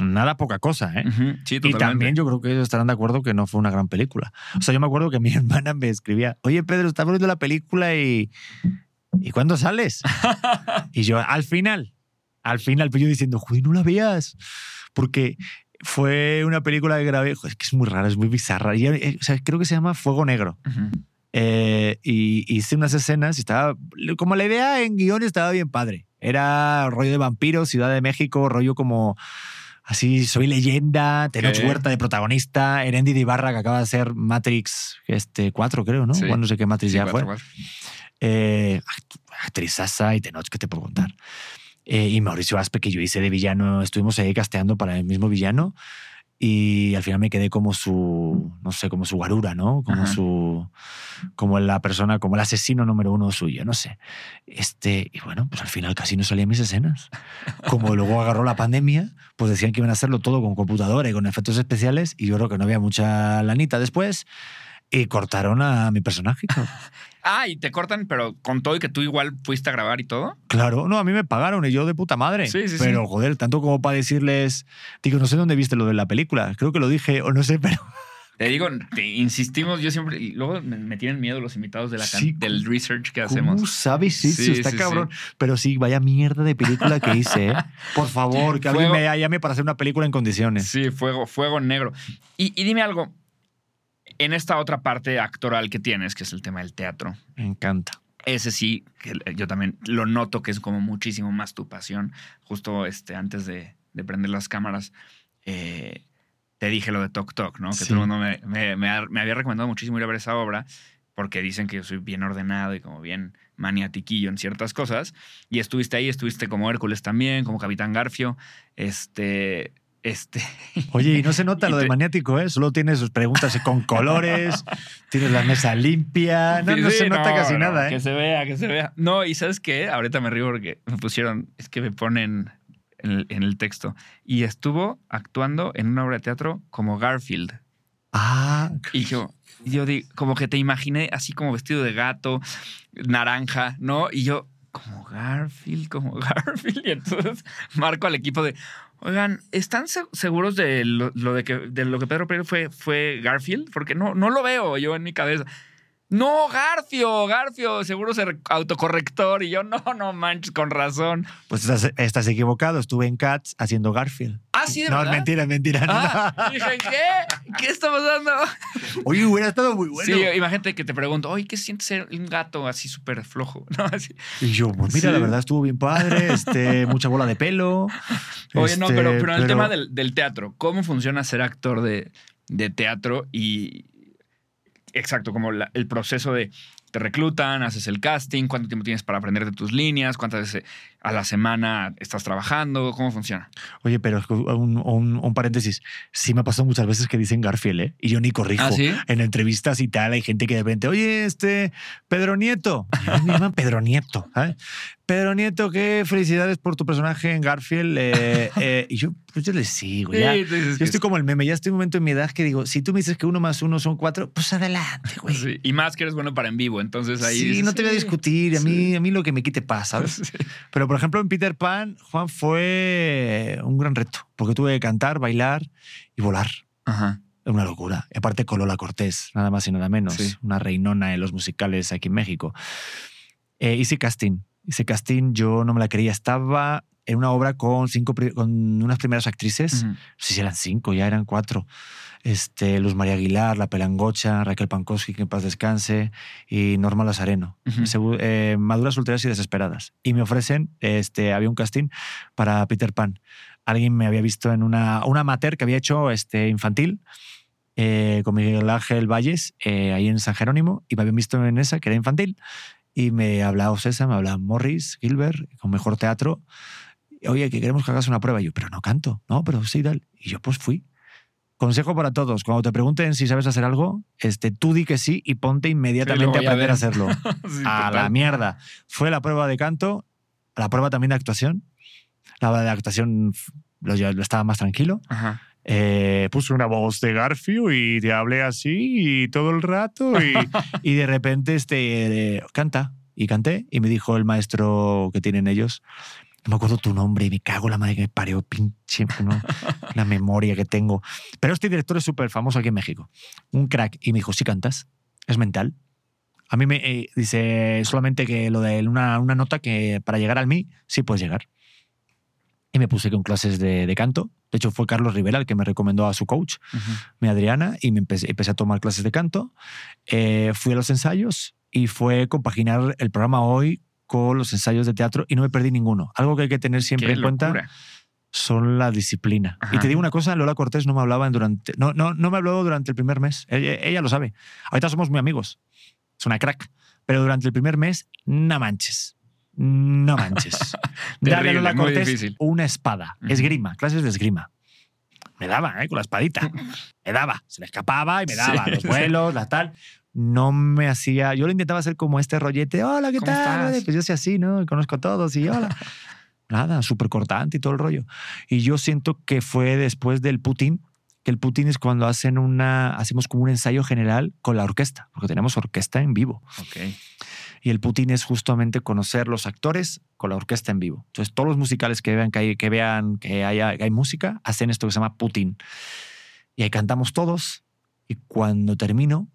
Nada poca cosa, ¿eh? Ujú, Sí, Y también yo creo que ellos estarán de acuerdo que no fue una gran película. O sea, yo me acuerdo que mi hermana me escribía, oye Pedro, estamos viendo la película y... ¿Y cuándo sales? y yo, al final, al final, pero yo diciendo, joder, no la veas. Porque fue una película que grabé, es que es muy rara, es muy bizarra. Y, eh, o sea, creo que se llama Fuego Negro. Ujú. Eh, y hice unas escenas y estaba, como la idea en guion estaba bien padre. Era rollo de vampiros, Ciudad de México, rollo como así, soy leyenda, Tenoch. Huerta de protagonista, Erendi de Ibarra que acaba de ser Matrix este, 4, creo, ¿no? Sí. Bueno, no sé qué Matrix Sí, ya cuatro, fue. cuatro. Eh, act- actrizaza y Tenoch, ¿qué te puedo contar? Eh, y Mauricio Aspe, que yo hice de villano, estuvimos ahí casteando para el mismo villano y al final me quedé como su, no sé, como su guarura, ¿no? Como Ajá. su, como la persona, como el asesino número uno suyo, no sé. Este, y bueno, pues al final casi no salían mis escenas. Como luego agarró la pandemia, pues decían que iban a hacerlo todo con computadora y con efectos especiales y yo creo que no había mucha lanita después y cortaron a mi personaje. cabrón. Ah, y te cortan, pero con todo y que tú igual fuiste a grabar y todo. Claro, no, a mí me pagaron y yo de puta madre. Sí, sí, sí. pero joder, tanto como para decirles, digo, no sé dónde viste lo de la película, creo que lo dije o no sé, pero Te digo, te insistimos, yo siempre. Y luego me, me tienen miedo los invitados de la Sí, del research que ¿cómo hacemos. sabes eso? Sí, Está sí, cabrón. Pero sí, vaya mierda de película que hice, ¿eh? Por favor, que alguien me llame para hacer una película en condiciones. Sí, fuego, fuego negro. Y, y dime algo. En esta otra parte actoral que tienes, que es el tema del teatro, Me encanta. ese sí, que yo también lo noto que es como muchísimo más tu pasión. Justo este, antes de, de prender las cámaras, eh, te dije lo de Tok Tok, ¿no? Que Sí. todo el mundo me, me- me ha- me había recomendado muchísimo ir a ver esa obra porque dicen que yo soy bien ordenado y como bien maniatiquillo en ciertas cosas. Y estuviste ahí, estuviste como Hércules también, como Capitán Garfio. Este, este, Oye, y no se nota lo de maniático, ¿eh? Solo tienes sus preguntas con colores, tienes la mesa limpia. No, Sí, no se nota casi no, nada, ¿eh? Que se vea, que se vea. No, y ¿sabes qué? Ahorita me río porque me pusieron, es que me ponen en el, en el texto. Y estuvo actuando en una obra de teatro como Garfield. Ah, Y yo, yo di, como que te imaginé así como vestido de gato, naranja, ¿no? Y yo, como Garfield, como Garfield. Y entonces marco al equipo de, oigan, ¿están se- seguros de lo, lo de, que, de lo que Pedro Pérez fue, fue Garfield? Porque no, no lo veo yo en mi cabeza. No, Garfio, Garfio, seguro ser autocorrector. Y yo, no, no manches, con razón. pues estás, estás equivocado. Estuve en Cats haciendo Garfield. Sí, de no, verdad. es mentira, mentira. Ah, dije, ¿qué? ¿Qué está pasando? Oye, hubiera estado muy bueno. Sí, imagínate que te pregunto, oye, ¿qué siente ser un gato así súper flojo? ¿No? Así. Y yo, pues mira, Sí. la verdad estuvo bien padre, este, mucha bola de pelo. Oye, no, este, pero, pero en el tema del, del teatro, ¿cómo funciona ser actor de, de teatro? Y exacto, como la- el proceso de te reclutan, haces el casting, cuánto tiempo tienes para aprender de tus líneas, cuántas veces a la semana estás trabajando, ¿cómo funciona? Oye, pero un, un- un paréntesis. Sí me ha pasado muchas veces que dicen Garfield, ¿eh? Y yo ni corrijo. ¿Ah, sí? En entrevistas y tal, hay gente que de repente, oye, este, Pedro Nieto. Me llaman Pedro Nieto. ¿sabes? Pedro Nieto, qué felicidades por tu personaje en Garfield. eh, eh, y yo, pues yo le sigo. Ya. Sí, Yo estoy como el meme, ya estoy en un momento en mi edad que digo, si tú me dices que uno más uno son cuatro, pues adelante, güey. sí. Y más que eres bueno para en vivo, entonces ahí... Sí, dices, no te voy a discutir. A mí, a mí lo que me quite paz, ¿sabes? Pero, por ejemplo, en Peter Pan, Juan, fue un gran reto, porque tuve que cantar, bailar y volar. Ajá. Una locura. Y aparte con Lola Cortés, nada más y nada menos. Sí. Una reinona en los musicales aquí en México. Eh, hice casting. Hice casting, yo no me la creía. Estaba en una obra con cinco con unas primeras actrices. Ujú. No sé si eran cinco, ya eran cuatro. Este, Luz María Aguilar, La Pelangocha, Raquel Pankowski, que en paz descanse, y Norma Lazareno. Segu- eh, maduras, solteras y desesperadas. Y me ofrecen, este, había un casting para Peter Pan. Alguien me había visto en una, una amateur que había hecho este, infantil eh, con Miguel Ángel Valles, eh, ahí en San Jerónimo, y me habían visto en esa, que era infantil. Y me hablaba César, me hablaba Morris, Gilbert, con mejor teatro. Oye, que queremos que hagas una prueba. Y yo, pero no canto. No, pero sí, tal. Y yo, pues fui. Consejo para todos. Cuando te pregunten si sabes hacer algo, este, tú di que sí y ponte inmediatamente a aprender a hacerlo. Sí, a total. la mierda. Fue la prueba de canto, la prueba también de actuación. La de actuación lo, yo- lo estaba más tranquilo. Ajá. Eh, puse una voz de Garfio y te hablé así y todo el rato y, y de repente este, eh, canta. Y canté y me dijo el maestro que tienen ellos, no me acuerdo tu nombre y me cago la madre que me parió, pinche, ¿no? la memoria que tengo. Pero este director es súper famoso aquí en México, un crack. Y me dijo, sí cantas, es mental. A mí me eh, dice solamente que lo de una, una nota que para llegar al mí, sí puedes llegar. Y me puse con clases de, de canto. De hecho, fue Carlos Rivera el que me recomendó a su coach, Ujú. mi Adriana, y me empecé, empecé a tomar clases de canto. Eh, fui a los ensayos y fue compaginar el programa hoy con los ensayos de teatro y no me perdí ninguno. Algo que hay que tener siempre Qué en cuenta son la disciplina. Ajá. Y te digo una cosa, Lola Cortés no me hablaba durante no no no me habló durante el primer mes. Ella, ella lo sabe. Ahorita somos muy amigos. Es una crack, pero durante el primer mes no manches. No manches. Dale a Terrible, muy Cortés difícil. una espada, esgrima, clases de esgrima. Me daba, ¿eh? con la espadita. Me daba, se le escapaba y me daba Sí, los vuelos, la tal. No me hacía. Yo lo intentaba hacer como este rollete. Hola, ¿qué ¿Cómo tal? estás? Pues yo soy así, ¿no? Conozco a todos y hola. Nada, súper cortante y todo el rollo. Y yo siento que fue después del Putin, que el Putin es cuando hacen una, hacemos como un ensayo general con la orquesta, porque tenemos orquesta en vivo. Ok. Y el Putin es justamente conocer los actores con la orquesta en vivo. Entonces, todos los musicales que vean que hay, que vean que haya- hay música, hacen esto que se llama Putin. Y ahí cantamos todos. Y cuando termino,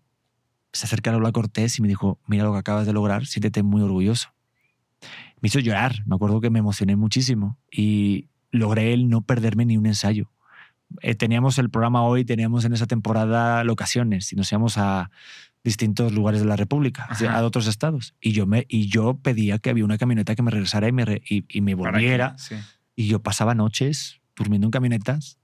se acerca Lola Cortés y me dijo, mira lo que acabas de lograr, siéntete muy orgulloso. Me hizo llorar, me acuerdo que me emocioné muchísimo y logré el no perderme ni un ensayo. Eh, teníamos el programa hoy, teníamos en esa temporada locaciones y nos íbamos a distintos lugares de la República, Ajá. a otros estados. Y yo, me, y yo pedía que había una camioneta que me regresara y me, re- y, y me volviera. sí. Y yo pasaba noches durmiendo en camionetas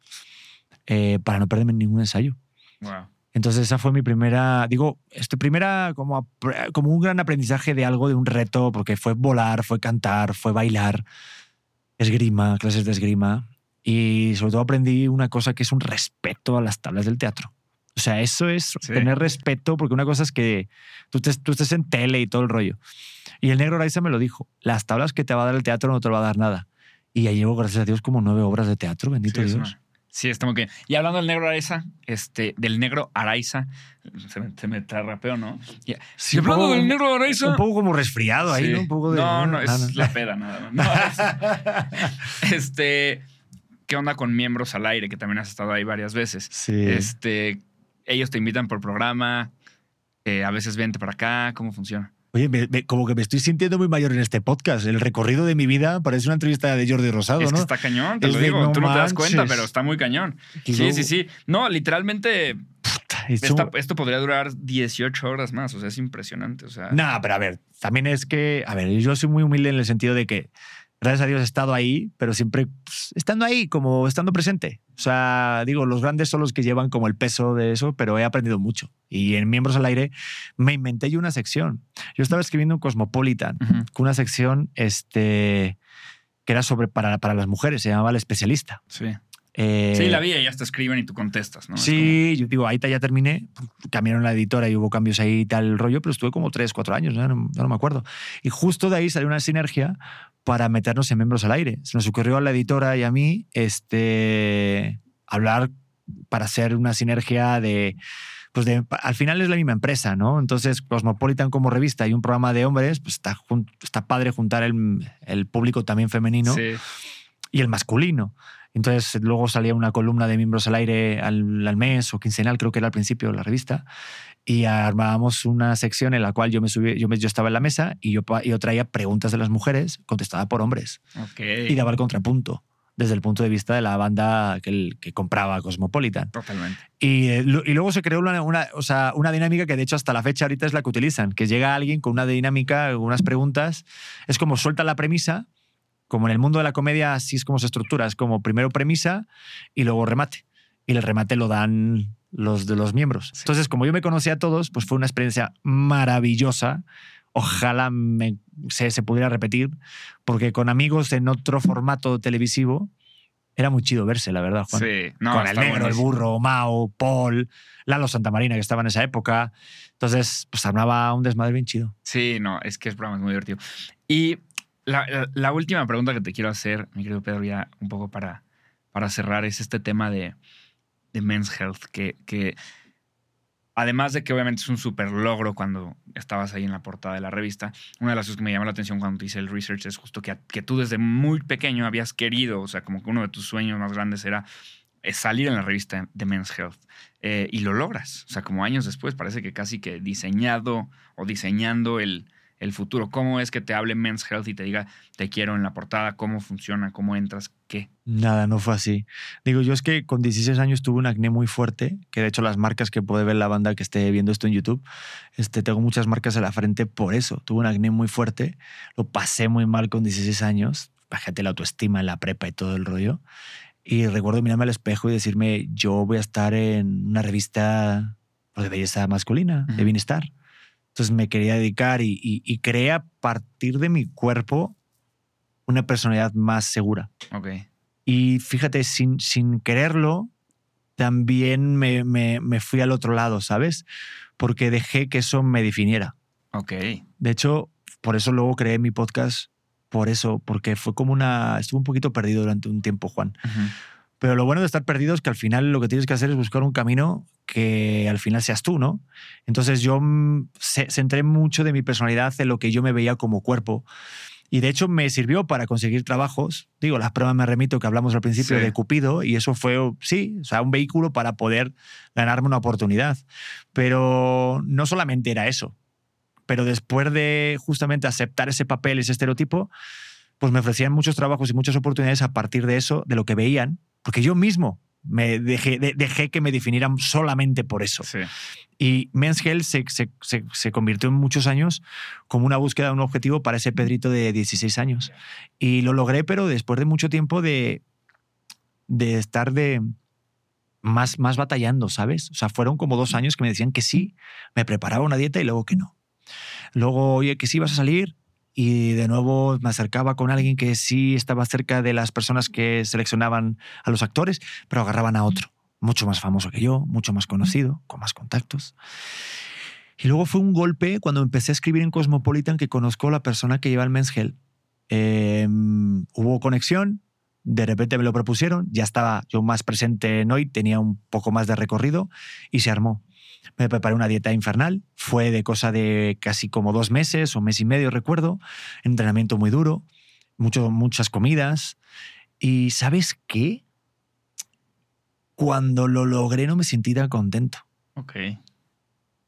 eh, para no perderme ningún ensayo. Wow. Entonces esa fue mi primera, digo, este primera como, como un gran aprendizaje de algo, de un reto, porque fue volar, fue cantar, fue bailar, esgrima, clases de esgrima. Y sobre todo aprendí una cosa que es un respeto a las tablas del teatro. O sea, eso es Sí. tener respeto, porque una cosa es que tú estés, tú estés en tele y todo el rollo. Y el negro Araiza me lo dijo, las tablas que te va a dar el teatro no te lo va a dar nada. Y ya llevo, gracias a Dios, como nueve obras de teatro, bendito Sí, Dios. Sí, está muy bien. Y hablando del negro Araiza, este, del negro Araiza, se me, se me trarrapeó, ¿no? Sí, hablando poco- del negro Araiza. Un poco como resfriado ahí, Sí. ¿no? Un poco de... no, no, es no. la peda nada más. No, es- este, ¿qué onda con miembros al aire? Que también has estado ahí varias veces. Sí. Este, ellos te invitan por programa, eh, a veces vente para acá, ¿cómo funciona? Oye, me- me- como que me estoy sintiendo muy mayor en este podcast. El recorrido de mi vida parece una entrevista de Jordi Rosado, es ¿no? que está cañón, te Es lo digo. no Tú no te das cuenta, pero está muy cañón. Sí, luego- sí, sí. No, literalmente, Eso- esta- esto podría durar 18 horas más. O sea, es impresionante. O sea, No, pero a ver, también es que, a ver, yo soy muy humilde en el sentido de que, gracias a Dios, he estado ahí, pero siempre pues, estando ahí, como estando presente. O sea, digo, los grandes son los que llevan como el peso de eso, pero he aprendido mucho. Y en Miembros al Aire me inventé yo una sección. Yo estaba escribiendo un Cosmopolitan, con una sección este, que era sobre para, para las mujeres, se llamaba El Especialista. Sí. Eh, Sí, la vi y ya te escriben y tú contestas, ¿no? Sí, yo digo, ahí ya terminé. Cambiaron la editora y hubo cambios ahí y tal rollo, pero estuve como tres, cuatro años, ¿no? No, no me acuerdo. Y justo de ahí salió una sinergia para meternos en miembros al aire. Se nos ocurrió a la editora y a mí este, hablar para hacer una sinergia de. Pues de, al final es la misma empresa, ¿no? Entonces, Cosmopolitan como revista y un programa de hombres, pues está, está padre juntar el, el público también femenino como- Sí. y el masculino. Entonces luego salía una columna de miembros al aire al, al mes o quincenal, creo que era al principio de la revista. y armábamos una sección en la cual yo me subí, yo, me, yo estaba en la mesa y yo, traía preguntas de las mujeres contestadas por hombres y daba el contrapunto desde el punto de vista de la banda que, compraba Cosmopolitan. Totalmente. Y, eh, y luego se creó una, una- o sea, una dinámica que de hecho hasta la fecha ahorita es la que utilizan, que llega alguien con una dinámica, unas preguntas, es como suelta la premisa, como en el mundo de la comedia así es como se estructura, es como primero premisa y luego remate. Y el remate lo dan los de los miembros. Entonces, como yo me conocía a todos, pues fue una experiencia maravillosa. Ojalá me- se, se pudiera repetir, porque con amigos en otro formato televisivo era muy chido verse, la verdad, Juan Sí. No, con el negro, el burro, Mao, Paul, Lalo Santamarina, que estaba en esa época. Entonces, pues armaba un desmadre bien chido. Sí, no, es que es programa es muy divertido. Y la, la- la última pregunta que te quiero hacer, mi querido Pedro, ya un poco para, para cerrar, es este tema de, de Men's Health, que, que además de que obviamente es un súper logro cuando estabas ahí en la portada de la revista, una de las cosas que me llamó la atención cuando te hice el research es justo que, que tú desde muy pequeño habías querido, o sea, como que uno de tus sueños más grandes era eh, salir en la revista de Men's Health. Eh, y lo logras. O sea, como años después, parece que casi que diseñado o diseñando el, el futuro. ¿Cómo es que te hable Men's Health y te diga, te quiero en la portada? ¿Cómo funciona? ¿Cómo entras? ¿Qué? Nada, no fue así. Digo, yo es que con 16 años tuve un acné muy fuerte, que de hecho las marcas que puede ver la banda que esté viendo esto en YouTube, este, tengo muchas marcas en la frente por eso. Tuve un acné muy fuerte, lo pasé muy mal con 16 años, bájate la autoestima en la prepa y todo el rollo. Y recuerdo mirarme al espejo y decirme, yo voy a estar en una revista pues, de belleza masculina, de bienestar. Entonces me quería dedicar y, y, y creé a partir de mi cuerpo una personalidad más segura. Ok. Y fíjate, sin, sin quererlo, también me, me- me fui al otro lado, ¿sabes? Porque dejé que eso me definiera. Ok. De hecho, por eso luego creé mi podcast, por eso, porque fue como una... Estuve un poquito perdido durante un tiempo, Juan. Ujú. Pero lo bueno de estar perdido es que al final lo que tienes que hacer es buscar un camino que al final seas tú, ¿no? Entonces yo mm, ce- centré mucho de mi personalidad en lo que yo me veía como cuerpo. Y de hecho me sirvió para conseguir trabajos. Digo, las pruebas me remito que hablamos al principio Sí. de Cupido y eso fue, sí, o sea, un vehículo para poder ganarme una oportunidad. Pero no solamente era eso. Pero después de justamente aceptar ese papel, ese estereotipo, pues me ofrecían muchos trabajos y muchas oportunidades a partir de eso, de lo que veían, porque yo mismo me dejé, de- dejé que me definieran solamente por eso. Sí. Y Men's Health se, se- se- se convirtió en muchos años como una búsqueda de un objetivo para ese Pedrito de 16 años. Y lo logré, pero después de mucho tiempo de, de estar de más, más batallando, ¿sabes? O sea, fueron como dos años que me decían que sí, me preparaba una dieta y luego que no. Luego, oye, que sí vas a salir. Y de nuevo me acercaba con alguien que sí estaba cerca de las personas que seleccionaban a los actores, pero agarraban a otro, mucho más famoso que yo, mucho más conocido, con más contactos. Y luego fue un golpe cuando empecé a escribir en Cosmopolitan que conozco a la persona que lleva el Men's Health. Eh, hubo conexión, de repente me lo propusieron, ya estaba yo más presente en hoy, tenía un poco más de recorrido y se armó. Me preparé una dieta infernal, fue de cosa de casi como dos meses o mes y medio, recuerdo, entrenamiento muy duro, mucho, muchas comidas. Y ¿sabes qué? Cuando lo logré no me sentí tan contento. Ok.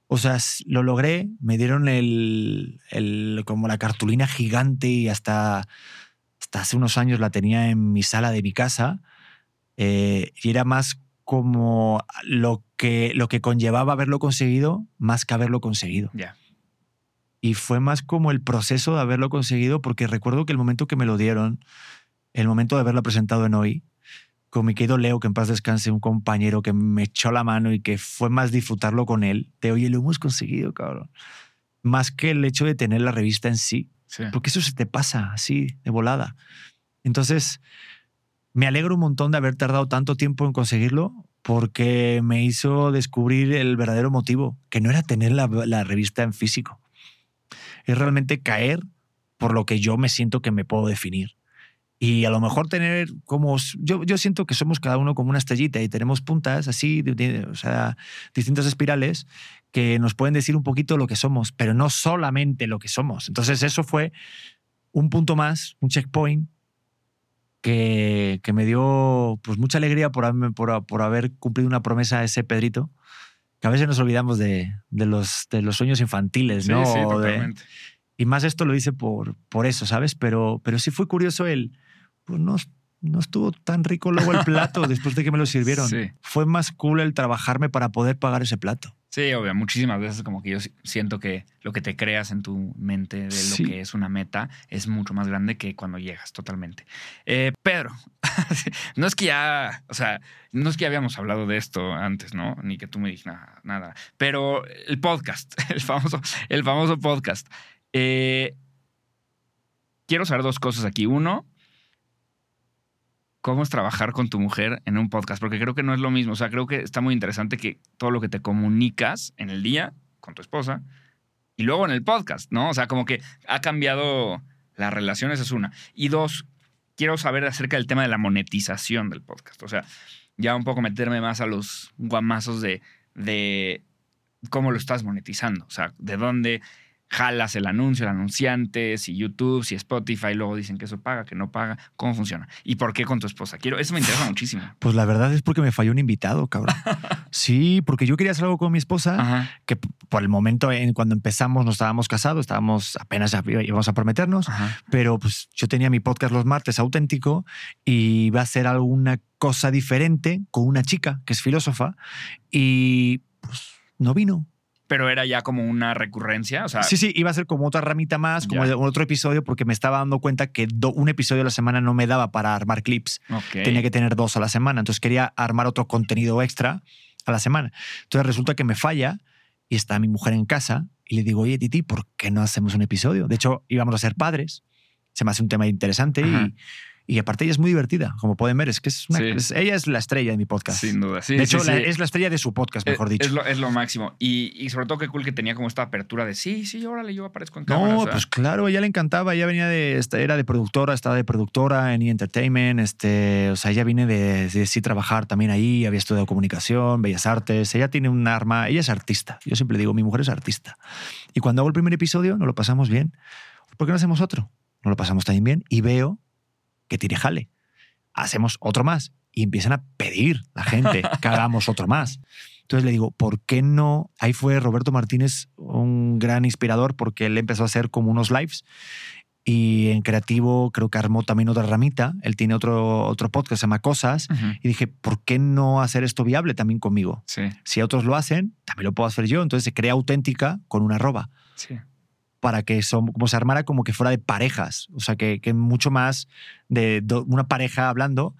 O sea, lo logré, me dieron el, el- como la cartulina gigante y hasta, hasta hace unos años la tenía en mi sala de mi casa. eh, y era más como lo que, lo que conllevaba haberlo conseguido más que haberlo conseguido. Ya. Y fue más como el proceso de haberlo conseguido, porque recuerdo que el momento que me lo dieron, el momento de haberlo presentado en hoy, con mi querido Leo, que en paz descanse, un compañero que me echó la mano y que fue más disfrutarlo con él, de oye, lo hemos conseguido, cabrón. Más que el hecho de tener la revista en sí, Sí. porque eso se te pasa así, de volada. Entonces, me alegro un montón de haber tardado tanto tiempo en conseguirlo, porque me hizo descubrir el verdadero motivo, que no era tener la, revista en físico. Es realmente caer por lo que yo me siento que me puedo definir. Y a lo mejor tener como... Yo, yo siento que somos cada uno como una estrellita y tenemos puntas así, de- de- o sea, distintas espirales que nos pueden decir un poquito lo que somos, pero no solamente lo que somos. Entonces eso fue un punto más, un checkpoint que, que me dio pues mucha alegría por, por, por haber cumplido una promesa a ese Pedrito Que a veces nos olvidamos de, de los, de los sueños infantiles, Sí, ¿no? sí, de- totalmente. y más esto lo hice por, por eso, ¿sabes? Pero, pero sí fue curioso el, pues no, no estuvo tan rico luego el plato después de que me lo sirvieron. Sí. Fue más cool el trabajarme para poder pagar ese plato. Sí, obvio, muchísimas veces como que yo si- siento que lo que te creas en tu mente de lo Sí. que es una meta es mucho más grande que cuando llegas, totalmente. Eh, Pedro, no es que ya, o sea, no es que ya habíamos hablado de esto antes, ¿no? Ni que tú me nada, nada. Pero el podcast, el famoso, el famoso podcast. Eh, quiero saber dos cosas aquí. Uno, cómo es trabajar con tu mujer en un podcast, porque creo que no es lo mismo. O sea, creo que está muy interesante que todo lo que te comunicas en el día con tu esposa y luego en el podcast, ¿no? O sea, como que ha cambiado las relaciones, es una. Y dos, quiero saber acerca del tema de la monetización del podcast. O sea, ya un poco meterme más a los guamazos de, de cómo lo estás monetizando. O sea, de dónde jalas el anuncio, el anunciante, si YouTube, si Spotify, luego dicen que eso paga, que no paga, cómo funciona y por qué con tu esposa. Quiero, eso me interesa muchísimo. Pues la verdad es porque me falló un invitado, cabrón. Sí, porque yo quería hacer algo con mi esposa, Ajá. que por el momento en cuando empezamos no estábamos casados, estábamos apenas íbamos a prometernos, Ajá. pero pues yo tenía mi podcast los martes auténtico y iba a hacer alguna cosa diferente con una chica que es filósofa y pues no vino. Pero era ya como una recurrencia. O sea, Sí, sí, iba a ser como otra ramita más, como Ya. otro episodio, porque me estaba dando cuenta que do- un episodio a la semana no me daba para armar clips. Tenía que tener dos a la semana. Entonces quería armar otro contenido extra a la semana. Entonces resulta que me falla y está mi mujer en casa y le digo, oye, Titi, ¿por qué no hacemos un episodio? De hecho, íbamos a ser padres. Se me hace un tema interesante Ajá. y, y aparte ella es muy divertida. Como pueden ver, es que es una- Sí. es- ella es la estrella de mi podcast. Sin duda. Sí, de sí, hecho, la- sí. es la estrella de su podcast, mejor Es- dicho. Es lo, es lo máximo. Y, y sobre todo qué cool que tenía como esta apertura de sí, sí, órale, yo aparezco en cámara. No, o sea, pues claro, ella le encantaba. Ella venía de, era de productora, estaba de productora en E! Entertainment. Este, o sea, ella viene de, de sí trabajar también ahí. Había estudiado comunicación, bellas artes. Ella tiene un arma. Ella es artista. Yo siempre digo, mi mujer es artista. Y cuando hago el primer episodio, nos lo pasamos bien. ¿Por qué no hacemos otro? Nos lo pasamos también bien y veo que tiene jale. Hacemos otro más y empiezan a pedir la gente que hagamos otro más. Entonces le digo, ¿por qué no? Ahí fue Roberto Martínez un gran inspirador porque él empezó a hacer como unos lives y en creativo creo que armó también otra ramita. Él tiene otro, otro podcast que se llama Cosas y dije, ¿por qué no hacer esto viable también conmigo? Sí, Si otros lo hacen, también lo puedo hacer yo. Entonces se crea auténtica con una arroba sí. Para que como se armara como que fuera de parejas, o sea, que, que mucho más de do- una pareja hablando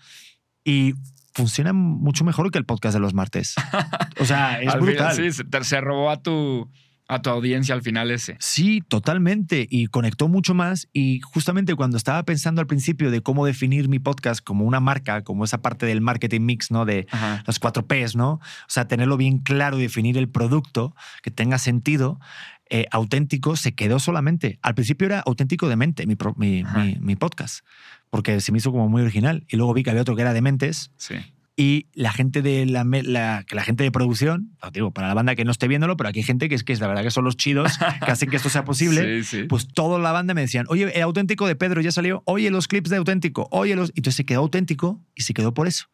y funciona mucho mejor que el podcast de los martes. O sea, es final, brutal. sí, se, robó a tu, a tu audiencia al final ese. Sí, totalmente. Y conectó mucho más. Y justamente cuando estaba pensando al principio de cómo definir mi podcast como una marca, como esa parte del marketing mix, ¿no? De Ajá. las cuatro Ps, ¿no? O sea, tenerlo bien claro y definir el producto que tenga sentido. Eh, auténtico se quedó solamente. Al principio era auténtico de mente, mi, pro- mi, mi- mi podcast, porque se me hizo como muy original. Y luego vi que había otro que era de mentes Sí. y la gente de la, la, la gente de producción, digo, para la banda que no esté viéndolo, pero aquí hay gente que es que es la verdad que son los chidos que hacen que esto sea posible. Sí, sí. Pues toda la banda me decían, oye, el auténtico de Pedro ya salió, oye, los clips de auténtico, oye, los. Y entonces se quedó auténtico y se quedó por eso.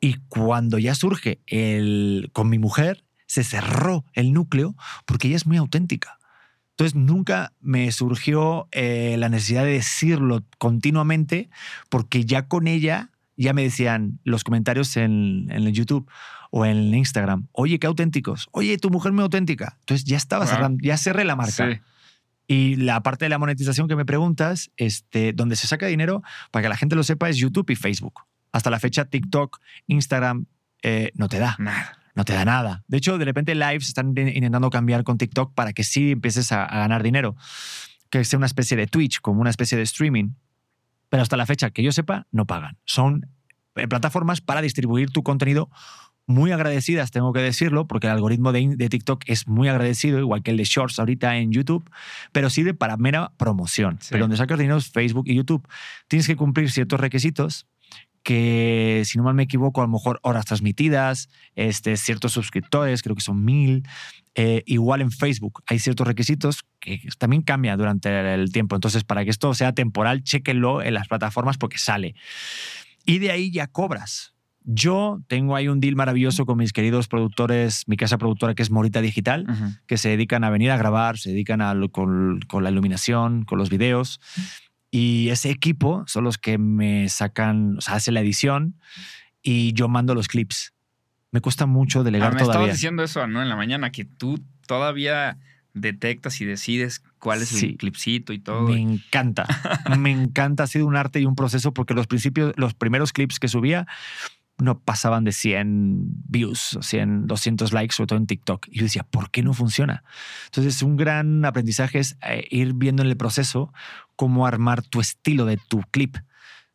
Y cuando ya surge el. con mi mujer, se cerró el núcleo porque ella es muy auténtica. Entonces nunca me surgió eh, la necesidad de decirlo continuamente porque ya con ella ya me decían los comentarios en, en el YouTube o en Instagram, oye, qué auténticos, oye, tu mujer muy auténtica. Entonces ya estaba Wow. cerrando, ya cerré la marca. Sí. Y la parte de la monetización que me preguntas, este, donde se saca dinero, para que la gente lo sepa, es YouTube y Facebook. Hasta la fecha, TikTok, Instagram, eh, no te da, Nada. No te da nada. De hecho, de repente lives están in- intentando cambiar con TikTok para que sí empieces a, a ganar dinero. Que sea una especie de Twitch, como una especie de streaming. Pero hasta la fecha, que yo sepa, no pagan. Son eh, plataformas para distribuir tu contenido muy agradecidas, tengo que decirlo, porque el algoritmo de, de TikTok es muy agradecido, igual que el de Shorts ahorita en YouTube, pero sirve para mera promoción. Sí. Pero donde sacas dinero es Facebook y YouTube. Tienes que cumplir ciertos requisitos que, si no mal me equivoco, a lo mejor horas transmitidas, este, ciertos suscriptores, creo que son mil. Eh, igual en Facebook hay ciertos requisitos que también cambia durante el tiempo. Entonces, para que esto sea temporal, chéquenlo en las plataformas porque sale. Y de ahí ya cobras. Yo tengo ahí un deal maravilloso con mis queridos productores, mi casa productora que es Morita Digital, que se dedican a venir a grabar, se dedican a con, con, la iluminación, con los videos. Y ese equipo son los que me sacan, o sea, hace la edición y yo mando los clips. Me cuesta mucho delegar ah, me todavía. estabas diciendo eso, ¿no? En la mañana, que tú todavía detectas y decides cuál es el clipcito y todo. Me encanta. me encanta. Ha sido un arte y un proceso porque los principios, los primeros clips que subía no pasaban de 100 views, 100, 200 likes, sobre todo en TikTok. Y yo decía, ¿por qué no funciona? Entonces, un gran aprendizaje es eh, ir viendo en el proceso cómo armar tu estilo de tu clip.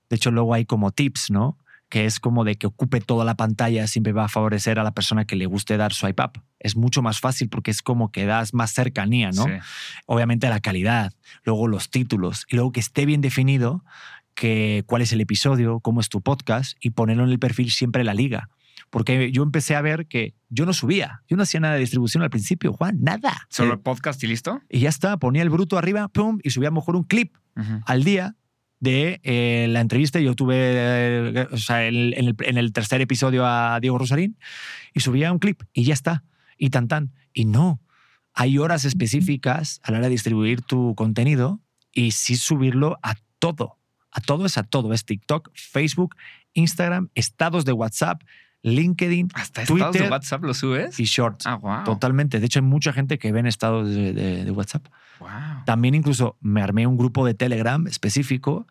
De hecho, luego hay como tips, ¿no? Que es como de que ocupe toda la pantalla, siempre va a favorecer a la persona que le guste dar swipe up. Es mucho más fácil porque es como que das más cercanía, ¿no? Obviamente la calidad, luego los títulos y luego que esté bien definido que, cuál es el episodio, cómo es tu podcast y ponerlo en el perfil siempre la liga. Porque yo empecé a ver que yo no subía, yo no hacía nada de distribución al principio, Juan, nada. ¿Solo el podcast y listo? Y ya está, ponía el bruto arriba, pum, y subía a lo mejor un clip al día de eh, la entrevista. Yo tuve, eh, o sea, en, el, en, el, tercer episodio a Diego Rosarín y subía un clip y ya está, y tan tan. Y no, hay horas específicas a la hora de distribuir tu contenido y sí subirlo a todo. A todo es a todo. Es TikTok, Facebook, Instagram, estados de WhatsApp, LinkedIn, ¿Hasta Twitter, estados de WhatsApp lo subes? Y Shorts. Ah, wow. Totalmente. De hecho, hay mucha gente que ve en estados de, WhatsApp. Wow. También incluso me armé un grupo de Telegram específico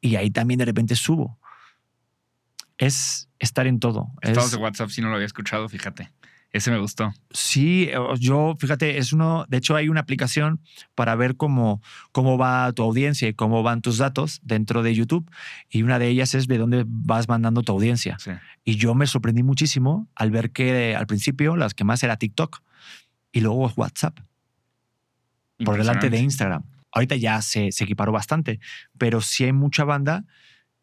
y ahí también de repente subo. Es estar en todo. Estados de WhatsApp, si no lo había escuchado, fíjate. Ese me gustó. Sí, yo, fíjate, es uno, de hecho hay una aplicación para ver cómo, cómo va tu audiencia y cómo van tus datos dentro de YouTube. Y una de ellas es de dónde vas mandando tu audiencia. Y yo me sorprendí muchísimo al ver que al principio las que más era TikTok y luego WhatsApp. Por delante de Instagram. Ahorita ya se, se equiparó bastante, pero sí hay mucha banda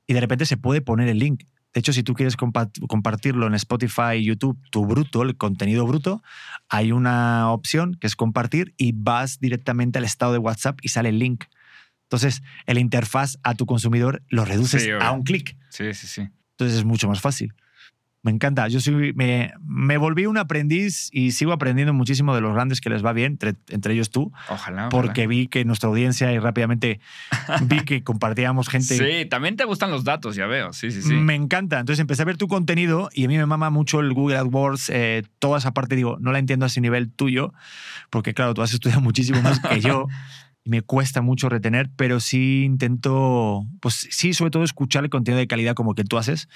y de repente se puede poner el link de hecho, si tú quieres compartirlo en Spotify, YouTube, tu bruto, el contenido bruto, hay una opción que es compartir y vas directamente al estado de WhatsApp y sale el link. Entonces, el interfaz a tu consumidor lo reduces a un clic. Sí, sí, sí. Entonces es mucho más fácil. Me encanta. Yo soy, me, me, volví un aprendiz y sigo aprendiendo muchísimo de los grandes que les va bien, entre, ellos tú. Ojalá, Porque vi que nuestra audiencia y rápidamente vi que compartíamos gente. Sí, también te gustan los datos, ya veo. Sí, sí, sí. Me encanta. Entonces empecé a ver tu contenido y a mí me mama mucho el Google AdWords, eh, toda esa parte, digo, no la entiendo a ese nivel tuyo, porque claro, tú has estudiado muchísimo más que yo. me cuesta mucho retener, pero sí intento, pues sí, sobre todo escuchar el contenido de calidad como que tú haces,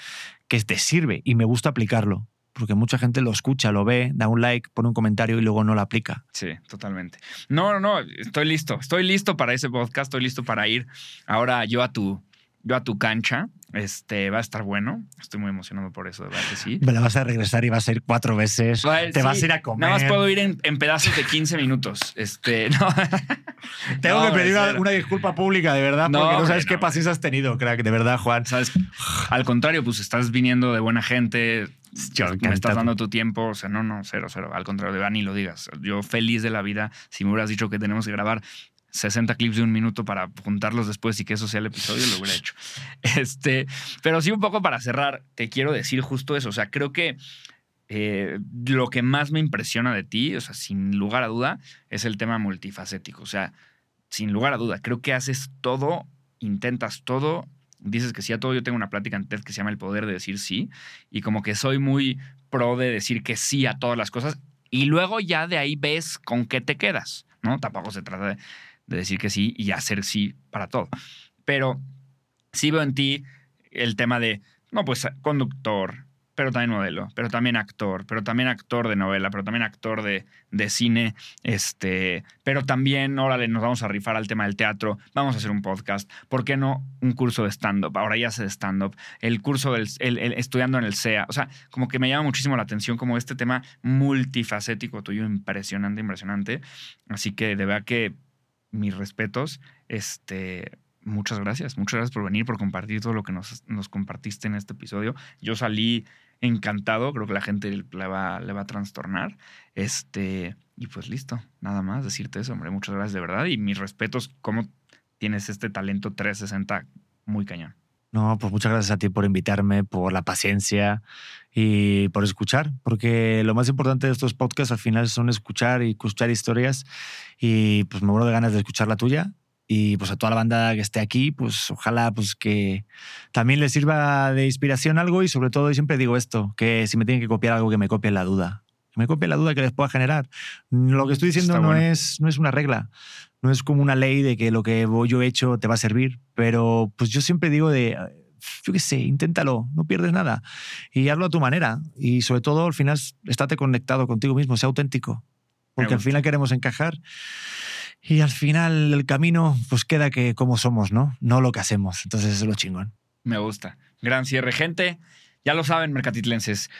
que te sirve y me gusta aplicarlo. Porque mucha gente lo escucha, lo ve, da un like, pone un comentario y luego no lo aplica. Sí, totalmente. No, no, no, estoy listo. Estoy listo para ese podcast, estoy listo para ir ahora yo a tu, yo a tu cancha este va a estar bueno. Estoy muy emocionado por eso, de verdad que sí. Me la vas a regresar y vas a ir cuatro veces. te vas a ir a comer. Nada más puedo ir en, pedazos de 15 minutos. Este, no. Tengo que pedir una, disculpa pública, de verdad, porque no sabes qué pases has tenido, crack. De verdad, Juan. ¿Sabes? Al contrario, pues estás viniendo de buena gente. me estás dando tu tiempo. O sea, no, no, cero, cero. Al contrario, de ni lo digas. Yo feliz de la vida. Si me hubieras dicho que tenemos que grabar 60 clips de un minuto para juntarlos después y que eso sea el episodio, lo hubiera hecho. Este, pero sí, un poco para cerrar, te quiero decir justo eso. O sea, creo que eh, lo que más me impresiona de ti, o sea, sin lugar a duda, es el tema multifacético. O sea, sin lugar a duda, creo que haces todo, intentas todo, dices que sí a todo. Yo tengo una plática en TED que se llama El poder de decir sí, y como que soy muy pro de decir que sí a todas las cosas, y luego ya de ahí ves con qué te quedas, ¿no? Tampoco se trata de de decir que sí y hacer sí para todo. Pero sí veo en ti el tema de, no, pues conductor, pero también modelo, pero también actor, pero también actor de novela, pero también actor de, de, cine, este, pero también, órale, nos vamos a rifar al tema del teatro, vamos a hacer un podcast, ¿por qué no un curso de stand-up? Ahora ya de stand-up, el curso del el, estudiando en el SEA, o sea, como que me llama muchísimo la atención como este tema multifacético tuyo, impresionante, impresionante, así que de verdad que mis respetos. Este, muchas gracias. Muchas gracias por venir, por compartir todo lo que nos, nos compartiste en este episodio. Yo salí encantado, creo que la gente le va, le va a trastornar. Este, y pues listo, nada más decirte eso, hombre. Muchas gracias de verdad y mis respetos, cómo tienes este talento 360 muy cañón. No, pues muchas gracias a ti por invitarme, por la paciencia y por escuchar, porque lo más importante de estos podcasts al final son escuchar y escuchar historias y pues me muero de ganas de escuchar la tuya y pues a toda la banda que esté aquí, pues ojalá pues que también les sirva de inspiración algo y sobre todo, siempre digo esto, que si me tienen que copiar algo, que me copien la duda. Que me copien la duda que les pueda generar. Lo que estoy diciendo Está no, bueno. es, no es una regla, no es como una ley de que lo que yo he hecho te va a servir, pero pues yo siempre digo de, yo qué sé, inténtalo, no pierdes nada y hazlo a tu manera y sobre todo al final estate conectado contigo mismo, sea auténtico, porque al final queremos encajar y al final el camino pues queda que como somos, ¿no? No lo que hacemos. Entonces eso es lo chingón. Me gusta. Gran cierre, gente. Ya lo saben, mercatitlenses.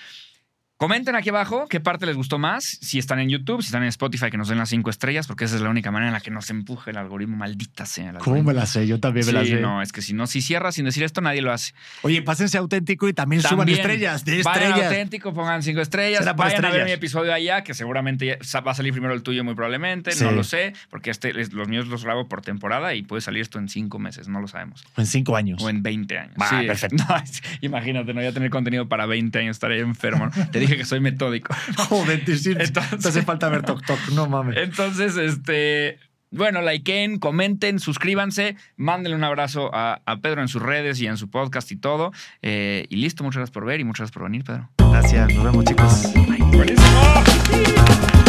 Comenten aquí abajo qué parte les gustó más. Si están en YouTube, si están en Spotify, que nos den las cinco estrellas, porque esa es la única manera en la que nos empuje el algoritmo. Maldita sea. El algoritmo. la sé? Yo también Sí, no, es que si no, si cierras sin decir esto, nadie lo hace. Oye, pásense auténtico y también, suban estrellas, de Vayan estrellas. auténtico, pongan cinco estrellas. Será Vayan a ver estrellas. mi episodio allá, que seguramente va a salir primero el tuyo, muy probablemente. Sí. No lo sé, porque este, es- los míos los grabo por temporada y puede salir esto en cinco meses, no lo sabemos. En cinco años. O en 20 años. Va, perfecto. No, imagínate, no voy a tener contenido para 20 años, estaré enfermo. Te dije que soy metódico. Joder, te, Entonces- te hace falta ver Tok Tok, no mames. Entonces, este. Bueno, likeen, comenten, suscríbanse, mándenle un abrazo a, a Pedro en sus redes y en su podcast y todo. Eh, y listo, muchas gracias por ver y muchas gracias por venir, Pedro. Gracias, nos vemos chicos. Buenísimo.